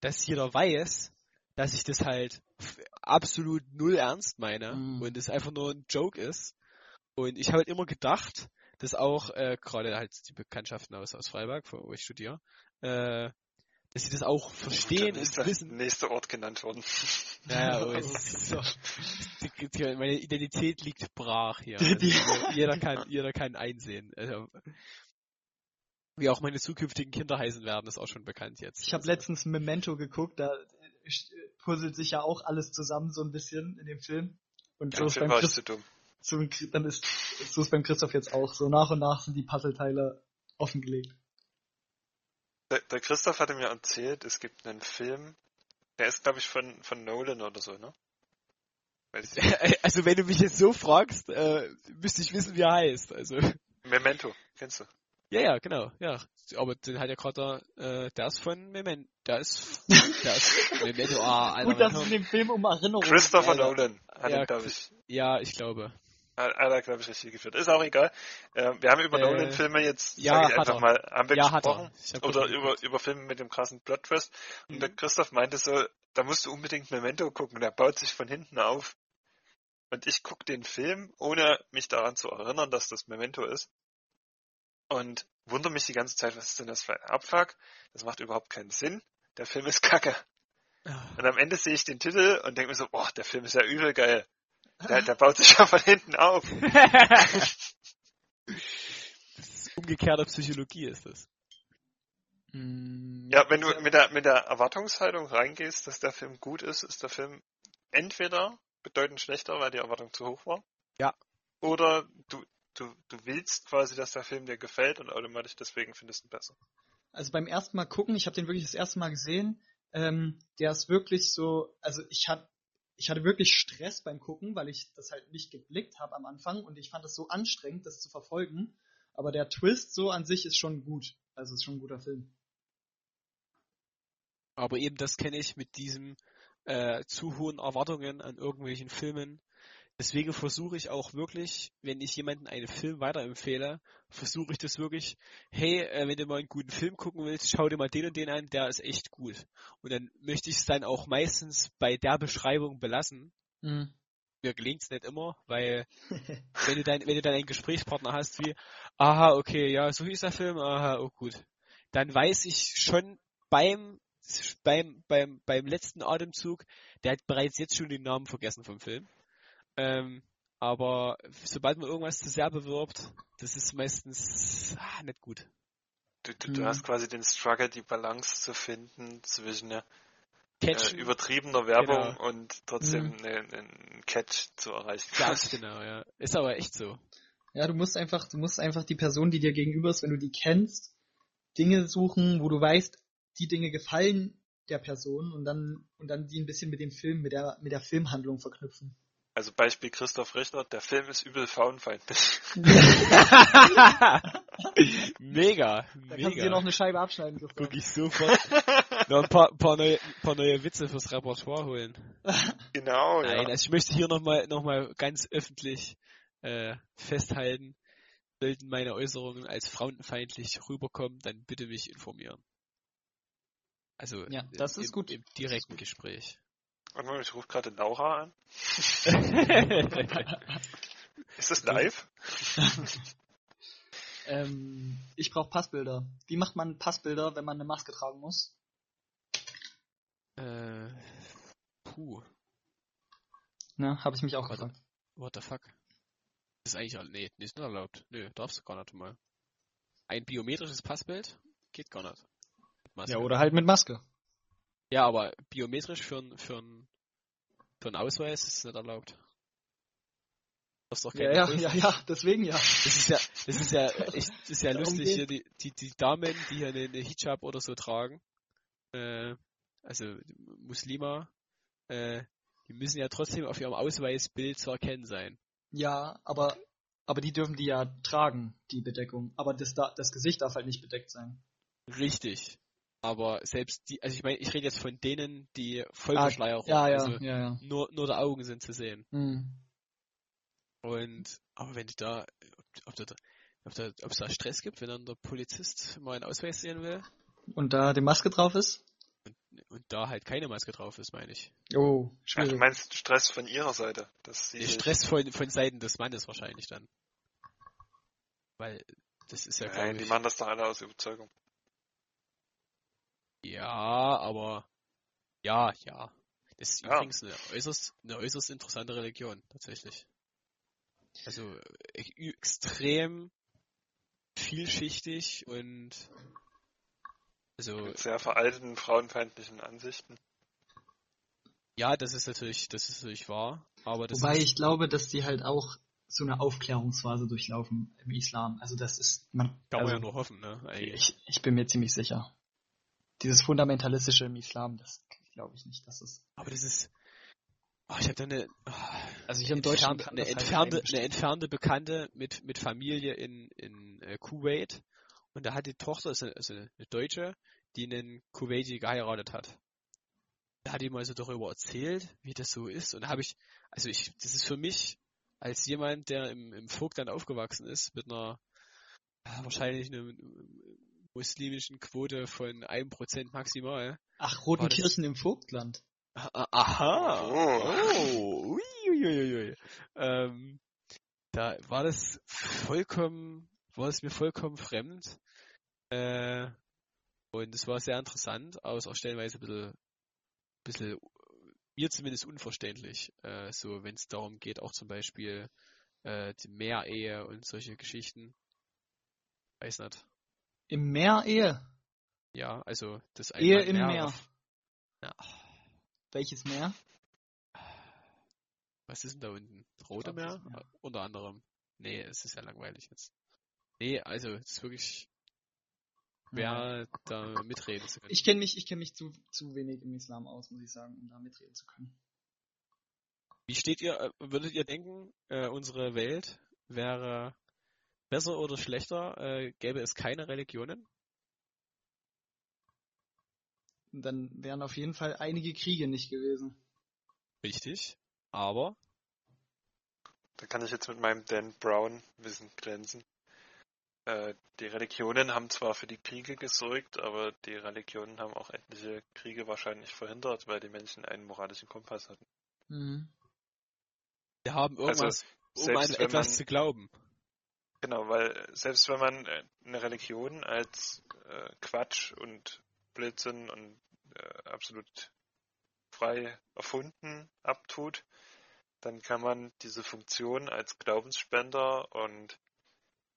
Speaker 2: dass jeder weiß, dass ich das halt absolut null ernst meine
Speaker 1: Mhm.
Speaker 2: und es einfach nur ein Joke ist. Und ich habe halt immer gedacht, dass auch äh, gerade halt die Bekanntschaften aus, aus Freiburg, wo ich studiere, äh, dass sie das auch verstehen und
Speaker 3: nächste,
Speaker 2: wissen.
Speaker 3: nächste Ort genannt worden.
Speaker 2: Naja, [LAUGHS]
Speaker 1: Oh,
Speaker 2: es ist,
Speaker 1: so.
Speaker 2: die, die, meine Identität liegt brach hier. Also, jeder kann, jeder kann einsehen. Also, wie auch meine zukünftigen Kinder heißen werden, ist auch schon bekannt jetzt.
Speaker 1: Ich habe
Speaker 2: Also,
Speaker 1: letztens Memento geguckt, da äh, puzzelt sich ja auch alles zusammen so ein bisschen in dem Film. Und so
Speaker 3: Ja,
Speaker 1: ist
Speaker 3: Film
Speaker 1: beim
Speaker 3: war ich
Speaker 1: Christ
Speaker 3: zu dumm.
Speaker 1: So, dann ist so ist beim Christoph jetzt auch so nach und nach sind die Puzzleteile offengelegt.
Speaker 3: Der, der Christoph hatte mir erzählt, es gibt einen Film, der ist glaube ich von, von Nolan oder so, ne? Weiß ich nicht. [LAUGHS]
Speaker 2: also wenn du mich jetzt so fragst, äh, müsste ich wissen, wie er heißt. Also
Speaker 3: Memento, kennst du?
Speaker 2: ja, ja, genau, ja. Aber den hat ja gerade äh, der ist von Memento, der ist, der ist Memento. Ah, Alter,
Speaker 1: Gut, dass es in dem Film um Erinnerung
Speaker 3: Christopher. Nolan hat
Speaker 2: Ja,
Speaker 3: ihn, glaube ich,
Speaker 2: ja, ich glaube.
Speaker 3: Hat, hat er, glaube ich, richtig geführt. Ist auch egal. Äh, wir haben über
Speaker 2: Äh,
Speaker 3: Nolan-Filme jetzt,
Speaker 2: ja,
Speaker 3: ich einfach
Speaker 2: er.
Speaker 3: mal, haben wir
Speaker 2: Ja,
Speaker 3: gesprochen.
Speaker 2: er.
Speaker 3: Oder über, über Filme mit dem krassen Plot-Twist. Und
Speaker 2: Mhm.
Speaker 3: der Christoph meinte so, da musst du unbedingt Memento gucken, der baut sich von hinten auf. Und ich guck den Film, ohne mich daran zu erinnern, dass das Memento ist. Und wundere mich die ganze Zeit, was ist denn das für ein Abfuck? Das macht überhaupt keinen Sinn. Der Film ist kacke. Und am Ende sehe ich den Titel und denke mir so, boah, der Film ist ja übel geil. Der, der baut sich [LAUGHS] ja von hinten auf.
Speaker 2: Das [LAUGHS] ist umgekehrte Psychologie ist das.
Speaker 3: Ja, wenn du mit der, mit der Erwartungshaltung reingehst, dass der Film gut ist, ist der Film entweder bedeutend schlechter, weil die Erwartung zu hoch war.
Speaker 2: Ja.
Speaker 3: Oder du, du, du willst quasi, dass der Film dir gefällt und automatisch deswegen findest du ihn besser.
Speaker 1: Also beim ersten Mal gucken, ich habe den wirklich das erste Mal gesehen, ähm, der ist wirklich so, also ich hatte ich hatte wirklich Stress beim Gucken, weil ich das halt nicht geblickt habe am Anfang und ich fand es so anstrengend, das zu verfolgen. Aber der Twist so an sich ist schon gut. Also ist schon ein guter Film.
Speaker 2: Aber eben das kenne ich mit diesem äh, zu hohen Erwartungen an irgendwelchen Filmen. Deswegen versuche ich auch wirklich, wenn ich jemanden einen Film weiterempfehle, versuche ich das wirklich, hey, äh, wenn du mal einen guten Film gucken willst, schau dir mal den und den an, der ist echt gut. Und dann möchte ich es dann auch meistens bei der Beschreibung belassen.
Speaker 1: Mhm.
Speaker 2: Mir gelingt es nicht immer, weil [LAUGHS] wenn du dann, wenn du dann einen Gesprächspartner hast wie, aha, okay, ja, so hieß der Film, aha, oh gut. Dann weiß ich schon beim, beim, beim, beim letzten Atemzug, der hat bereits jetzt schon den Namen vergessen vom Film. Ähm, aber sobald man irgendwas zu sehr bewirbt, das ist meistens ah, nicht gut.
Speaker 3: Du, du, du
Speaker 1: Mhm.
Speaker 3: hast quasi den Struggle, die Balance zu finden zwischen äh,
Speaker 2: Catchen,
Speaker 3: übertriebener Werbung
Speaker 2: Genau.
Speaker 3: und trotzdem
Speaker 1: Mhm.
Speaker 3: einen einen Catch zu erreichen.
Speaker 2: ganz [LAUGHS] genau, ja. Ist aber echt so.
Speaker 1: Ja, du musst einfach, du musst einfach die Person, die dir gegenüber ist, wenn du die kennst, Dinge suchen, wo du weißt, die Dinge gefallen der Person und dann und dann die ein bisschen mit dem Film, mit der mit der Filmhandlung verknüpfen.
Speaker 3: Also Beispiel Christoph Richter, der Film ist übel frauenfeindlich. [LAUGHS]
Speaker 2: mega,
Speaker 1: Da kannst du dir noch
Speaker 2: mega.
Speaker 1: eine Scheibe abschneiden. Christoph.
Speaker 2: Guck ich sofort. noch ein paar, paar, neue, paar neue Witze fürs Repertoire holen. [LAUGHS]
Speaker 3: genau,
Speaker 2: Nein,
Speaker 3: ja.
Speaker 2: also ich möchte hier nochmal noch mal ganz öffentlich äh, festhalten, sollten meine Äußerungen als frauenfeindlich rüberkommen, dann bitte mich informieren. Also
Speaker 1: Ja, das
Speaker 2: im,
Speaker 1: ist gut.
Speaker 2: im direkten Gespräch.
Speaker 3: Und ich rufe gerade Laura an. [LAUGHS] Ist das live? [LAUGHS]
Speaker 1: Ähm, ich brauche Passbilder. Wie macht man Passbilder, wenn man eine Maske tragen muss?
Speaker 2: Äh, puh,
Speaker 1: Ne, habe ich mich auch
Speaker 2: Warte.
Speaker 1: gefragt.
Speaker 2: what the fuck? Das ist eigentlich, all- nee, nicht erlaubt. Nö, darfst du gar nicht mal. Ein biometrisches Passbild? Geht gar nicht.
Speaker 1: Ja, oder halt mit Maske.
Speaker 2: Ja, aber biometrisch für ein, für ein, für ein Ausweis ist es nicht erlaubt. Das ist doch
Speaker 1: Ja,
Speaker 2: kein
Speaker 1: ja,
Speaker 2: Prüf.
Speaker 1: ja, ja, deswegen ja.
Speaker 2: Das ist ja, das ist ja, [LAUGHS] echt, das ist ja lustig hier, die, die, die Damen, die hier eine, eine Hijab oder so tragen, äh, also Muslima, äh, die müssen ja trotzdem auf ihrem Ausweisbild zu erkennen sein.
Speaker 1: Ja, aber, aber die dürfen die ja tragen, die Bedeckung. Aber das, da, das Gesicht darf halt nicht bedeckt sein.
Speaker 2: Richtig. Aber selbst die, also ich meine, ich rede jetzt von denen, die Vollverschleierung,
Speaker 1: Ah, ja, ja,
Speaker 2: also
Speaker 1: ja, ja.
Speaker 2: nur, nur der Augen sind zu sehen.
Speaker 1: Hm.
Speaker 2: Und, aber wenn du da, ob, ob da, ob da, ob es da Stress gibt, wenn dann der Polizist mal einen Ausweis sehen will
Speaker 1: Und da die Maske drauf ist?
Speaker 2: und da halt keine Maske drauf ist, meine ich.
Speaker 1: Oh,
Speaker 3: Ach, du
Speaker 1: schwierig.
Speaker 3: meinst Stress von ihrer Seite? Dass sie
Speaker 2: Stress von, von Seiten des Mannes wahrscheinlich dann. Weil das ist ja,
Speaker 3: Nein,
Speaker 2: glaube
Speaker 3: die
Speaker 2: ich.
Speaker 3: machen das doch alle aus Überzeugung.
Speaker 2: Ja, aber ja, ja. Das ist
Speaker 3: Ja.
Speaker 2: übrigens eine äußerst, eine äußerst interessante Religion, tatsächlich. Also e- extrem vielschichtig und also
Speaker 3: Mit sehr veralteten, frauenfeindlichen Ansichten.
Speaker 2: ja, das ist natürlich, das ist natürlich wahr, aber das
Speaker 1: Wobei
Speaker 2: ist,
Speaker 1: ich glaube, dass die halt auch so eine Aufklärungsphase durchlaufen im Islam. Also das ist, man,
Speaker 2: kann man
Speaker 1: also
Speaker 2: ja nur hoffen, ne? eigentlich.
Speaker 1: ich, ich bin mir ziemlich sicher. Dieses Fundamentalistische im Islam, das glaube ich nicht, dass es.
Speaker 2: Aber das ist, oh, ich habe da eine,
Speaker 1: Also hier in Deutschland
Speaker 2: entfernte,
Speaker 1: kann
Speaker 2: eine,
Speaker 1: halt
Speaker 2: entfernte, eine entfernte Bekannte mit, mit Familie in, in äh, Kuwait und da hat die Tochter, also, also eine Deutsche, die einen Kuwaiti geheiratet hat. Da hat die mal so darüber erzählt, wie das so ist und da habe ich, also ich, das ist für mich als jemand, der im, im Vogtland aufgewachsen ist, mit einer ja, wahrscheinlich einer muslimischen Quote von 1% maximal.
Speaker 1: Ach,
Speaker 2: War das-
Speaker 1: Rotenkirchen im Vogtland.
Speaker 2: Ah, Aha.
Speaker 3: Oh.
Speaker 2: Oh. Uiuiuiui. Ähm, da war das vollkommen, war es mir vollkommen fremd. Äh, und es war sehr interessant, aber es auch stellenweise ein bisschen, bisschen mir zumindest unverständlich. Äh, so, wenn es darum geht, auch zum Beispiel äh, die Mehrehe und solche Geschichten. Weiß nicht.
Speaker 1: Im Meer Ehe.
Speaker 2: Ja, also das
Speaker 1: Ehe
Speaker 2: Einmal
Speaker 1: im
Speaker 2: mehrere-
Speaker 1: Meer.
Speaker 2: Ja,
Speaker 1: Welches Meer?
Speaker 2: Was ist denn da unten? Rote Meer?
Speaker 1: Meer.
Speaker 2: Unter anderem. Nee, es ist ja langweilig jetzt. Nee, also es ist wirklich schwer, da mitreden zu können.
Speaker 1: Ich kenne mich, ich kenne mich zu, zu wenig im Islam aus, muss ich sagen, um da mitreden zu können.
Speaker 2: Wie steht ihr, äh, würdet ihr denken, äh, unsere Welt wäre besser oder schlechter, äh, gäbe es keine Religionen?
Speaker 1: Dann wären auf jeden Fall einige Kriege nicht gewesen.
Speaker 2: Richtig. Aber,
Speaker 3: Da kann ich jetzt mit meinem Dan Brown Wissen glänzen. Äh, die Religionen haben zwar für die Kriege gesorgt, aber die Religionen haben auch etliche Kriege wahrscheinlich verhindert, weil die Menschen einen moralischen Kompass hatten.
Speaker 1: Mhm.
Speaker 2: wir haben irgendwas, um an etwas
Speaker 3: man-
Speaker 2: zu glauben.
Speaker 3: Genau, weil äh, selbst wenn man äh, eine Religion als äh, Quatsch und Blödsinn und äh, absolut frei erfunden abtut, dann kann man diese Funktion als Glaubensspender und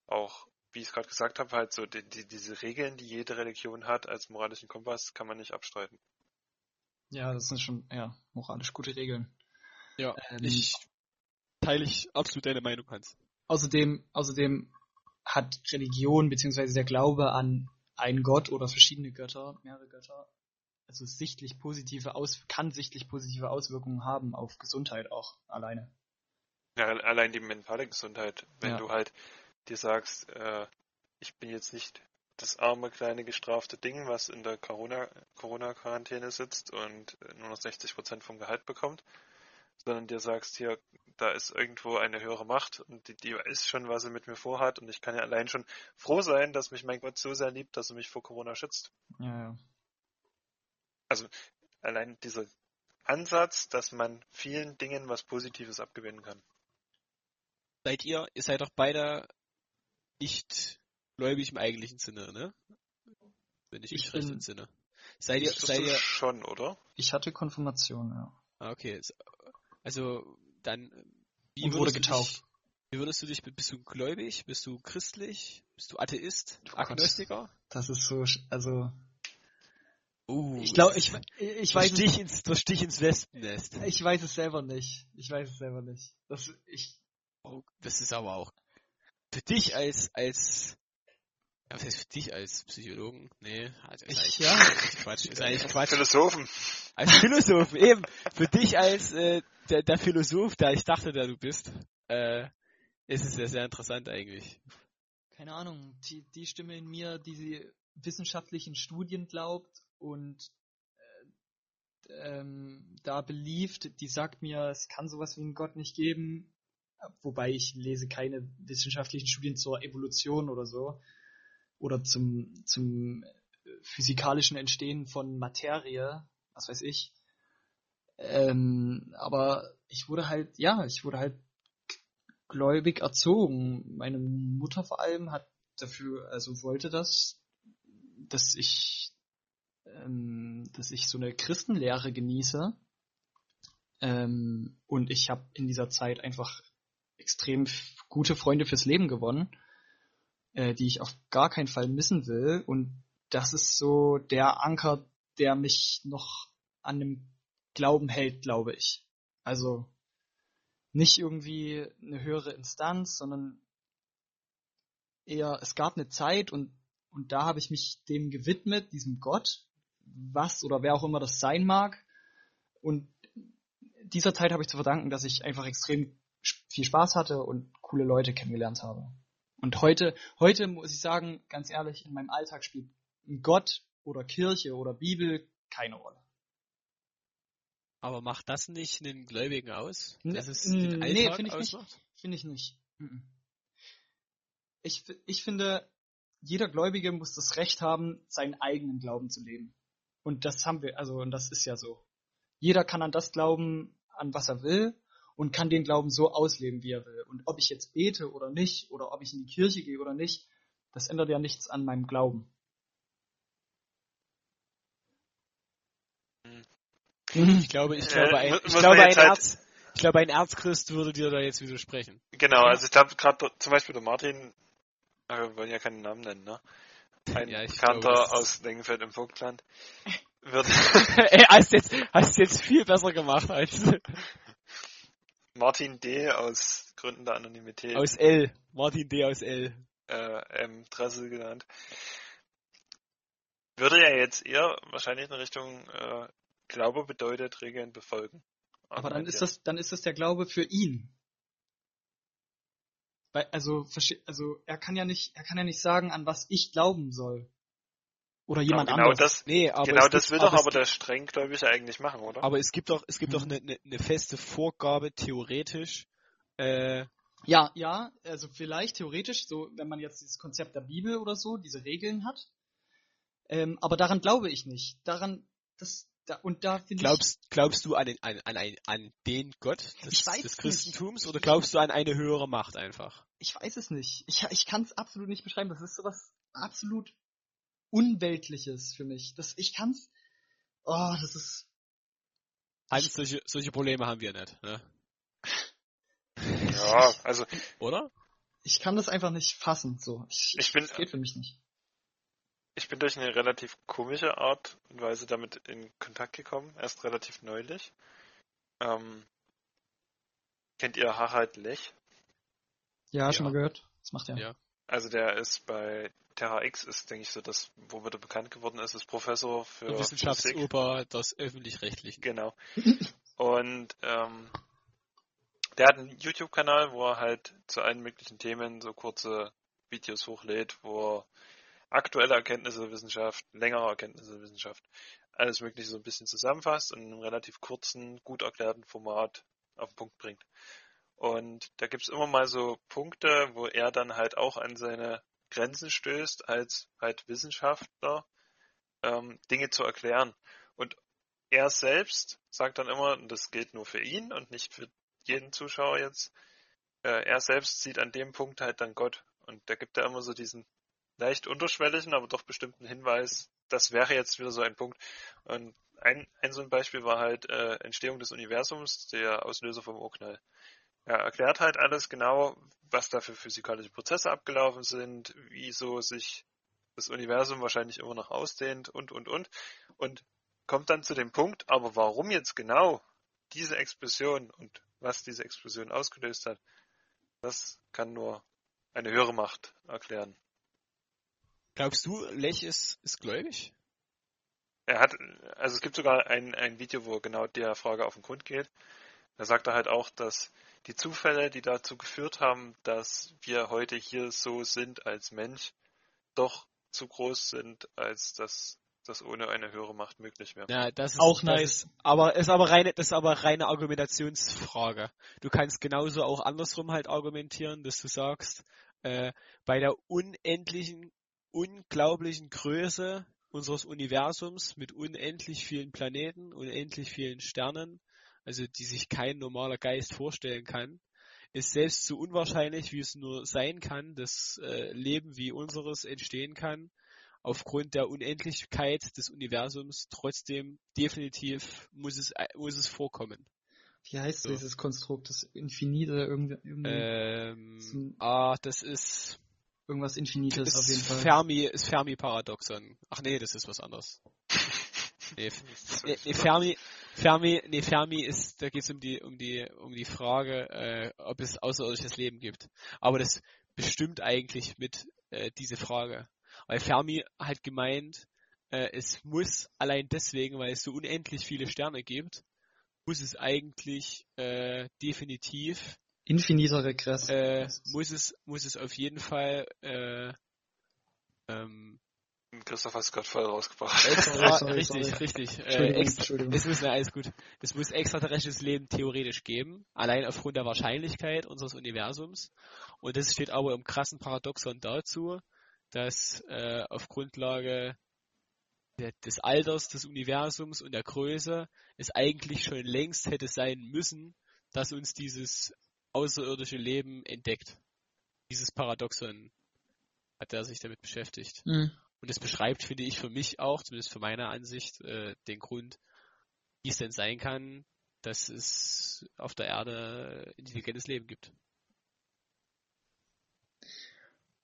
Speaker 3: auch, wie ich es gerade gesagt habe, halt so die, die, diese Regeln, die jede Religion hat, als moralischen Kompass, kann man nicht abstreiten.
Speaker 1: Ja, das sind schon ja, moralisch gute Regeln.
Speaker 2: Ja,
Speaker 1: Ähm,
Speaker 2: ich teile ich absolut deine Meinung, Hans.
Speaker 1: Außerdem, außerdem hat Religion beziehungsweise der Glaube an einen Gott oder verschiedene Götter, mehrere Götter, also sichtlich positive Aus kann sichtlich positive Auswirkungen haben auf Gesundheit auch alleine.
Speaker 3: Ja, allein die mentale Gesundheit, wenn
Speaker 1: Ja.
Speaker 3: du halt dir sagst, äh, ich bin jetzt nicht das arme kleine gestrafte Ding, was in der Corona Corona-Quarantäne sitzt und nur noch 60 Prozent vom Gehalt bekommt, sondern dir sagst hier, da ist irgendwo eine höhere Macht und die, die weiß schon, was sie mit mir vorhat und ich kann ja allein schon froh sein, dass mich mein Gott so sehr liebt, dass er mich vor Corona schützt.
Speaker 1: Ja, ja.
Speaker 3: Allein dieser Ansatz, dass man vielen Dingen was Positives abgewinnen kann.
Speaker 2: seid ihr, ihr seid doch beide nicht gläubig im eigentlichen Sinne, ne? Wenn ich mich
Speaker 1: Ich
Speaker 2: recht
Speaker 1: bin-
Speaker 2: entsinne. Seid ihr, seid ihr,
Speaker 3: schon, oder?
Speaker 1: Ich hatte Konfirmation, ja.
Speaker 2: ah, okay, also, dann, wie
Speaker 1: Und wurde
Speaker 2: würdest du
Speaker 1: getauft.
Speaker 2: Dich, wie würdest du dich, bist du gläubig? Bist du christlich? Bist du Atheist?
Speaker 1: Oh Gott.
Speaker 2: Agnostiker?
Speaker 1: Das ist so, sch- also,
Speaker 2: Uh,
Speaker 1: ich glaube, ich, ich weiß
Speaker 2: Stich ins, der Stich ins Wespennest.
Speaker 1: ich weiß es selber nicht. Ich weiß es selber nicht. Das, ich,
Speaker 2: Oh, das ist aber auch für dich als, als, ja, was heißt für dich als Psychologen? Nee, also
Speaker 1: Ich- ja.
Speaker 2: Quatsch, ist eigentlich Quatsch.
Speaker 3: Philosophen.
Speaker 2: Als Philosoph, eben. Für dich als äh, der, der Philosoph, der ich dachte, der du bist, äh, ist es ja sehr interessant eigentlich.
Speaker 1: keine Ahnung, die, die Stimme in mir, die sie wissenschaftlichen Studien glaubt und äh, ähm, da beliebt, die sagt mir, es kann sowas wie einen Gott nicht geben, wobei ich lese keine wissenschaftlichen Studien zur Evolution oder so oder zum, zum physikalischen Entstehen von Materie, was weiß ich. Ähm, aber ich wurde halt, ja, ich wurde halt gläubig erzogen. Meine Mutter vor allem hat dafür, also wollte das, dass ich, ähm, dass ich so eine Christenlehre genieße. Ähm, und ich habe in dieser Zeit einfach extrem gute Freunde fürs Leben gewonnen, äh, die ich auf gar keinen Fall missen will. Und das ist so der Anker, der mich noch an dem Glauben hält, glaube ich. Also nicht irgendwie eine höhere Instanz, sondern eher, es gab eine Zeit und, und da habe ich mich dem gewidmet, diesem Gott, was oder wer auch immer das sein mag. Und dieser Zeit habe ich zu verdanken, dass ich einfach extrem viel Spaß hatte und coole Leute kennengelernt habe. Und heute, heute muss ich sagen, ganz ehrlich, in meinem Alltag spielt Gott oder Kirche oder Bibel keine Rolle.
Speaker 2: Aber macht das nicht einen Gläubigen aus?
Speaker 1: Ne-
Speaker 2: Dass es
Speaker 1: mm,
Speaker 2: den
Speaker 1: nee,
Speaker 2: Alltag
Speaker 1: finde ich nicht. Finde ich nicht. Ich, ich finde, jeder Gläubige muss das Recht haben, seinen eigenen Glauben zu leben. Und das haben wir, also, und das ist ja so. Jeder kann an das glauben, an was er will und kann den Glauben so ausleben, wie er will. Und ob ich jetzt bete oder nicht, oder ob ich in die Kirche gehe oder nicht, das ändert ja nichts an meinem Glauben.
Speaker 2: Ich glaube, ich
Speaker 3: Äh,
Speaker 2: glaube, ein,
Speaker 3: mu-
Speaker 2: ich glaube, ein
Speaker 3: halt-
Speaker 2: Erz, ich glaube, ein Erzchrist würde dir da jetzt widersprechen.
Speaker 3: Genau, also ich glaube gerade zum Beispiel der Martin, äh, wir wollen ja keinen Namen nennen, ne? Ein
Speaker 2: Ja,
Speaker 3: Bekannter
Speaker 2: glaube,
Speaker 3: aus Lengenfeld im Vogtland [LAUGHS] wird
Speaker 2: Ey, hast jetzt, hast jetzt viel besser gemacht als
Speaker 3: Martin D. aus Gründen der Anonymität
Speaker 2: aus L. Martin D. aus L.
Speaker 3: äh, M. Dressel genannt. Würde er jetzt eher wahrscheinlich in Richtung äh, Glaube bedeutet Regeln befolgen.
Speaker 1: Aber dann ist das, dann ist das der Glaube für ihn. Weil, also, also, er kann ja nicht, er kann ja nicht sagen, an was ich glauben soll. Oder jemand
Speaker 3: genau
Speaker 1: anderes.
Speaker 3: das,
Speaker 2: Nee, aber
Speaker 3: genau das
Speaker 2: gibt,
Speaker 3: will
Speaker 2: aber
Speaker 3: doch aber der Strenggläubige eigentlich machen, oder?
Speaker 2: Aber es gibt doch, es gibt doch
Speaker 1: Mhm.
Speaker 2: eine, eine, eine feste Vorgabe, theoretisch. Äh,
Speaker 1: Ja, ja, also vielleicht theoretisch, so wenn man jetzt dieses Konzept der Bibel oder so, diese Regeln hat. Ähm, aber daran glaube ich nicht. Daran, das, da, und da finde ich.
Speaker 2: glaubst, glaubst du an den, an, an, an den Gott des, des
Speaker 1: es
Speaker 2: Christentums
Speaker 1: nicht.
Speaker 2: oder glaubst du an eine höhere Macht einfach?
Speaker 1: Ich weiß es nicht. Ich, ich kann es absolut nicht beschreiben. Das ist sowas absolut Unweltliches für mich. Das, ich kann's. Oh, das ist.
Speaker 2: Hans, solche, solche Probleme haben wir nicht, ne?
Speaker 3: Ja, also
Speaker 2: Oder?
Speaker 1: Ich kann das einfach nicht fassen. So. Ich,
Speaker 3: Ich bin-
Speaker 1: das geht für mich nicht.
Speaker 3: ich bin durch eine relativ komische Art und Weise damit in Kontakt gekommen, erst relativ neulich. Ähm, kennt ihr Harald Lech?
Speaker 1: Ja,
Speaker 2: Ja.
Speaker 1: schon mal gehört. Das macht er.
Speaker 2: Ja.
Speaker 3: Also der ist bei Terra X, ist denke ich so das, wo er bekannt geworden ist, ist Professor für.
Speaker 2: Wissenschaftsoper des Öffentlich-Rechtlichen.
Speaker 3: Genau. Und ähm, der hat einen YouTube-Kanal, wo er halt zu allen möglichen Themen so kurze Videos hochlädt, wo er aktuelle Erkenntnisse der Wissenschaft, längere Erkenntnisse der Wissenschaft, alles Mögliche so ein bisschen zusammenfasst und in einem relativ kurzen, gut erklärten Format auf den Punkt bringt. Und da gibt's immer mal so Punkte, wo er dann halt auch an seine Grenzen stößt, als halt Wissenschaftler ähm, Dinge zu erklären. Und er selbst sagt dann immer, und das gilt nur für ihn und nicht für jeden Zuschauer jetzt, äh, er selbst sieht an dem Punkt halt dann Gott. Und der gibt da immer so diesen leicht unterschwelligen, aber doch bestimmten Hinweis, das wäre jetzt wieder so ein Punkt. Und ein, ein so ein Beispiel war halt äh, Entstehung des Universums, der Auslöser vom Urknall. Er erklärt halt alles genau, was da für physikalische Prozesse abgelaufen sind, wieso sich das Universum wahrscheinlich immer noch ausdehnt und, und, und. Und kommt dann zu dem Punkt, aber warum jetzt genau diese Explosion und was diese Explosion ausgelöst hat, das kann nur eine höhere Macht erklären.
Speaker 2: Glaubst du, Lech ist, ist gläubig?
Speaker 3: Er hat, also es gibt sogar ein, ein Video, wo genau der Frage auf den Grund geht. Da sagt er halt auch, dass die Zufälle, die dazu geführt haben, dass wir heute hier so sind als Mensch, doch zu groß sind, als dass das ohne eine höhere Macht möglich wäre.
Speaker 2: Ja, das ist
Speaker 1: Auch nice.
Speaker 2: Ist, aber ist aber reine, das ist aber reine Argumentationsfrage. Du kannst genauso auch andersrum halt argumentieren, dass du sagst, äh, bei der unendlichen, unglaublichen Größe unseres Universums mit unendlich vielen Planeten, unendlich vielen Sternen, also die sich kein normaler Geist vorstellen kann, ist selbst so unwahrscheinlich, wie es nur sein kann, dass äh, Leben wie unseres entstehen kann, aufgrund der Unendlichkeit des Universums trotzdem definitiv muss es, äh, muss es vorkommen.
Speaker 1: Wie heißt
Speaker 2: So.
Speaker 1: dieses Konstrukt? Das Infinite, irgendwie, irgendwie
Speaker 2: Ähm,
Speaker 1: Hm.
Speaker 2: ah, das ist,
Speaker 1: irgendwas Infinites auf jeden Fall.
Speaker 2: Fermi, ist Fermi-Paradoxon. Ach nee, das ist was anderes. [LAUGHS] Nee, nee, Fermi, Fermi, nee, Fermi ist, da geht es um die, um die, um die Frage, äh, ob es außerirdisches Leben gibt. Aber das bestimmt eigentlich mit äh, diese Frage. Weil Fermi hat gemeint, äh, es muss allein deswegen, weil es so unendlich viele Sterne gibt, muss es eigentlich äh, definitiv,
Speaker 1: Infiniter Regress.
Speaker 2: äh, muss es, muss es auf jeden Fall äh, ähm,
Speaker 3: Christoph hat es gerade voll rausgebracht.
Speaker 2: extra,
Speaker 1: sorry,
Speaker 2: richtig,
Speaker 1: sorry.
Speaker 2: richtig, äh,
Speaker 1: Entschuldigung,
Speaker 2: extra,
Speaker 1: Entschuldigung.
Speaker 2: Es muss, ja, alles gut. Es muss extraterrestrisches Leben theoretisch geben, allein aufgrund der Wahrscheinlichkeit unseres Universums. Und das steht aber im krassen Paradoxon dazu, dass äh, auf Grundlage des Alters des Universums und der Größe es eigentlich schon längst hätte sein müssen, dass uns dieses außerirdische Leben entdeckt. Dieses Paradoxon hat er sich damit beschäftigt.
Speaker 1: Hm.
Speaker 2: Und es beschreibt, finde ich, für mich auch, zumindest für meine Ansicht, äh, den Grund, wie es denn sein kann, dass es auf der Erde intelligentes Leben gibt.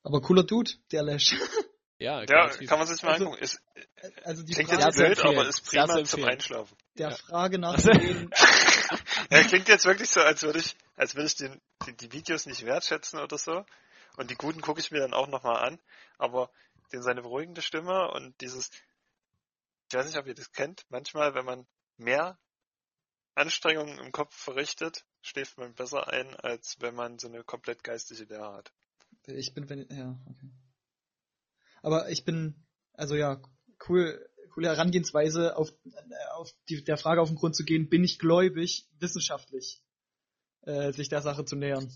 Speaker 1: Aber cooler Dude, der Lash. [LAUGHS]
Speaker 2: Ja,
Speaker 3: Ja, kann man sich mal
Speaker 1: Also-
Speaker 3: angucken. Ist,
Speaker 1: Also die
Speaker 3: klingt
Speaker 1: Frage
Speaker 3: jetzt
Speaker 2: empfehlen.
Speaker 3: aber ist prima zum
Speaker 2: empfehlen.
Speaker 3: Einschlafen.
Speaker 1: der
Speaker 2: Ja.
Speaker 1: Frage
Speaker 2: Also-
Speaker 1: nachzugehen, [LAUGHS] [LAUGHS]
Speaker 3: Ja, klingt jetzt wirklich so, als würde ich, als würde ich den, die, die Videos nicht wertschätzen oder so. Und die guten gucke ich mir dann auch nochmal an. Aber den seine beruhigende Stimme und dieses, ich weiß nicht, ob ihr das kennt, manchmal, wenn man mehr Anstrengungen im Kopf verrichtet, schläft man besser ein, als wenn man so eine komplett geistige Lehre hat.
Speaker 1: ich bin, wenn, ja, okay. Aber ich bin, also ja, cool, coole Herangehensweise auf, äh, auf die, der Frage auf den Grund zu gehen, bin ich gläubig, wissenschaftlich, äh, sich der Sache zu nähern.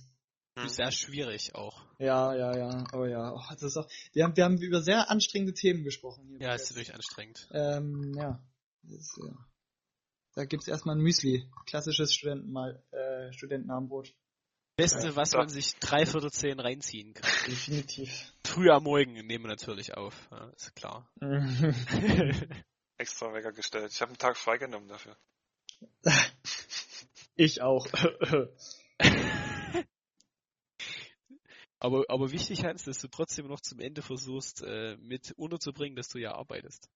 Speaker 3: Hm.
Speaker 2: Sehr schwierig auch.
Speaker 1: Ja, ja, ja, aber ja, oh, das ist auch, wir haben, wir haben über sehr anstrengende Themen gesprochen hier.
Speaker 2: Ja, ist wirklich anstrengend.
Speaker 1: Ähm, ja. Ist, ja. Da gibt's erstmal ein Müsli. Klassisches Studentenmal, äh, Studentenabendbrot.
Speaker 2: Beste, was
Speaker 3: Ja.
Speaker 2: man sich drei Viertel zehn reinziehen kann.
Speaker 1: Definitiv.
Speaker 2: Früh am Morgen nehmen wir natürlich auf, ja, ist klar. [LAUGHS]
Speaker 3: Extra Wecker gestellt. Ich habe einen Tag freigenommen dafür.
Speaker 1: ich auch. [LAUGHS]
Speaker 2: aber, aber wichtig, Hans, dass du trotzdem noch zum Ende versuchst, äh, mit unterzubringen, dass du ja arbeitest.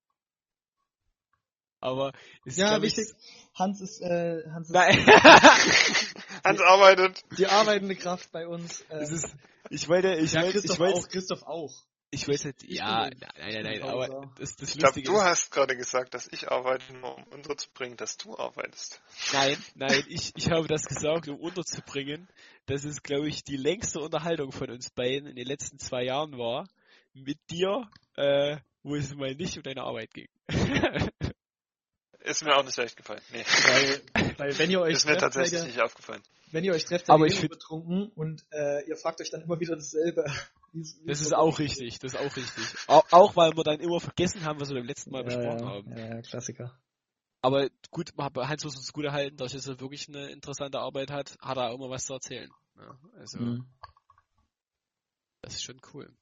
Speaker 2: Aber es ist,
Speaker 1: ja, wichtig. Hans ist, äh, Hans ist
Speaker 2: Nein. [LAUGHS]
Speaker 3: Hans arbeitet.
Speaker 1: die arbeitende Kraft bei uns. Ähm,
Speaker 2: es ist, ich wollte, ich
Speaker 1: ja,
Speaker 2: wollte,
Speaker 1: Christoph
Speaker 2: ich wollte,
Speaker 1: auch, Christoph auch.
Speaker 2: Ich wollte,
Speaker 1: Ich
Speaker 2: ja,
Speaker 1: bin
Speaker 2: nein, nein, nein, aber das, das
Speaker 3: Ich glaube,
Speaker 2: Lustige
Speaker 3: du
Speaker 2: ist,
Speaker 3: hast gerade gesagt, dass ich arbeite, nur um unterzubringen, dass du arbeitest.
Speaker 2: nein, [LAUGHS] nein, ich, ich habe das gesagt, um unterzubringen, dass es, glaube ich, die längste Unterhaltung von uns beiden in den letzten zwei Jahren war, mit dir, äh, wo es mal nicht um deine Arbeit ging. [LAUGHS]
Speaker 3: Ist mir auch nicht leicht gefallen. Nee.
Speaker 1: Weil, weil wenn ihr [LAUGHS] euch
Speaker 3: Ist mir
Speaker 1: trefft,
Speaker 3: tatsächlich
Speaker 1: ihr,
Speaker 3: nicht aufgefallen.
Speaker 1: wenn ihr euch trefft,
Speaker 2: ich
Speaker 1: ihr immer betrunken und äh, ihr fragt euch dann immer wieder dasselbe. [LAUGHS]
Speaker 2: Das ist auch richtig, das ist auch richtig. Auch, auch weil wir dann immer vergessen haben, was wir beim letzten Mal
Speaker 1: ja,
Speaker 2: besprochen
Speaker 1: ja,
Speaker 2: haben.
Speaker 1: Ja, ja, Klassiker.
Speaker 2: Aber gut, Hans muss uns gut erhalten, dadurch, dass er wirklich eine interessante Arbeit hat, hat er auch immer was zu erzählen. Ne? Also,
Speaker 1: Mhm.
Speaker 2: das ist schon cool.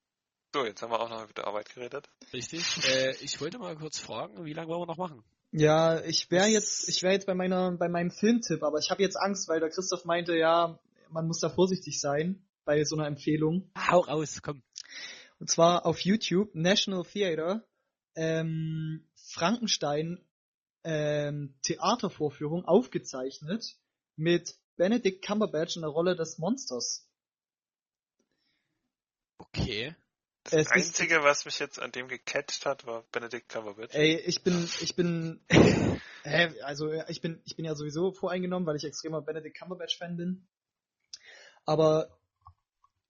Speaker 3: So, jetzt haben wir auch noch über die Arbeit geredet.
Speaker 2: Richtig. Äh, ich wollte mal kurz fragen, wie lange wollen wir noch machen?
Speaker 1: Ja, ich wäre jetzt, ich wäre jetzt bei meiner, bei meinem Filmtipp, aber ich habe jetzt Angst, weil der Christoph meinte, ja, man muss da vorsichtig sein bei so einer Empfehlung.
Speaker 2: Hau raus, komm.
Speaker 1: Und zwar auf YouTube, National Theater, ähm, Frankenstein ähm, Theatervorführung aufgezeichnet mit Benedict Cumberbatch in der Rolle des Monsters.
Speaker 2: Okay.
Speaker 3: Das
Speaker 1: Es ist-
Speaker 3: Einzige, was mich jetzt an dem gecatcht hat, war Benedict Cumberbatch.
Speaker 1: Ey, ich bin, ich bin, [LAUGHS] hä, also ich bin, ich bin ja sowieso voreingenommen, weil ich extremer Benedict Cumberbatch Fan bin. Aber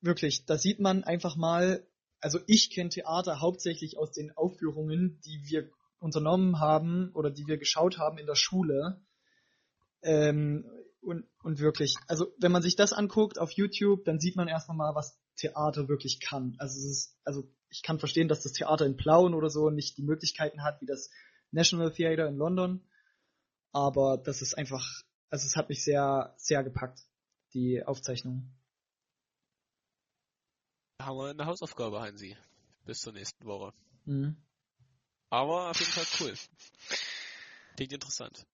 Speaker 1: wirklich, da sieht man einfach mal, also ich kenne Theater hauptsächlich aus den Aufführungen, die wir unternommen haben oder die wir geschaut haben in der Schule. Ähm, und, und wirklich, also wenn man sich das anguckt auf YouTube, dann sieht man erst mal, was Theater wirklich kann. Also es ist, also ich kann verstehen, dass das Theater in Plauen oder so nicht die Möglichkeiten hat wie das National Theater in London. Aber das ist einfach, also es hat mich sehr, sehr gepackt, die Aufzeichnung.
Speaker 2: Da haben wir eine Hausaufgabe, Hansi. Bis zur nächsten Woche.
Speaker 1: Mhm.
Speaker 2: Aber auf jeden Fall cool. Klingt interessant.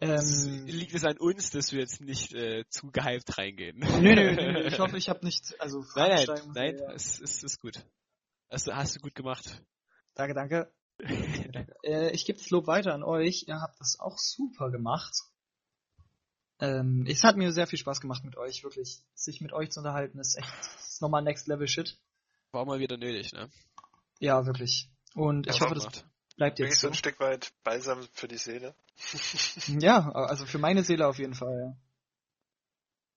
Speaker 1: Ähm,
Speaker 2: Liegt es an uns, dass wir jetzt nicht äh, zu gehypt reingehen?
Speaker 1: nö, nö, nö, nö, [LAUGHS] ich hoffe, ich habe nicht, also
Speaker 2: Nein, nein, nein,
Speaker 1: ja.
Speaker 2: es ist, ist gut. Hast du, hast du gut gemacht.
Speaker 1: Danke, danke. [LAUGHS] Äh, ich gebe das Lob weiter an euch. Ihr habt das auch super gemacht. Ähm, es hat mir sehr viel Spaß gemacht mit euch, wirklich. Sich mit euch zu unterhalten ist echt ist nochmal Next Level Shit.
Speaker 2: War mal wieder nötig, ne?
Speaker 1: Ja, wirklich. Und ich
Speaker 3: Ja,
Speaker 1: hoffe, das. Bleibt jetzt
Speaker 3: so
Speaker 1: so.
Speaker 3: ein Stück weit Balsam für die Seele. [LAUGHS]
Speaker 1: Ja, also für meine Seele auf jeden Fall, ja.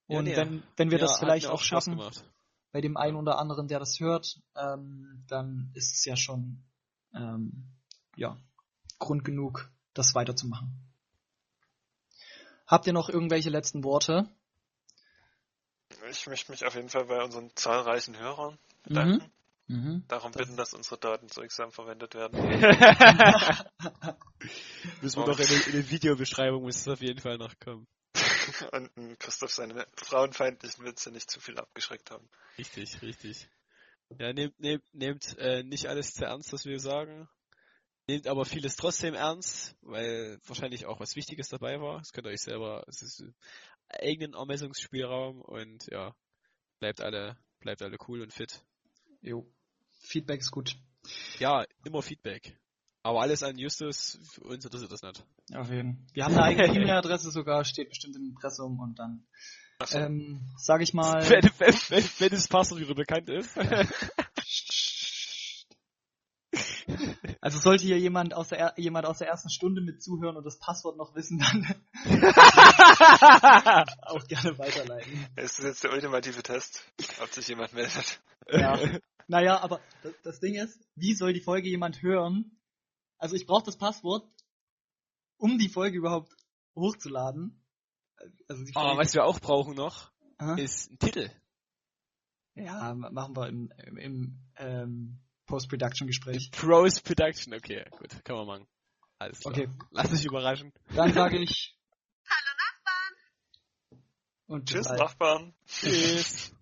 Speaker 2: Ja,
Speaker 1: Und
Speaker 2: nee,
Speaker 1: wenn, wenn wir
Speaker 2: Ja,
Speaker 1: das vielleicht auch schaffen,
Speaker 2: gemacht.
Speaker 1: bei dem einen oder anderen, der das hört, ähm, dann ist es ja schon ähm, ja, Grund genug, das weiterzumachen. Habt ihr noch irgendwelche letzten Worte?
Speaker 3: Ich möchte mich auf jeden Fall bei unseren zahlreichen Hörern bedanken.
Speaker 1: Mhm.
Speaker 3: Darum bitten, dass unsere Daten sorgsam verwendet werden. [LAUGHS]
Speaker 2: Müssen wir noch in der, Videobeschreibung muss es auf jeden Fall noch kommen. [LAUGHS]
Speaker 3: Und Christoph seine frauenfeindlichen Witze nicht zu viel abgeschreckt haben.
Speaker 2: Richtig, richtig. Ja, nehmt, nehmt, nehmt äh, nicht alles zu ernst, was wir sagen. Nehmt aber vieles trotzdem ernst, weil wahrscheinlich auch was Wichtiges dabei war. Das könnt ihr euch selber, es ist eigenen Ermessungsspielraum und ja, bleibt alle, bleibt alle cool und fit.
Speaker 1: Jo. Feedback ist gut.
Speaker 2: Ja, immer Feedback. Aber alles an Justus, für uns interessiert das nicht.
Speaker 1: Auf jeden Wir haben eine eigene [LAUGHS] E-Mail-Adresse sogar, steht bestimmt im Impressum und dann, ähm, sag ich mal,
Speaker 2: Wenn, wenn, wenn, wenn das Passwort wieder bekannt ist. [LAUGHS]
Speaker 1: also sollte hier jemand aus der, er- jemand aus der ersten Stunde mit zuhören und das Passwort noch wissen, dann [LAUGHS] auch gerne weiterleiten.
Speaker 3: es ist jetzt der ultimative Test, ob sich jemand meldet.
Speaker 1: Ja. Naja, aber das, das Ding ist, wie soll die Folge jemand hören? Also ich brauche das Passwort, um die Folge überhaupt hochzuladen. Also die
Speaker 2: Aber
Speaker 1: Folge,
Speaker 2: was wir auch brauchen noch,
Speaker 1: Aha.
Speaker 2: ist ein Titel.
Speaker 1: ja, machen wir im, im, im ähm, Post-Production-Gespräch.
Speaker 2: Pros Production, okay, gut, kann man machen. Alles klar.
Speaker 1: Okay.
Speaker 2: Lass dich überraschen.
Speaker 1: Dann sage ich
Speaker 4: Hallo Nachbarn!
Speaker 1: und
Speaker 3: Tschüss,
Speaker 1: bald.
Speaker 3: Nachbarn.
Speaker 2: Tschüss.